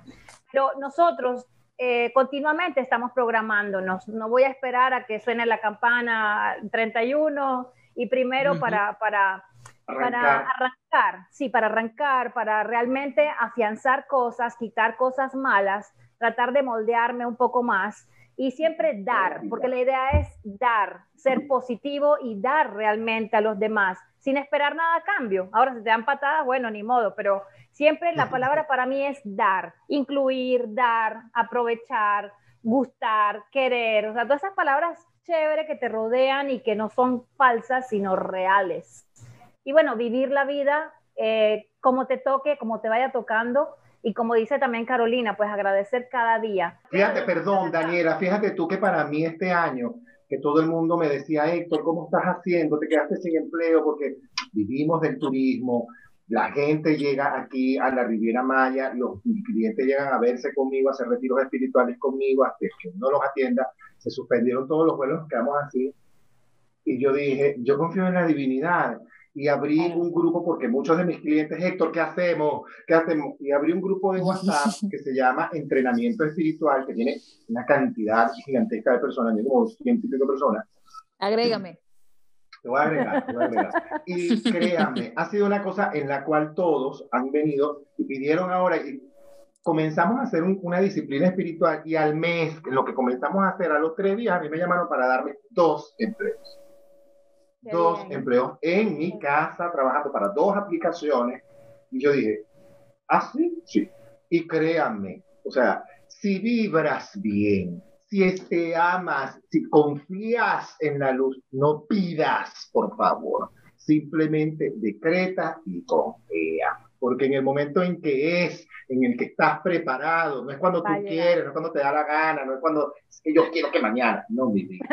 Pero nosotros eh, continuamente estamos programándonos. No voy a esperar a que suene la campana 31 y primero Ujú. para, para, para Arrancar. arrancar, sí, para arrancar, para realmente afianzar cosas, quitar cosas malas, tratar de moldearme un poco más y siempre dar, porque la idea es dar, ser positivo y dar realmente a los demás, sin esperar nada a cambio. Ahora, si te dan patadas, bueno, ni modo, pero siempre la palabra para mí es dar, incluir, dar, aprovechar, gustar, querer, o sea, todas esas palabras chéveres que te rodean y que no son falsas, sino reales. Y bueno, vivir la vida eh, como te toque, como te vaya tocando. Y como dice también Carolina, pues agradecer cada día. Fíjate, perdón, Daniela, fíjate tú que para mí este año, que todo el mundo me decía, Héctor, ¿cómo estás haciendo? Te quedaste sin empleo porque vivimos del turismo, la gente llega aquí a la Riviera Maya, los clientes llegan a verse conmigo, a hacer retiros espirituales conmigo, hasta que no los atienda, se suspendieron todos los vuelos, quedamos así. Y yo dije, yo confío en la divinidad. Y abrí un grupo, porque muchos de mis clientes, Héctor, ¿qué hacemos? ¿Qué hacemos? Y abrí un grupo de WhatsApp que se llama Entrenamiento Espiritual, que tiene una cantidad gigantesca de personas, tiene como científicos de personas. Agrégame. Te voy a agregar, te voy a agregar. Y créanme, ha sido una cosa en la cual todos han venido y pidieron ahora, y comenzamos a hacer un- una disciplina espiritual y al mes, lo que comenzamos a hacer a los tres días, a mí me llamaron para darme dos empleos. Dos empleos en mi casa, trabajando para dos aplicaciones. Y yo dije, ¿ah, sí? Sí. Y créanme, o sea, si vibras bien, si te amas, si confías en la luz, no pidas, por favor. Simplemente decreta y confía. Porque en el momento en que es, en el que estás preparado, no es cuando tú quieres, no es cuando te da la gana, no es cuando es que yo quiero que mañana, no, mi vida.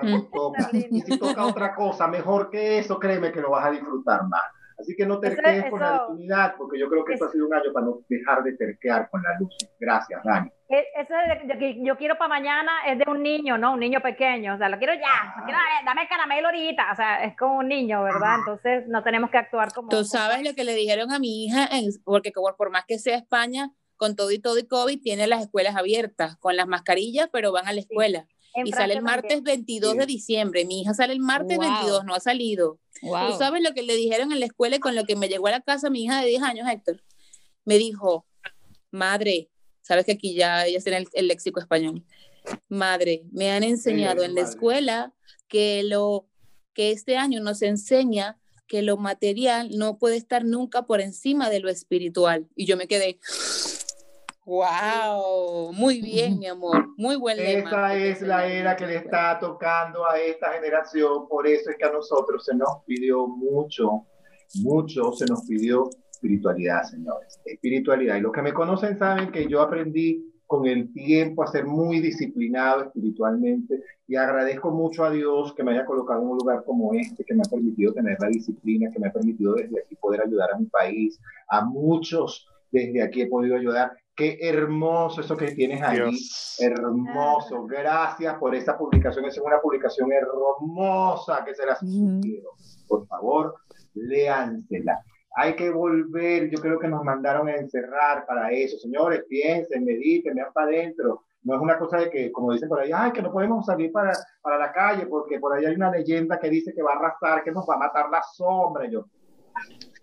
Cuando toca. Y si toca otra cosa mejor que eso, créeme que lo vas a disfrutar más. Así que no terquees con la divinidad, porque yo creo que esto ha sido un año para no dejar de terquear con la luz. Gracias, Dani. E- Eso de, de que yo quiero para mañana es de un niño, ¿no? Un niño pequeño. O sea, lo quiero ya. lo quiero, dame el caramelo ahorita. O sea, es como un niño, ¿verdad? Entonces no tenemos que actuar como. Tú sabes lo que le dijeron a mi hija, en- porque como por más que sea España, con todo y todo y COVID, tiene las escuelas abiertas, con las mascarillas, pero van a la escuela. En y sale el martes también. 22 de diciembre. Mi hija sale el martes Wow. 22, no ha salido. Wow. Tú sabes lo que le dijeron en la escuela y con lo que me llegó a la casa mi hija de 10 años, Héctor. Me dijo, madre, sabes que aquí ya ella tiene el, el léxico español. Madre, me han enseñado en la escuela que lo que este año nos enseña que lo material no puede estar nunca por encima de lo espiritual. Y yo me quedé, wow, muy bien, mi amor, muy buen lema. Esa es la era que le está tocando a esta generación, por eso es que a nosotros se nos pidió mucho, mucho se nos pidió espiritualidad, señores, espiritualidad. Y los que me conocen saben que yo aprendí con el tiempo a ser muy disciplinado espiritualmente y agradezco mucho a Dios que me haya colocado en un lugar como este, que me ha permitido tener la disciplina, que me ha permitido desde aquí poder ayudar a mi país, a muchos desde aquí he podido ayudar. Qué hermoso eso que tienes ahí. Dios. Hermoso. Gracias por esa publicación. Es una publicación hermosa que se las sugiero. Por favor, léansela. Hay que volver. Yo creo que nos mandaron a encerrar para eso. Señores, piensen, mediten, vean para adentro. No es una cosa de que, como dicen por ahí, ay, que no podemos salir para, para la calle porque por ahí hay una leyenda que dice que va a arrastrar, que nos va a matar la sombra. Yo,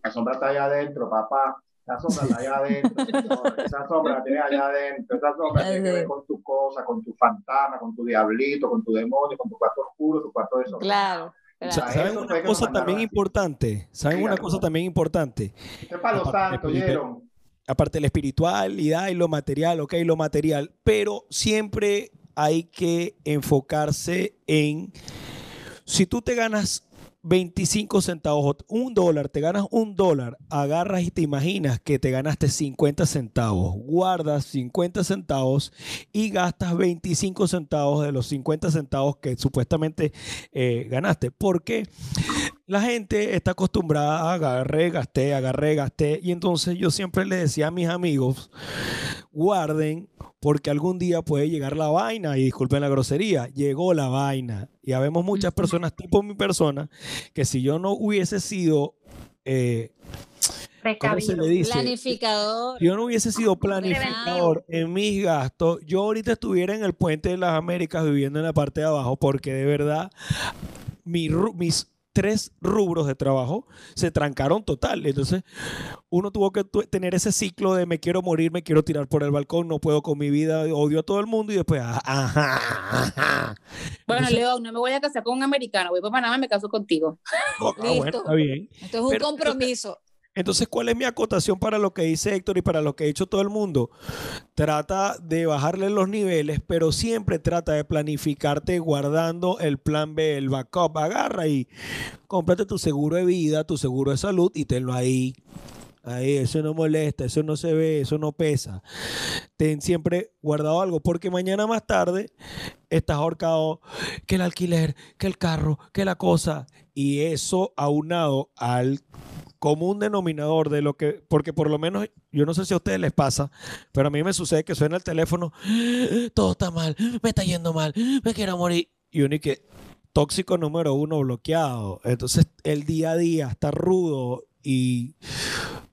la sombra está allá adentro, papá. La sombra está allá adentro. señor. Esa sombra la tienes allá adentro. Esa sombra tiene que ver con tu cosa, con tu fantasma, con tu diablito, con tu demonio, con tu cuarto oscuro, tu cuarto desordenado. Claro. Para ¿Saben una cosa también importante? ¿Saben una cosa también importante? Aparte ¿oyeron? aparte de la espiritualidad y lo material, ok, lo material, pero siempre hay que enfocarse en, si tú te ganas 25 centavos, un dólar, te ganas un dólar, agarras y te imaginas que te ganaste 50 centavos, guardas 50 centavos y gastas 25 centavos de los 50 centavos que supuestamente eh, ganaste. Porque la gente está acostumbrada a agarré, gasté, agarré, gasté. Y entonces yo siempre le decía a mis amigos, guarden porque algún día puede llegar la vaina. Y disculpen la grosería, llegó la vaina. Y habemos muchas personas, tipo mi persona, que si yo no hubiese sido... eh, ¿Cómo se le dice? Planificador. Si yo no hubiese sido planificador en mis gastos, yo ahorita estuviera en el puente de las Américas viviendo en la parte de abajo, porque de verdad mi mis tres rubros de trabajo se trancaron total. Entonces, uno tuvo que tener ese ciclo de me quiero morir, me quiero tirar por el balcón, no puedo con mi vida, odio a todo el mundo y después, ajá, ajá. Bueno, Entonces- León, no me voy a casar con un americano, voy para Panamá y me caso contigo. Ah, bueno, está bien. Esto es un Pero- compromiso. Entonces, ¿cuál es mi acotación para lo que dice Héctor y para lo que ha hecho todo el mundo? Trata de bajarle los niveles, pero siempre trata de planificarte guardando el plan B, el backup. Agarra y cómprate tu seguro de vida, tu seguro de salud y tenlo ahí. Ahí, eso no molesta, eso no se ve, eso no pesa. Ten siempre guardado algo, porque mañana más tarde estás ahorcado que el alquiler, que el carro, que la cosa. Y eso aunado al común denominador de lo que, porque por lo menos yo no sé si a ustedes les pasa, pero a mí me sucede que suena el teléfono, todo está mal, me está yendo mal, me quiero morir. Y uno tóxico número uno bloqueado. Entonces el día a día está rudo y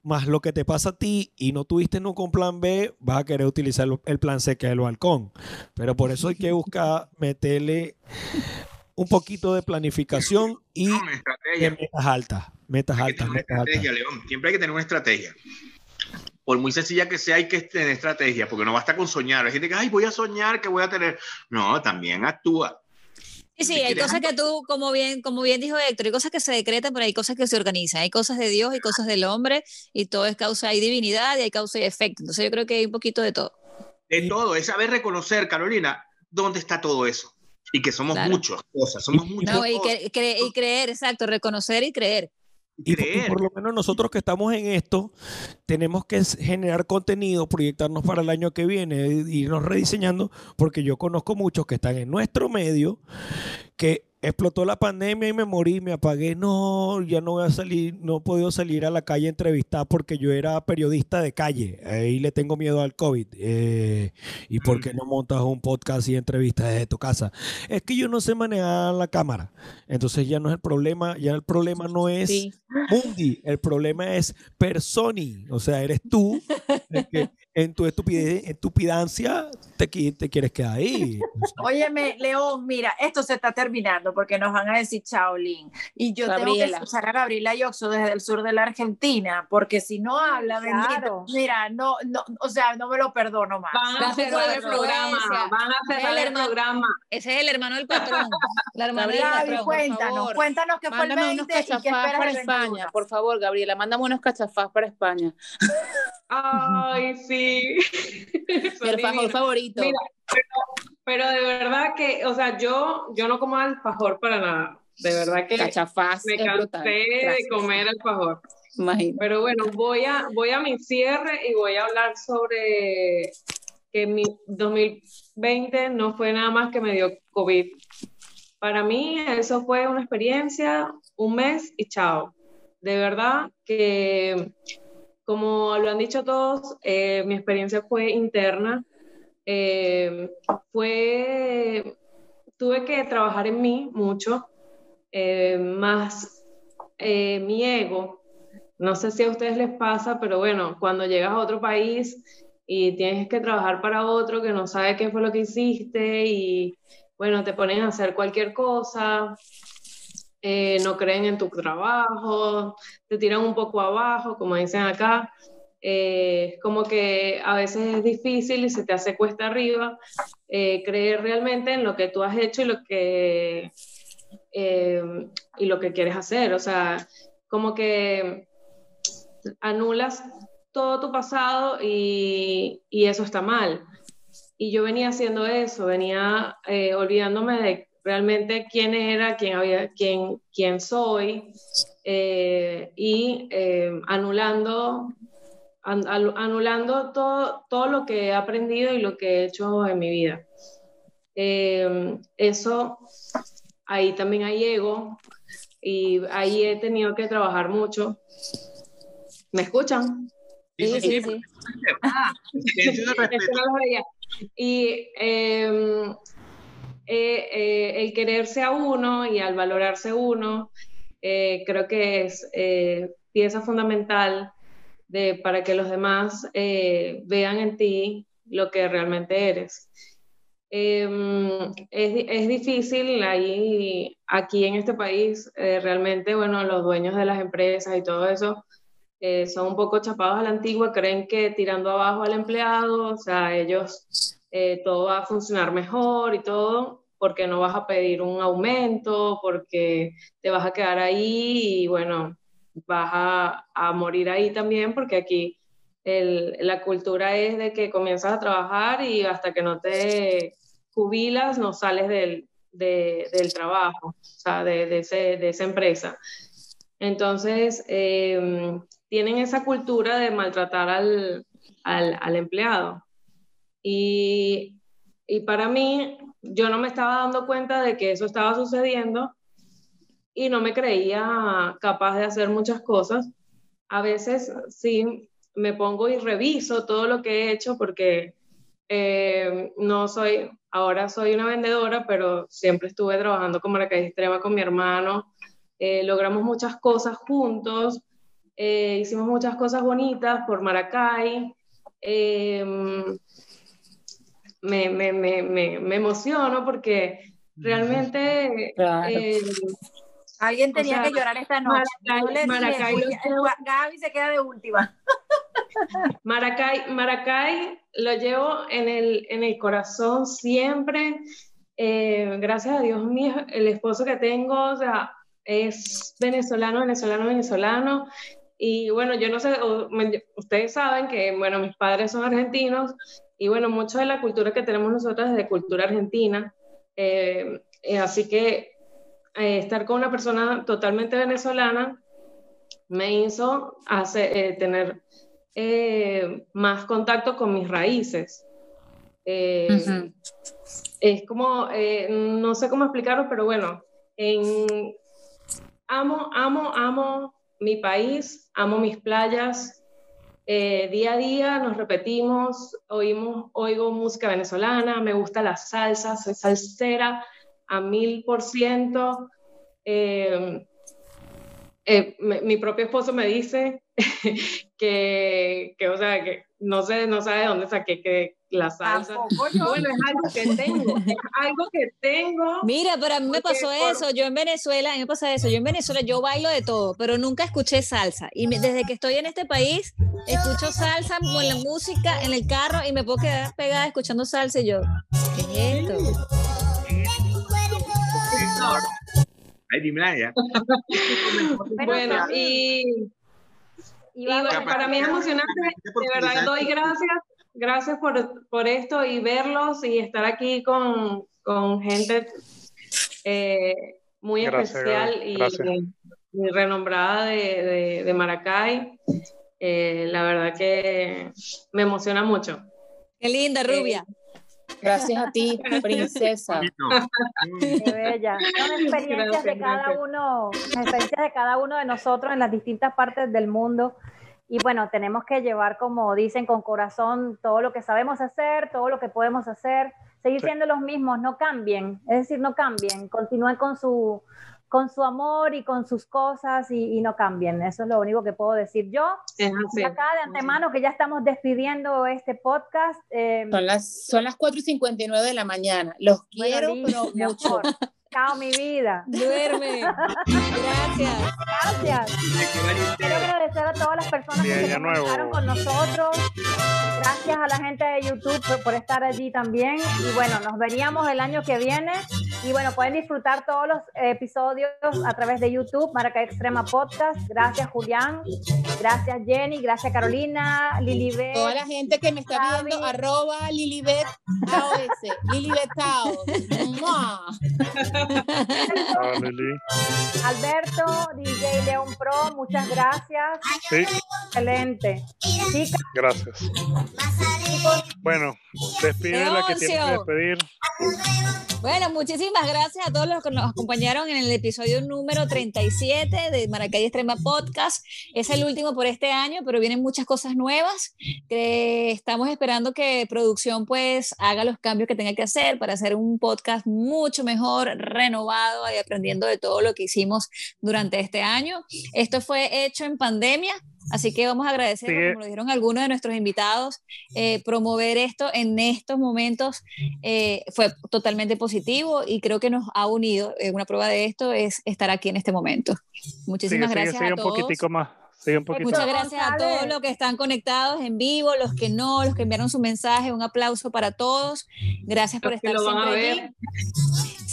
más lo que te pasa a ti y no tuviste nunca un plan B, vas a querer utilizar el plan C que es el balcón. Pero por eso hay que buscar meterle un poquito de planificación y metas altas. Metas altas, metas altas. León. Siempre hay que tener una estrategia por muy sencilla que sea, hay que tener estrategia, porque no basta con soñar. Hay gente que, ay, voy a soñar que voy a tener. No, también actúa. Sí, sí, hay cosas que tú, como bien, como bien dijo Héctor, hay cosas que se decretan, pero hay cosas que se organizan. Hay cosas de Dios y cosas del hombre, y todo es causa y divinidad, y hay causa y efecto. Entonces yo creo que hay un poquito de todo. De todo, es saber reconocer, Carolina, dónde está todo eso. Y que somos muchas cosas, somos muchas no, y, y creer, exacto, reconocer y creer. Y por, lo menos nosotros que estamos en esto, tenemos que generar contenido, proyectarnos para el año que viene, irnos rediseñando, porque yo conozco muchos que están en nuestro medio, que explotó la pandemia y me morí, me apagué, no, ya no voy a salir, no he podido salir a la calle a entrevistar porque yo era periodista de calle, ahí le tengo miedo al COVID. Eh, ¿Y por qué no montas un podcast y entrevistas desde tu casa? Es que yo no sé manejar la cámara, entonces ya no es el problema, ya el problema no es Mundi, el problema es Personi, o sea, eres tú que en tu estupidez, estupidancia te, te quieres quedar ahí. Óyeme, León, mira, esto se está terminando porque nos van a decir Chaolín. Y yo tengo que usar a Gabriela Yoxo desde el sur de la Argentina, porque si no habla, claro. mira, no, no, o sea, no me lo perdono más. Van a hacer el programa, van a hacer el, programa. Ese es el hermano del patrón. La hermana del patrón, cuéntanos, cuéntanos qué fue el 20 y qué esperas para España, por favor, Gabriela, mándame unos cachafás para España. Ay, sí. Mi favorito. pero, de verdad que, o sea, yo, yo no como alfajor para nada. De verdad que Cachafaz me cansé de comer alfajor. Imagínate. Pero bueno, voy a, voy a mi cierre y voy a hablar sobre que mi 2020 no fue nada más que me dio COVID. Para mí eso fue una experiencia, un mes y chao. De verdad que como lo han dicho todos, eh, mi experiencia fue interna. Eh, fue, tuve que trabajar en mí mucho, eh, más mi ego. No sé si a ustedes les pasa, pero bueno, cuando llegas a otro país y tienes que trabajar para otro que no sabe qué fue lo que hiciste y bueno, te ponen a hacer cualquier cosa, eh, no creen en tu trabajo, te tiran un poco abajo, como dicen acá. Eh, como que a veces es difícil y se te hace cuesta arriba eh, creer realmente en lo que tú has hecho y lo que, y lo que quieres hacer. O sea, como que anulas todo tu pasado y, y eso está mal. Y yo venía haciendo eso, venía olvidándome de realmente quién era, quién, había, quién, quién soy, eh, y eh, anulando, anulando todo, todo lo que he aprendido y lo que he hecho en mi vida. Eh, eso, ahí también hay ego, y ahí he tenido que trabajar mucho. ¿Me escuchan? Sí, sí, sí. Ah, y eh, eh, el quererse a uno y al valorarse uno, eh, creo que es pieza fundamental de, para que los demás vean en ti lo que realmente eres. Em, es, es, difícil ahí, aquí en este país, realmente, bueno, los dueños de las empresas y todo eso son un poco chapados a la antigua, creen que tirando abajo al empleado, o sea, ellos eh, todo va a funcionar mejor y todo, porque no vas a pedir un aumento, porque te vas a quedar ahí y bueno, vas a, a morir ahí también, porque aquí el, la cultura es de que comienzas a trabajar y hasta que no te jubilas no sales del, de, del trabajo, o sea, de, de, ese, de esa empresa. Entonces, eh, tienen esa cultura de maltratar al, al, al empleado. Y, y para mí, yo no me estaba dando cuenta de que eso estaba sucediendo y no me creía capaz de hacer muchas cosas. A veces sí me pongo y reviso todo lo que he hecho porque Eh, no soy, ahora soy una vendedora, pero siempre estuve trabajando con Maracay Extrema con mi hermano. Eh, logramos muchas cosas juntos, eh, hicimos muchas cosas bonitas por Maracay. Me, me, me, me, emociono porque realmente... Alguien tenía que llorar esta noche. Maracay, Gaby se queda de última. Maracay, Maracay lo llevo en el, en el corazón siempre. Eh, gracias a Dios mío, el esposo que tengo, o sea, es venezolano, venezolano, venezolano. Y bueno, yo no sé, ustedes saben que, bueno, mis padres son argentinos y bueno, mucho de la cultura que tenemos nosotros es de cultura argentina. Eh, eh, así que estar con una persona totalmente venezolana me hizo hacer, tener eh, más contacto con mis raíces. Eh, es como, eh, no sé cómo explicarlo, pero bueno, en, amo, amo, amo mi país, amo mis playas. Día a día nos repetimos, oímos, oigo música venezolana, me gusta la salsa, soy salsera a mil por ciento. mi propio esposo me dice que, que, o sea, que no sé, no sabe de dónde saqué que la salsa. Bueno, es algo que tengo, es algo que tengo. Mira, pero a mí me pasó eso, yo en Venezuela, a mí me pasa eso, yo en Venezuela yo bailo de todo, pero nunca escuché salsa. Y desde que estoy en este país, escucho salsa con la música en el carro y me puedo quedar pegada escuchando salsa y yo, ¿qué es esto? Ay, dime bueno, y y para mí es emocionante, de verdad doy gracias, gracias por, por, esto y verlos y estar aquí con, con gente eh, muy especial y, renombrada de, de, de Maracay. Eh, la verdad que me emociona mucho. Qué linda, eh, rubia. Gracias a ti, princesa. Qué bella. Son experiencias de cada uno, experiencias de cada uno de nosotros en las distintas partes del mundo. Y bueno, tenemos que llevar, como dicen, con corazón todo lo que sabemos hacer, todo lo que podemos hacer, seguir siendo los mismos, no cambien, es decir, no cambien, continúen con su, con su amor y con sus cosas y, no cambien. Eso es lo único que puedo decir yo. acá de antemano que ya estamos despidiendo este podcast. Eh, son, las, son las 4 y 59 de la mañana. Los quiero, pero mucho. Chao, mi vida. Duerme. Gracias. Gracias. Quiero agradecer a todas las personas que se conectaron con nosotros. Gracias a la gente de YouTube por, estar allí también. Y bueno, nos veríamos el año que viene. Y bueno, pueden disfrutar todos los episodios a través de YouTube, Maracay Extrema Podcast. Gracias, Julián. Gracias, Jenny. Gracias, Carolina, Lilibet. Toda la gente que me está viendo, arroba Lilibet AOS. Lilibet Alberto, DJ León Pro, muchas gracias. Sí. Excelente. Gracias. Bueno, despide la que tienes que despedir. Bueno, muchísimas gracias a todos los que nos acompañaron en el episodio número 37 de Maracay Extrema Podcast. Es el último por este año, pero vienen muchas cosas nuevas. Que estamos esperando que producción pues haga los cambios que tenga que hacer para hacer un podcast mucho mejor, renovado y aprendiendo de todo lo que hicimos durante este año. Esto fue hecho en pandemia, Así que vamos a agradecer, como lo dijeron algunos de nuestros invitados, eh, promover esto en estos momentos eh, fue totalmente positivo y creo que nos ha unido. Una prueba de esto es estar aquí en este momento. Muchísimas gracias a todos. Muchas gracias a todos los que están conectados en vivo, los que no, los que enviaron su mensaje. Un aplauso para todos. Gracias por estar siempre aquí.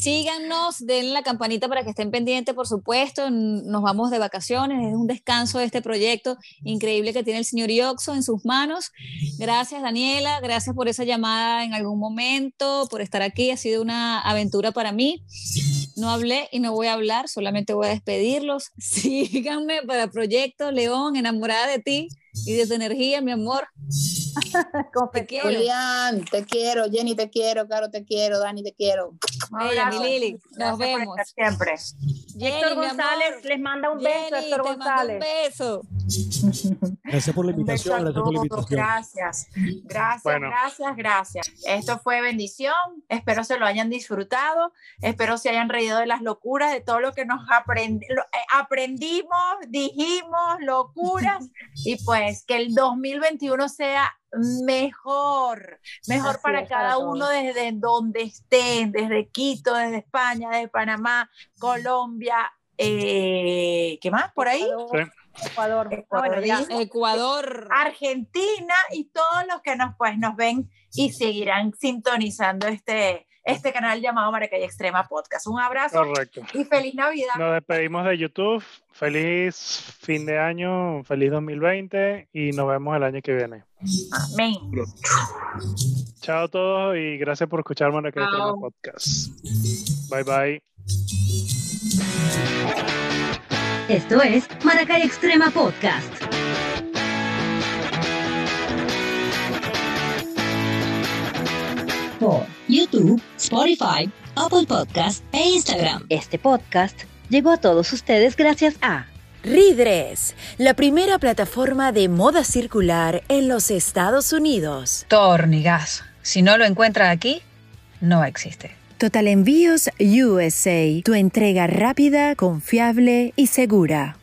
Síganos, den la campanita para que estén pendientes, por supuesto. Nos vamos de vacaciones, es un descanso de este proyecto increíble que tiene el señor Ioxo en sus manos. Gracias, Daniela, gracias por esa llamada en algún momento, por estar aquí. Ha sido una aventura para mí. No hablé y no voy a hablar, solamente voy a despedirlos. Síganme para Proyecto León, enamorada de ti y de tu energía, mi amor. te quiero. Julián, te quiero. Jenny, te quiero. Caro, te quiero. Dani, te quiero. Bella, mi Lili, nos vemos. Siempre. Héctor González les manda un beso, Héctor González. Un beso. Gracias por la invitación, gracias por la invitación. Gracias, gracias, Bueno. gracias, gracias. Esto fue bendición. Espero se lo hayan disfrutado. Espero se hayan reído de las locuras, de todo lo que nos aprendi- lo- eh, aprendimos, dijimos, locuras. y pues que el 2021 sea mejor, mejor Así para es, para cada uno desde donde estén, desde Quito, desde España, desde Panamá, Colombia. eh, ¿Qué más por ahí? Ecuador. Bueno, ya. Ecuador. Argentina y todos los que nos, pues, nos ven y seguirán sintonizando este, este canal llamado Maracay Extrema Podcast. Un abrazo Correcto. y feliz Navidad. Nos despedimos de YouTube. Feliz fin de año, feliz 2020 y nos vemos el año que viene. Amén. Chao a todos y gracias por escuchar Maracay Extrema. Podcast. Bye bye. Esto es Maracay Extrema Podcast. Por YouTube, Spotify, Apple Podcast e Instagram. Este podcast llegó a todos ustedes gracias a Ridres, la primera plataforma de moda circular en los Estados Unidos. Tornigas. Si no lo encuentra aquí, no existe. Total Envíos USA, tu entrega rápida, confiable y segura.